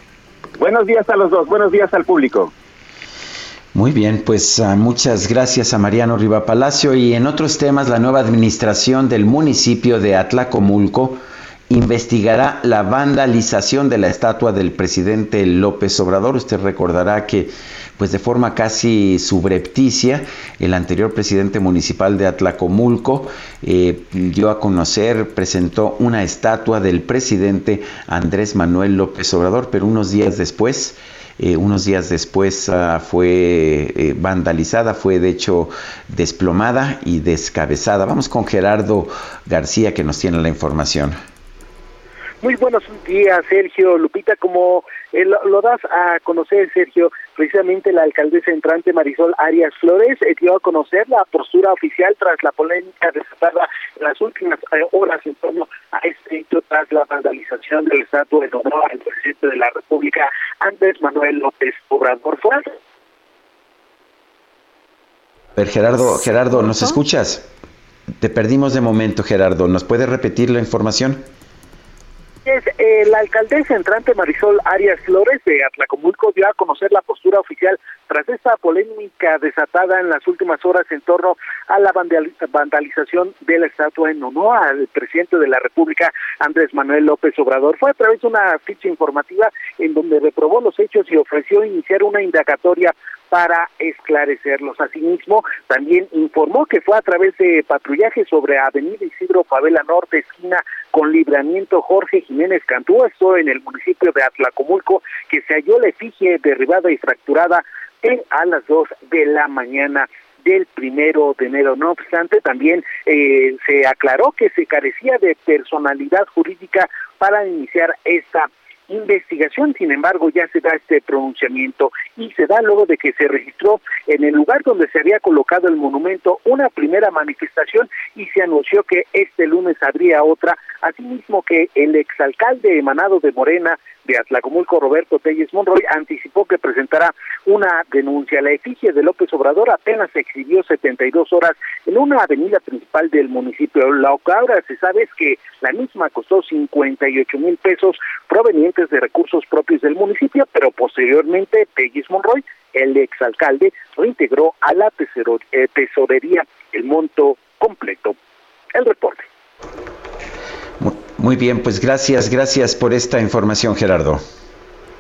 Buenos días a los dos. Buenos días al público. Muy bien, pues uh, muchas gracias a Mariano Riva Palacio y en otros temas la nueva administración del municipio de Atlacomulco investigará la vandalización de la estatua del presidente López Obrador. Usted recordará que pues de forma casi subrepticia, el anterior presidente municipal de Atlacomulco eh, dio a conocer, presentó una estatua del presidente Andrés Manuel López Obrador, pero unos días después eh, unos días después uh, fue eh, vandalizada, fue de hecho desplomada y descabezada. Vamos con Gerardo García que nos tiene la información. Muy buenos días, Sergio, Lupita, como eh, lo, lo, das a conocer, Sergio, precisamente la alcaldesa entrante Marisol Arias Flores eh, dio a conocer la postura oficial tras la polémica desatada en las últimas eh, horas en torno a este hecho tras la vandalización del estatua en honor al presidente de la República, Andrés Manuel López Obrador. ¿Fue? Gerardo, Gerardo, ¿nos escuchas? Te perdimos de momento, Gerardo. ¿Nos puedes repetir la información? Es, eh, la alcaldesa Marisol Arias Flores de Atlacomulco dio a conocer la postura oficial tras esta polémica desatada en las últimas horas en torno a la vandalización de la estatua en honor al presidente de la República, Andrés Manuel López Obrador. Fue a través de una ficha informativa en donde reprobó los hechos y ofreció iniciar una indagatoria para esclarecerlos. Asimismo, también informó que fue a través de patrullaje sobre Avenida Isidro Favela Norte, esquina con libramiento Jorge Jiménez Cantú, esto en el municipio de Atlacomulco, que se halló la efigie derribada y fracturada a las dos de la mañana del primero de enero. No obstante, también eh, se aclaró que se carecía de personalidad jurídica para iniciar esta investigación, sin embargo, ya se da este pronunciamiento y se da luego de que se registró en el lugar donde se había colocado el monumento una primera manifestación y se anunció que este lunes habría otra, asimismo que el exalcalde emanado de Morena de Atlacomulco, Roberto Telles Monroy, anticipó que presentará una denuncia. La efigie de López Obrador apenas se exhibió 72 horas en una avenida principal del municipio. Lo que ahora se sabe es que la misma costó 58 mil pesos provenientes de recursos propios del municipio, pero posteriormente Telles Monroy, el exalcalde, reintegró a la eh, tesorería el monto completo. El reporte. Muy bien, pues gracias, gracias por esta información, Gerardo.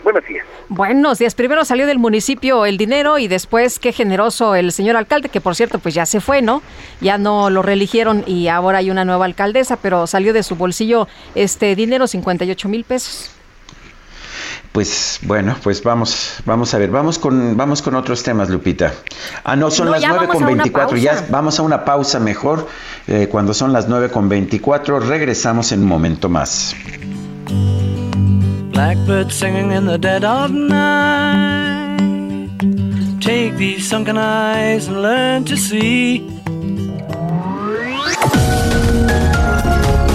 Buenos días. Buenos días. Primero salió del municipio el dinero y después qué generoso el señor alcalde, que por cierto pues ya se fue, ¿no? Ya no lo reeligieron y ahora hay una nueva alcaldesa, pero salió de su bolsillo este dinero, 58 mil pesos. Pues bueno, pues vamos, vamos a ver, vamos con, vamos con otros temas, Lupita. Ah, no, son las nueve con veinticuatro, ya vamos a una pausa mejor. Eh, cuando son las nueve con veinticuatro, regresamos en un momento más. Blackbird singing in the dead of night. Take these sunken eyes and learn to see.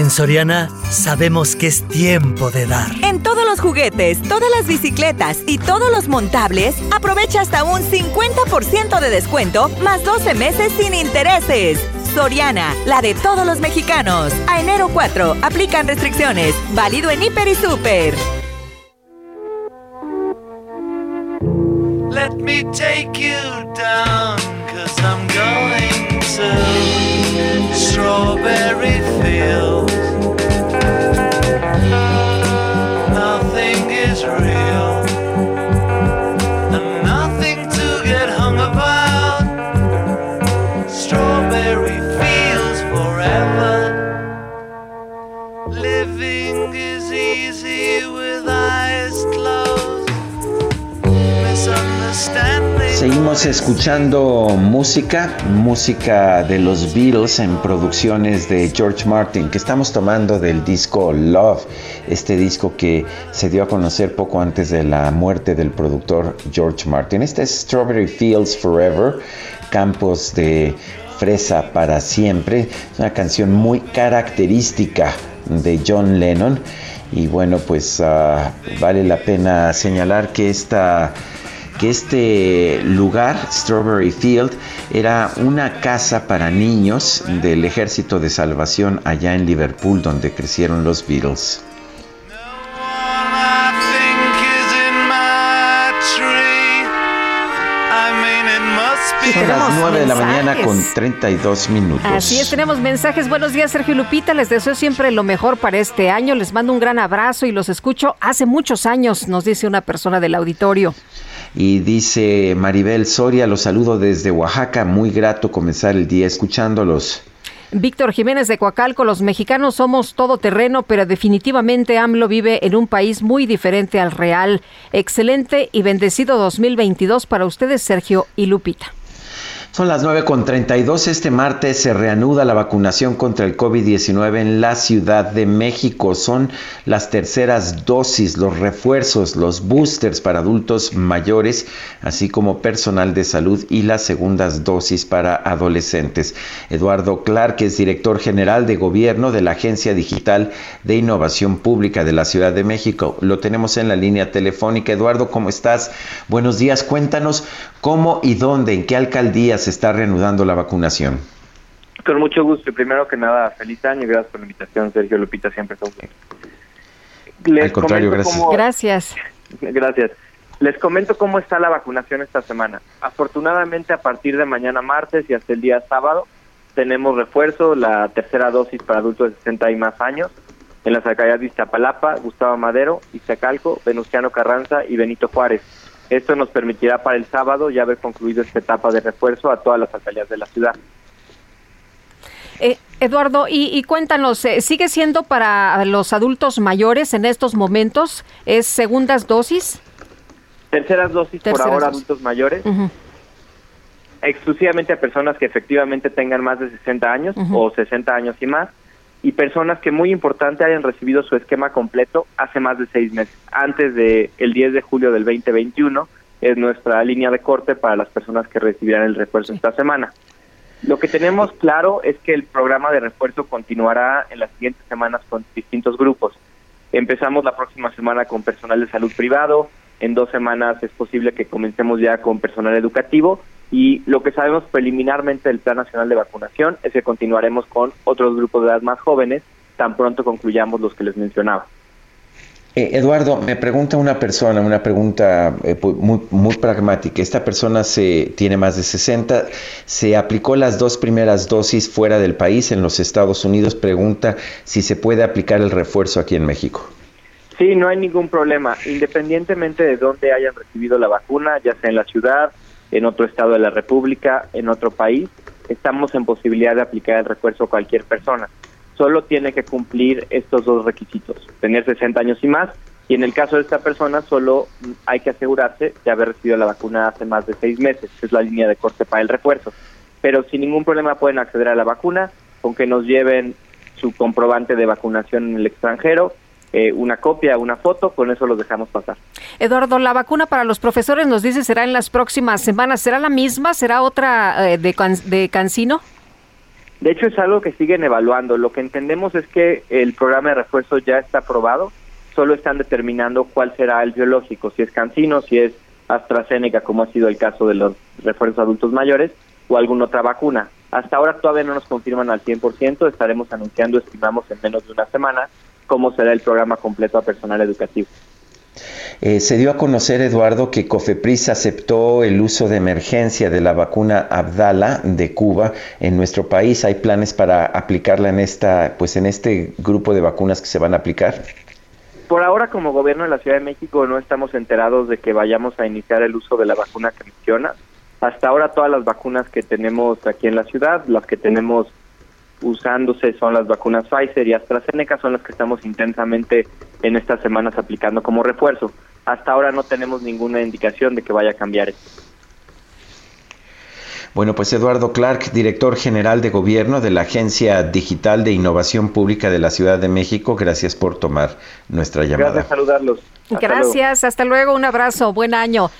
En Soriana sabemos que es tiempo de dar. En todos los juguetes, todas las bicicletas y todos los montables, aprovecha hasta un 50% de descuento más 12 meses sin intereses. Soriana, la de todos los mexicanos. A enero 4, aplican restricciones. Válido en Hiper y Super. Let me take you down, cause I'm going to strawberry fields. Nothing is real, and nothing to get hung about. Strawberry fields forever. Living is easy with eyes closed. Misunderstand. Seguimos escuchando música, música de los Beatles en producciones de George Martin, que estamos tomando del disco Love, este disco que se dio a conocer poco antes de la muerte del productor George Martin. Este es Strawberry Fields Forever, Campos de Fresa para siempre, es una canción muy característica de John Lennon. Y bueno, pues ah, vale la pena señalar que esta que este lugar, Strawberry Field, era una casa para niños del Ejército de Salvación allá en Liverpool, donde crecieron los Beatles. Son las 9 de la mañana con 32 minutos. Así es, tenemos mensajes. Buenos días, Sergio Lupita. Les deseo siempre lo mejor para este año. Les mando un gran abrazo y los escucho hace muchos años, nos dice una persona del auditorio. Y dice Maribel Soria, los saludo desde Oaxaca, muy grato comenzar el día escuchándolos. Víctor Jiménez de Coacalco, los mexicanos somos todo terreno, pero definitivamente AMLO vive en un país muy diferente al real. Excelente y bendecido 2022 para ustedes, Sergio y Lupita. Son las 9.32. Este martes se reanuda la vacunación contra el COVID-19 en la Ciudad de México. Son las terceras dosis, los refuerzos, los boosters para adultos mayores, así como personal de salud y las segundas dosis para adolescentes. Eduardo Clark es director general de gobierno de la Agencia Digital de Innovación Pública de la Ciudad de México. Lo tenemos en la línea telefónica. Eduardo, ¿cómo estás? Buenos días. Cuéntanos cómo y dónde, en qué alcaldía se está reanudando la vacunación. Con mucho gusto. Y primero que nada, feliz año y gracias por la invitación, Sergio Lupita, siempre son Les Al contrario, gracias. gracias. Gracias. Les comento cómo está la vacunación esta semana. Afortunadamente, a partir de mañana martes y hasta el día sábado, tenemos refuerzo, la tercera dosis para adultos de 60 y más años, en las alcaldías de Iztapalapa, Gustavo Madero, Iztacalco, Venustiano Carranza y Benito Juárez. Esto nos permitirá para el sábado ya haber concluido esta etapa de refuerzo a todas las alcaldías de la ciudad. Eh, Eduardo, y, cuéntanos, eh, ¿sigue siendo para los adultos mayores en estos momentos? ¿Es segundas dosis? Terceras dosis por ahora adultos mayores. exclusivamente a personas que efectivamente tengan más de 60 años o 60 años y más, y personas que muy importante hayan recibido su esquema completo hace más de seis meses, antes del el 10 de julio del 2021, es nuestra línea de corte para las personas que recibirán el refuerzo esta semana. Lo que tenemos claro es que el programa de refuerzo continuará en las siguientes semanas con distintos grupos. Empezamos la próxima semana con personal de salud privado, en dos semanas es posible que comencemos ya con personal educativo y lo que sabemos preliminarmente del Plan Nacional de Vacunación es que continuaremos con otros grupos de edad más jóvenes tan pronto concluyamos los que les mencionaba. Eh, Eduardo, me pregunta una persona, una pregunta eh, muy, muy pragmática. Esta persona se tiene más de 60, se aplicó las dos primeras dosis fuera del país, en los Estados Unidos. Pregunta si se puede aplicar el refuerzo aquí en México. Sí, no hay ningún problema. Independientemente de dónde hayan recibido la vacuna, ya sea en la ciudad, en otro estado de la República, en otro país, estamos en posibilidad de aplicar el refuerzo a cualquier persona. Solo tiene que cumplir estos dos requisitos, tener 60 años y más, y en el caso de esta persona solo hay que asegurarse de haber recibido la vacuna hace más de seis meses, es la línea de corte para el refuerzo. Pero sin ningún problema pueden acceder a la vacuna, con que nos lleven su comprobante de vacunación en el extranjero eh, una copia, una foto, con eso los dejamos pasar. Eduardo, la vacuna para los profesores nos dice será en las próximas semanas. ¿Será la misma? ¿Será otra eh, de, de Cancino? De hecho, es algo que siguen evaluando. Lo que entendemos es que el programa de refuerzo ya está aprobado, solo están determinando cuál será el biológico, si es Cancino, si es AstraZeneca, como ha sido el caso de los refuerzos adultos mayores, o alguna otra vacuna. Hasta ahora todavía no nos confirman al 100%, estaremos anunciando, estimamos, en menos de una semana cómo será el programa completo a personal educativo. Eh, se dio a conocer, Eduardo, que Cofepris aceptó el uso de emergencia de la vacuna Abdala de Cuba en nuestro país. ¿Hay planes para aplicarla en esta, pues en este grupo de vacunas que se van a aplicar? Por ahora, como gobierno de la Ciudad de México, no estamos enterados de que vayamos a iniciar el uso de la vacuna que menciona. Hasta ahora, todas las vacunas que tenemos aquí en la ciudad, las que tenemos usándose son las vacunas Pfizer y AstraZeneca, son las que estamos intensamente en estas semanas aplicando como refuerzo. Hasta ahora no tenemos ninguna indicación de que vaya a cambiar esto. Bueno, pues Eduardo Clark, director general de gobierno de la Agencia Digital de Innovación Pública de la Ciudad de México, gracias por tomar nuestra llamada. Gracias, saludarlos. gracias, hasta luego, un abrazo, buen año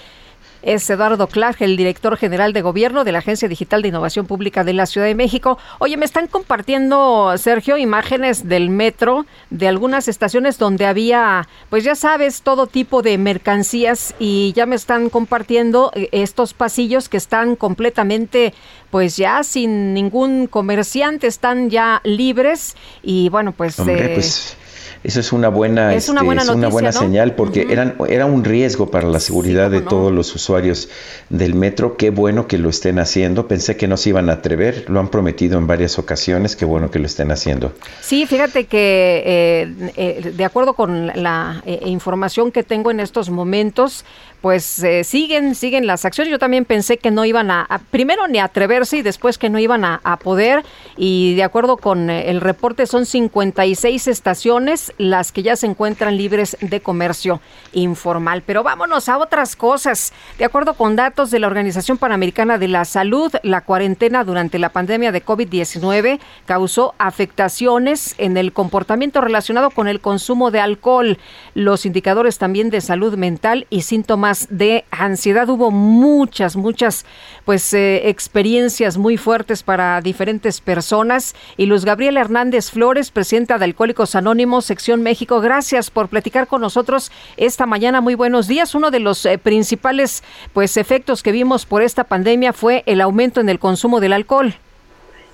es Eduardo Clark, el director general de gobierno de la Agencia Digital de Innovación Pública de la Ciudad de México. Oye, me están compartiendo, Sergio, imágenes del metro, de algunas estaciones donde había, pues ya sabes, todo tipo de mercancías y ya me están compartiendo eh, estos pasillos que están completamente, pues ya sin ningún comerciante, están ya libres y bueno, pues... Eh, pues eso es una buena, es una buena, este, señal porque eran, era un riesgo para la seguridad de todos los usuarios del metro. Qué bueno que lo estén haciendo. Pensé que no se iban a atrever. Lo han prometido en varias ocasiones. Qué bueno que lo estén haciendo. Sí, fíjate que eh, eh, de acuerdo con la eh, información que tengo en estos momentos, pues eh, siguen, siguen las acciones. Yo también pensé que no iban a, primero ni atreverse y después que no iban a, poder. Y de acuerdo con eh, el reporte son 56 estaciones las que ya se encuentran libres de comercio informal. Pero vámonos a otras cosas. De acuerdo con datos de la Organización Panamericana de la Salud, la cuarentena durante la pandemia de COVID-19 causó afectaciones en el comportamiento relacionado con el consumo de alcohol, los indicadores también de salud mental y síntomas de ansiedad. Hubo muchas, muchas pues eh, experiencias muy fuertes para diferentes personas. Y Luz Gabriela Hernández Flores, presidenta de Alcohólicos Anónimos, México, gracias por platicar con nosotros esta mañana. Muy buenos días. Uno de los eh, principales pues efectos que vimos por esta pandemia fue el aumento en el consumo del alcohol.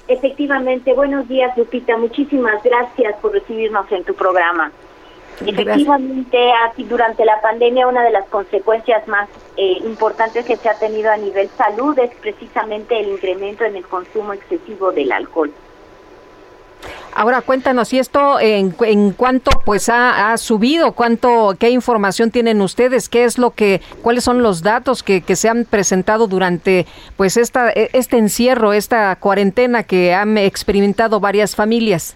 Efectivamente, buenos días Lupita, muchísimas gracias por recibirnos en tu programa. Efectivamente, durante la pandemia una de las consecuencias más eh, importantes que se ha tenido a nivel salud es precisamente el incremento en el consumo excesivo del alcohol. Ahora cuéntanos si esto en, en cuánto pues ha, subido, cuánto, qué información tienen ustedes, qué es lo que, cuáles son los datos que, que se han presentado durante pues esta, e, este encierro, esta cuarentena que han experimentado varias familias.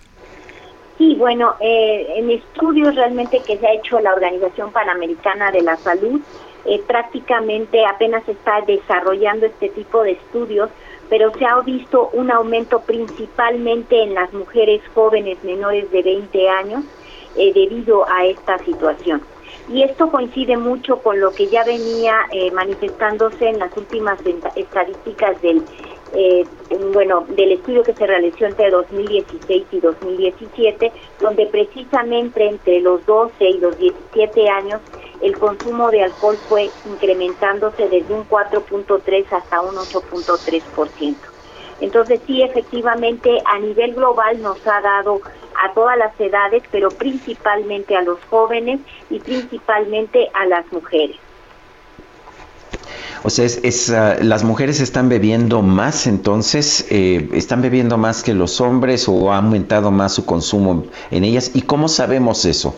Sí, bueno, eh, en estudios realmente que se ha hecho la Organización Panamericana de la Salud, eh, prácticamente apenas está desarrollando este tipo de estudios, pero se ha visto un aumento principalmente en las mujeres jóvenes menores de 20 años eh, debido a esta situación. Y esto coincide mucho con lo que ya venía eh, manifestándose en las últimas estadísticas del eh, bueno, del estudio que se realizó entre 2016 y 2017, donde precisamente entre los 12 y los 17 años el consumo de alcohol fue incrementándose desde un 4.3 hasta un 8.3%. Entonces sí, efectivamente, a nivel global nos ha dado a todas las edades, pero principalmente a los jóvenes y principalmente a las mujeres. O sea, es, ah, las mujeres están bebiendo más, entonces, eh, están bebiendo más que los hombres o ha aumentado más su consumo en ellas. ¿Y cómo sabemos eso?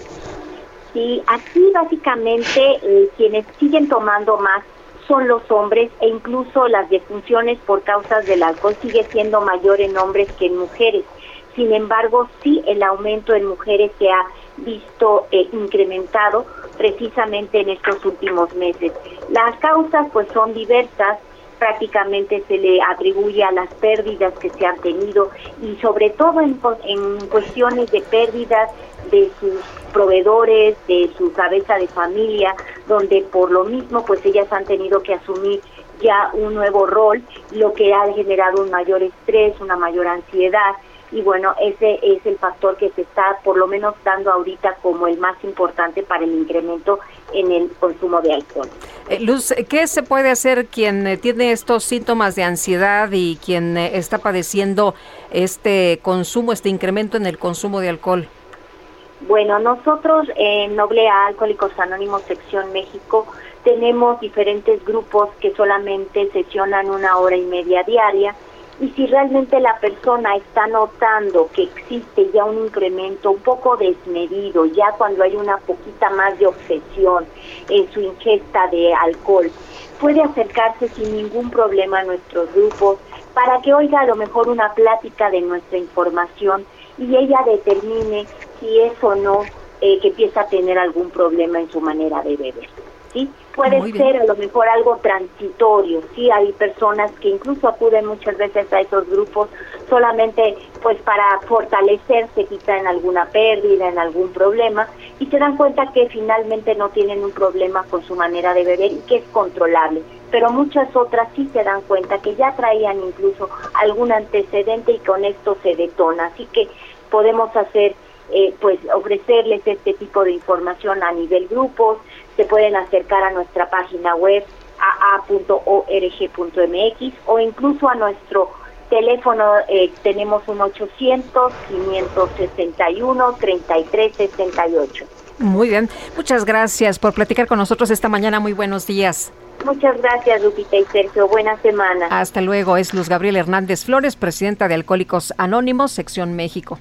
Sí, aquí básicamente eh, quienes siguen tomando más son los hombres e incluso las defunciones por causas del alcohol sigue siendo mayor en hombres que en mujeres. Sin embargo, sí el aumento en mujeres se ha visto eh, incrementado precisamente en estos últimos meses. Las causas pues son diversas, prácticamente se le atribuye a las pérdidas que se han tenido y sobre todo en, en cuestiones de pérdidas de sus proveedores, de su cabeza de familia, donde por lo mismo pues ellas han tenido que asumir ya un nuevo rol, lo que ha generado un mayor estrés, una mayor ansiedad. Y bueno, ese es el factor que se está por lo menos dando ahorita como el más importante para el incremento en el consumo de alcohol. Eh, Luz, ¿qué se puede hacer quien eh, tiene estos síntomas de ansiedad y quien eh, está padeciendo este consumo, este incremento en el consumo de alcohol? Bueno, nosotros en Noble Alcohólicos Anónimos Sección México tenemos diferentes grupos que solamente sesionan una hora y media diaria y si realmente la persona está notando que existe ya un incremento un poco desmedido, ya cuando hay una poquita más de obsesión en su ingesta de alcohol, puede acercarse sin ningún problema a nuestros grupos para que oiga a lo mejor una plática de nuestra información y ella determine si es o no eh, que empieza a tener algún problema en su manera de beber. ¿Sí? Puede ser a lo mejor algo transitorio, sí, hay personas que incluso acuden muchas veces a esos grupos solamente pues para fortalecerse quizá en alguna pérdida, en algún problema y se dan cuenta que finalmente no tienen un problema con su manera de beber y que es controlable. Pero muchas otras sí se dan cuenta que ya traían incluso algún antecedente y con esto se detona. Así que podemos hacer eh, pues ofrecerles este tipo de información a nivel grupos, se pueden acercar a nuestra página web aa.org.mx o incluso a nuestro teléfono eh, tenemos un 800 561 3368. Muy bien, muchas gracias por platicar con nosotros esta mañana. Muy buenos días. Muchas gracias, Lupita y Sergio. Buena semana. Hasta luego. Es Luz Gabriel Hernández Flores, presidenta de Alcohólicos Anónimos, sección México.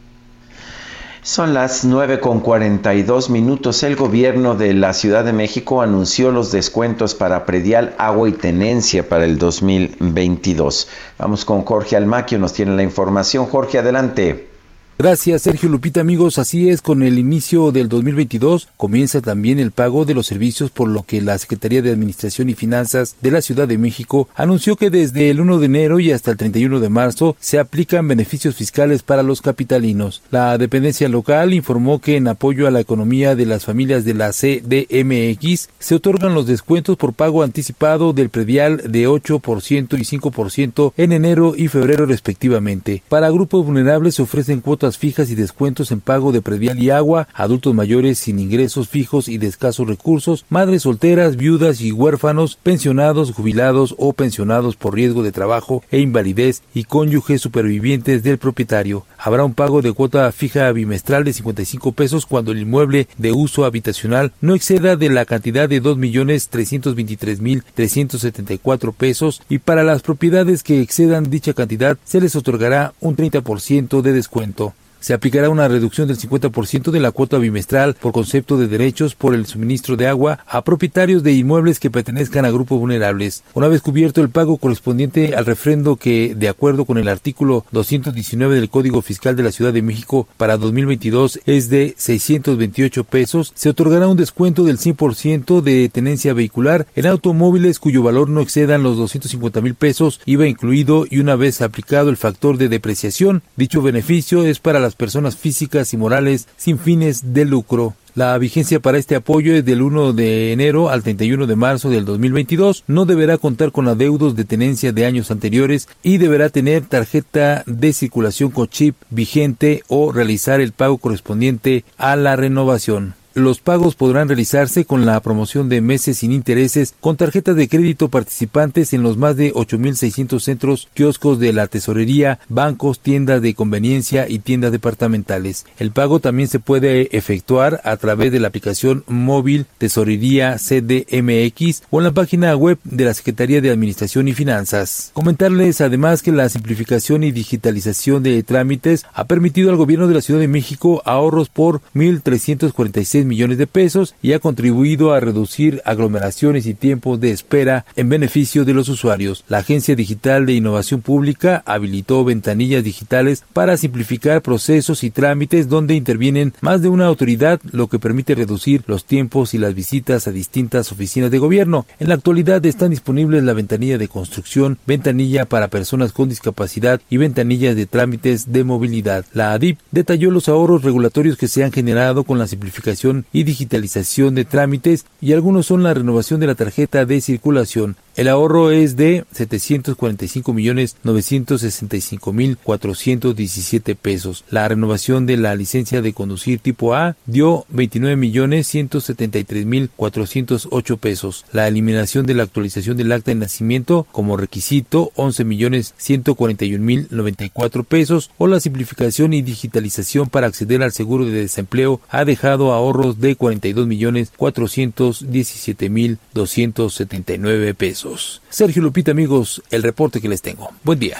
Son las 9 con 42 minutos. El gobierno de la Ciudad de México anunció los descuentos para predial, agua y tenencia para el 2022. Vamos con Jorge Almaquio, nos tiene la información. Jorge, adelante. Gracias, Sergio Lupita, amigos. Así es, con el inicio del 2022 comienza también el pago de los servicios, por lo que la Secretaría de Administración y Finanzas de la Ciudad de México anunció que desde el 1 de enero y hasta el 31 de marzo se aplican beneficios fiscales para los capitalinos. La dependencia local informó que en apoyo a la economía de las familias de la CDMX se otorgan los descuentos por pago anticipado del predial de 8% y 5% en enero y febrero respectivamente. Para grupos vulnerables se ofrecen cuotas fijas y descuentos en pago de predial y agua, adultos mayores sin ingresos fijos y de escasos recursos, madres solteras, viudas y huérfanos, pensionados, jubilados o pensionados por riesgo de trabajo e invalidez y cónyuges supervivientes del propietario. Habrá un pago de cuota fija bimestral de 55 pesos cuando el inmueble de uso habitacional no exceda de la cantidad de 2.323.374 pesos y para las propiedades que excedan dicha cantidad se les otorgará un 30% de descuento. Se aplicará una reducción del 50% de la cuota bimestral por concepto de derechos por el suministro de agua a propietarios de inmuebles que pertenezcan a grupos vulnerables. Una vez cubierto el pago correspondiente al refrendo que, de acuerdo con el artículo 219 del Código Fiscal de la Ciudad de México para 2022 es de 628 pesos, se otorgará un descuento del 100% de tenencia vehicular en automóviles cuyo valor no excedan los 250 mil pesos, IVA incluido y una vez aplicado el factor de depreciación, dicho beneficio es para las personas físicas y morales sin fines de lucro. La vigencia para este apoyo es del 1 de enero al 31 de marzo del 2022. No deberá contar con adeudos de tenencia de años anteriores y deberá tener tarjeta de circulación con chip vigente o realizar el pago correspondiente a la renovación. Los pagos podrán realizarse con la promoción de meses sin intereses con tarjetas de crédito participantes en los más de 8.600 centros kioscos de la tesorería, bancos, tiendas de conveniencia y tiendas departamentales. El pago también se puede efectuar a través de la aplicación móvil Tesorería CDMX o en la página web de la Secretaría de Administración y Finanzas. Comentarles además que la simplificación y digitalización de trámites ha permitido al gobierno de la Ciudad de México ahorros por 1.346 millones de pesos y ha contribuido a reducir aglomeraciones y tiempos de espera en beneficio de los usuarios. La Agencia Digital de Innovación Pública habilitó ventanillas digitales para simplificar procesos y trámites donde intervienen más de una autoridad, lo que permite reducir los tiempos y las visitas a distintas oficinas de gobierno. En la actualidad están disponibles la ventanilla de construcción, ventanilla para personas con discapacidad y ventanillas de trámites de movilidad. La ADIP detalló los ahorros regulatorios que se han generado con la simplificación y digitalización de trámites y algunos son la renovación de la tarjeta de circulación. El ahorro es de 745 millones 965 mil 417 pesos. La renovación de la licencia de conducir tipo A dio 29 millones 173 mil 408 pesos. La eliminación de la actualización del acta de nacimiento como requisito 11 millones 141 mil 94 pesos o la simplificación y digitalización para acceder al seguro de desempleo ha dejado ahorros de 42 millones 417 mil 279 pesos. Sergio Lupita, amigos, el reporte que les tengo. Buen día.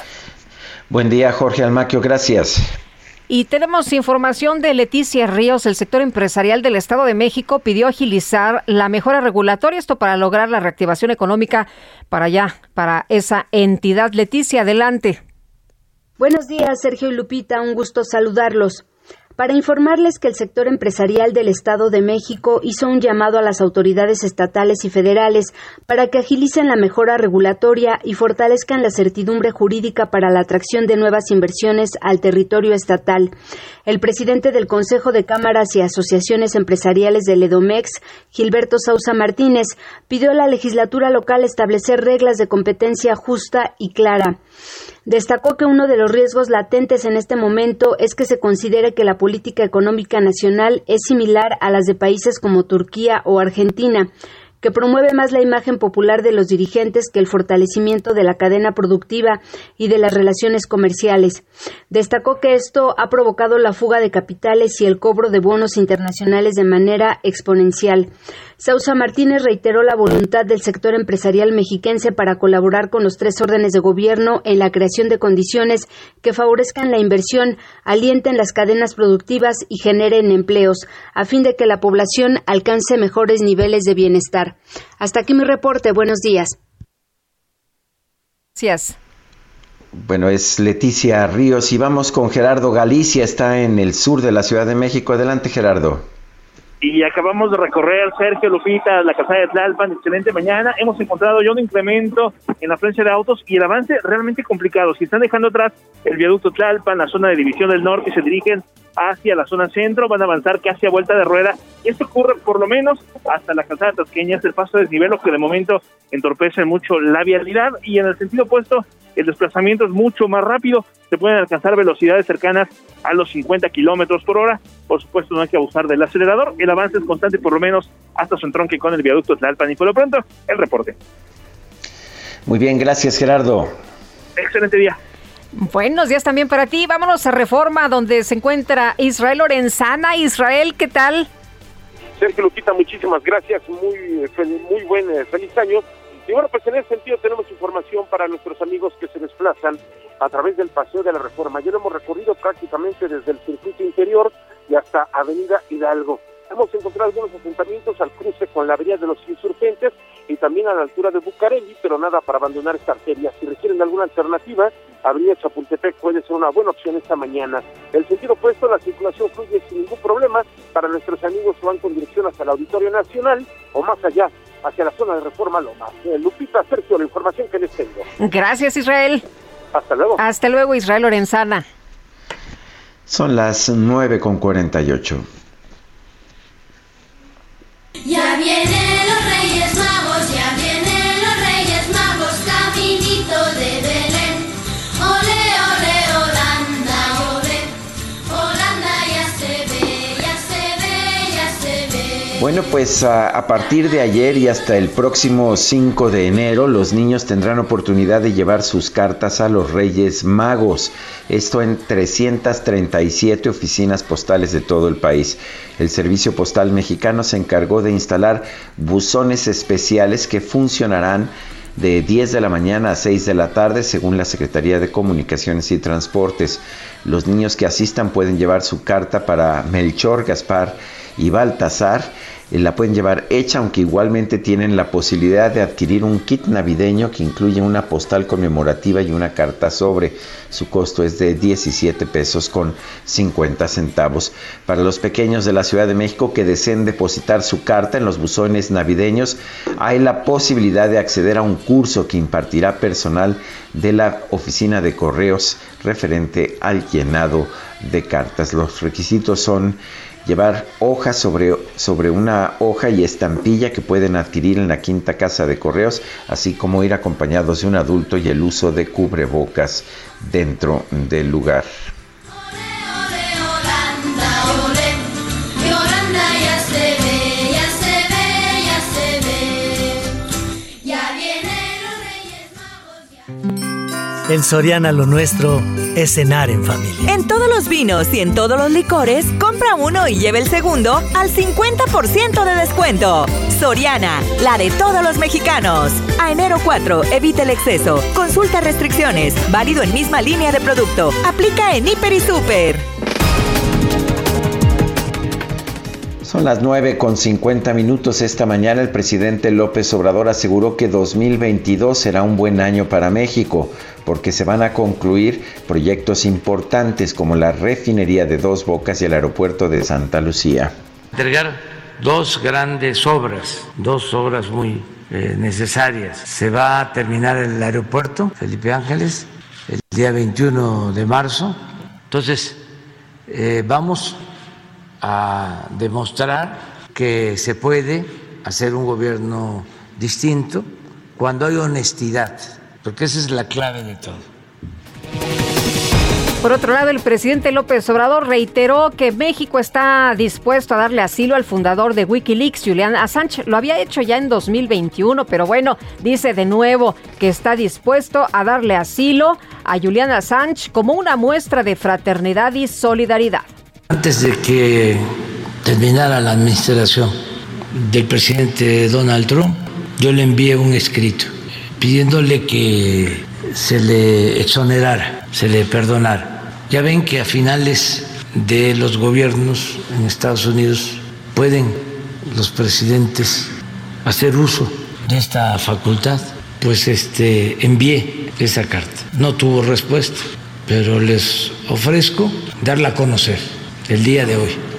Buen día, Jorge Almaquio, gracias. Y tenemos información de Leticia Ríos. El sector empresarial del Estado de México pidió agilizar la mejora regulatoria, esto para lograr la reactivación económica para allá, para esa entidad. Leticia, adelante. Buenos días, Sergio y Lupita. Un gusto saludarlos para informarles que el sector empresarial del Estado de México hizo un llamado a las autoridades estatales y federales para que agilicen la mejora regulatoria y fortalezcan la certidumbre jurídica para la atracción de nuevas inversiones al territorio estatal. El presidente del Consejo de Cámaras y Asociaciones Empresariales del EDOMEX, Gilberto Sausa Martínez, pidió a la legislatura local establecer reglas de competencia justa y clara. Destacó que uno de los riesgos latentes en este momento es que se considere que la política económica nacional es similar a las de países como Turquía o Argentina, que promueve más la imagen popular de los dirigentes que el fortalecimiento de la cadena productiva y de las relaciones comerciales. Destacó que esto ha provocado la fuga de capitales y el cobro de bonos internacionales de manera exponencial. Sausa Martínez reiteró la voluntad del sector empresarial mexiquense para colaborar con los tres órdenes de gobierno en la creación de condiciones que favorezcan la inversión, alienten las cadenas productivas y generen empleos, a fin de que la población alcance mejores niveles de bienestar. Hasta aquí mi reporte. Buenos días. Gracias. Bueno, es Leticia Ríos y vamos con Gerardo Galicia, está en el sur de la Ciudad de México. Adelante, Gerardo y acabamos de recorrer Sergio Lupita, la casa de Tlalpan, excelente mañana. Hemos encontrado ya un incremento en la frecuencia de autos y el avance realmente complicado. Si están dejando atrás el viaducto Tlalpan, la zona de División del Norte y se dirigen hacia la zona centro, van a avanzar casi a vuelta de rueda. Y esto ocurre por lo menos hasta la calzada tasqueña, es el paso de desnivel, lo que de momento entorpece mucho la vialidad y en el sentido opuesto el desplazamiento es mucho más rápido, se pueden alcanzar velocidades cercanas a los 50 kilómetros por hora. Por supuesto, no hay que abusar del acelerador. El avance es constante, por lo menos hasta su entronque con el viaducto Tlalpan. Y por lo pronto, el reporte. Muy bien, gracias, Gerardo. Excelente día. Buenos días también para ti. Vámonos a Reforma, donde se encuentra Israel Lorenzana. Israel, ¿qué tal? Sergio Luquita, muchísimas gracias. Muy, muy buen, eh, feliz año Y bueno, pues en ese sentido tenemos información para nuestros amigos que se desplazan a través del Paseo de la Reforma. Ya lo hemos recorrido prácticamente desde el circuito interior y hasta Avenida Hidalgo. Hemos encontrado algunos asentamientos al cruce con la Avenida de los Insurgentes y también a la altura de Bucareli, pero nada para abandonar esta arteria. Si requieren alguna alternativa, Avenida Chapultepec puede ser una buena opción esta mañana. El sentido opuesto, la circulación fluye sin ningún problema para nuestros amigos que van con dirección hacia el Auditorio Nacional o más allá, hacia la zona de Reforma Loma. Eh, Lupita, Sergio, la información que les tengo. Gracias, Israel. Hasta luego. Hasta luego, Israel Lorenzana. Son las 9 con 48. Ya vienen los Reyes Magos, ya vienen los Reyes Magos, caminito de Belén. Bueno, pues a, partir de ayer y hasta el próximo 5 de enero, los niños tendrán oportunidad de llevar sus cartas a los Reyes Magos. Esto en 337 oficinas postales de todo el país. El Servicio Postal Mexicano se encargó de instalar buzones especiales que funcionarán de 10 de la mañana a 6 de la tarde según la Secretaría de Comunicaciones y Transportes. Los niños que asistan pueden llevar su carta para Melchor, Gaspar y Baltasar. La pueden llevar hecha, aunque igualmente tienen la posibilidad de adquirir un kit navideño que incluye una postal conmemorativa y una carta sobre. Su costo es de 17 pesos con 50 centavos. Para los pequeños de la Ciudad de México que deseen depositar su carta en los buzones navideños, hay la posibilidad de acceder a un curso que impartirá personal de la oficina de correos referente al llenado de cartas. Los requisitos son llevar hojas sobre, sobre una hoja y estampilla que pueden adquirir en la quinta casa de correos, así como ir acompañados de un adulto y el uso de cubrebocas dentro del lugar. En Soriana lo nuestro es cenar en familia. En todos los vinos y en todos los licores, compra uno y lleve el segundo al 50% de descuento. Soriana, la de todos los mexicanos. A enero 4, evita el exceso. Consulta restricciones. Válido en misma línea de producto. Aplica en Hiper y Super. Son las 9 con 50 minutos esta mañana. El presidente López Obrador aseguró que 2022 será un buen año para México porque se van a concluir proyectos importantes como la refinería de Dos Bocas y el aeropuerto de Santa Lucía. Entregar dos grandes obras, dos obras muy eh, necesarias. Se va a terminar el aeropuerto Felipe Ángeles el día 21 de marzo. Entonces, eh, vamos a demostrar que se puede hacer un gobierno distinto cuando hay honestidad, porque esa es la clave de todo. Por otro lado, el presidente López Obrador reiteró que México está dispuesto a darle asilo al fundador de Wikileaks, Julian Assange. Lo había hecho ya en 2021, pero bueno, dice de nuevo que está dispuesto a darle asilo a Julian Assange como una muestra de fraternidad y solidaridad. Antes de que terminara la administración del presidente Donald Trump, yo le envié un escrito pidiéndole que se le exonerara, se le perdonara. Ya ven que a finales de los gobiernos en Estados Unidos pueden los presidentes hacer uso de esta facultad. Pues este envié esa carta. No tuvo respuesta, pero les ofrezco darla a conocer el día de hoy.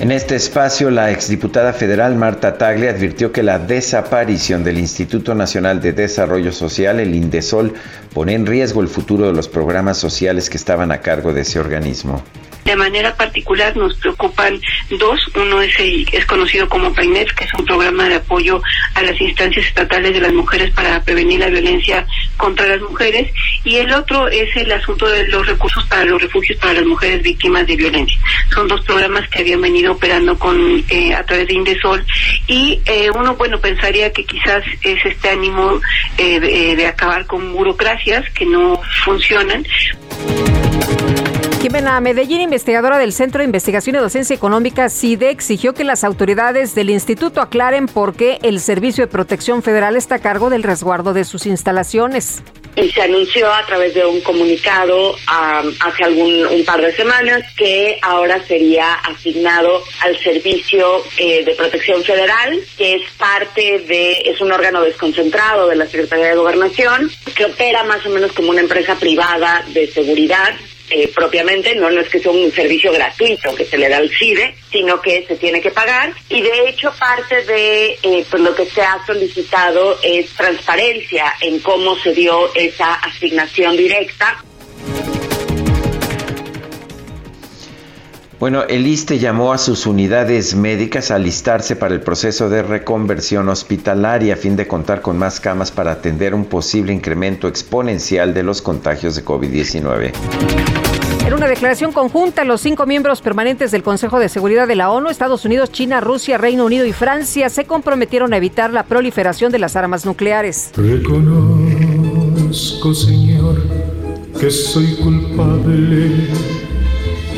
En este espacio, la exdiputada federal Marta Tagle advirtió que la desaparición del Instituto Nacional de Desarrollo Social, el INDESOL, pone en riesgo el futuro de los programas sociales que estaban a cargo de ese organismo. De manera particular nos preocupan dos. Uno es, el- es conocido como PAINET, que es un programa de apoyo a las instancias estatales de las mujeres para prevenir la violencia contra las mujeres. Y el otro es el asunto de los recursos para los refugios para las mujeres víctimas de violencia. Son dos programas que habían venido operando con eh, a través de Indesol. Y eh, uno, bueno, pensaría que quizás es este ánimo eh, de, de acabar con burocracias que no funcionan. Jimena Medellín, investigadora del Centro de Investigación y Docencia Económica, CIDE, exigió que las autoridades del instituto aclaren por qué el Servicio de Protección Federal está a cargo del resguardo de sus instalaciones. Y se anunció a través de un comunicado hace algún un par de semanas que ahora sería asignado al Servicio eh, de Protección Federal, que es parte de, es un órgano desconcentrado de la Secretaría de Gobernación, que opera más o menos como una empresa privada de seguridad eh, propiamente, no, no es que sea un servicio gratuito que se le da al CIDE, sino que se tiene que pagar. Y de hecho parte de eh, pues lo que se ha solicitado es transparencia en cómo se dio esa asignación directa. Bueno, el ISTE llamó a sus unidades médicas a alistarse para el proceso de reconversión hospitalaria a fin de contar con más camas para atender un posible incremento exponencial de los contagios de COVID-19. En una declaración conjunta, los cinco miembros permanentes del Consejo de Seguridad de la ONU, Estados Unidos, China, Rusia, Reino Unido y Francia, se comprometieron a evitar la proliferación de las armas nucleares. Reconozco, Señor, que soy culpable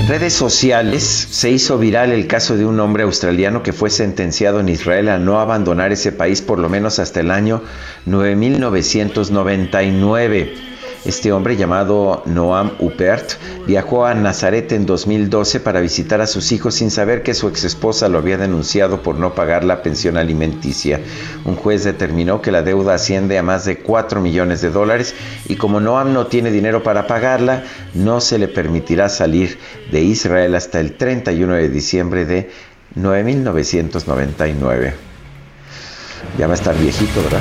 en redes sociales se hizo viral el caso de un hombre australiano que fue sentenciado en Israel a no abandonar ese país por lo menos hasta el año 9999. Este hombre llamado Noam Upert viajó a Nazaret en 2012 para visitar a sus hijos sin saber que su exesposa lo había denunciado por no pagar la pensión alimenticia. Un juez determinó que la deuda asciende a más de 4 millones de dólares y como Noam no tiene dinero para pagarla, no se le permitirá salir de Israel hasta el 31 de diciembre de 9999. Ya va a estar viejito, ¿verdad?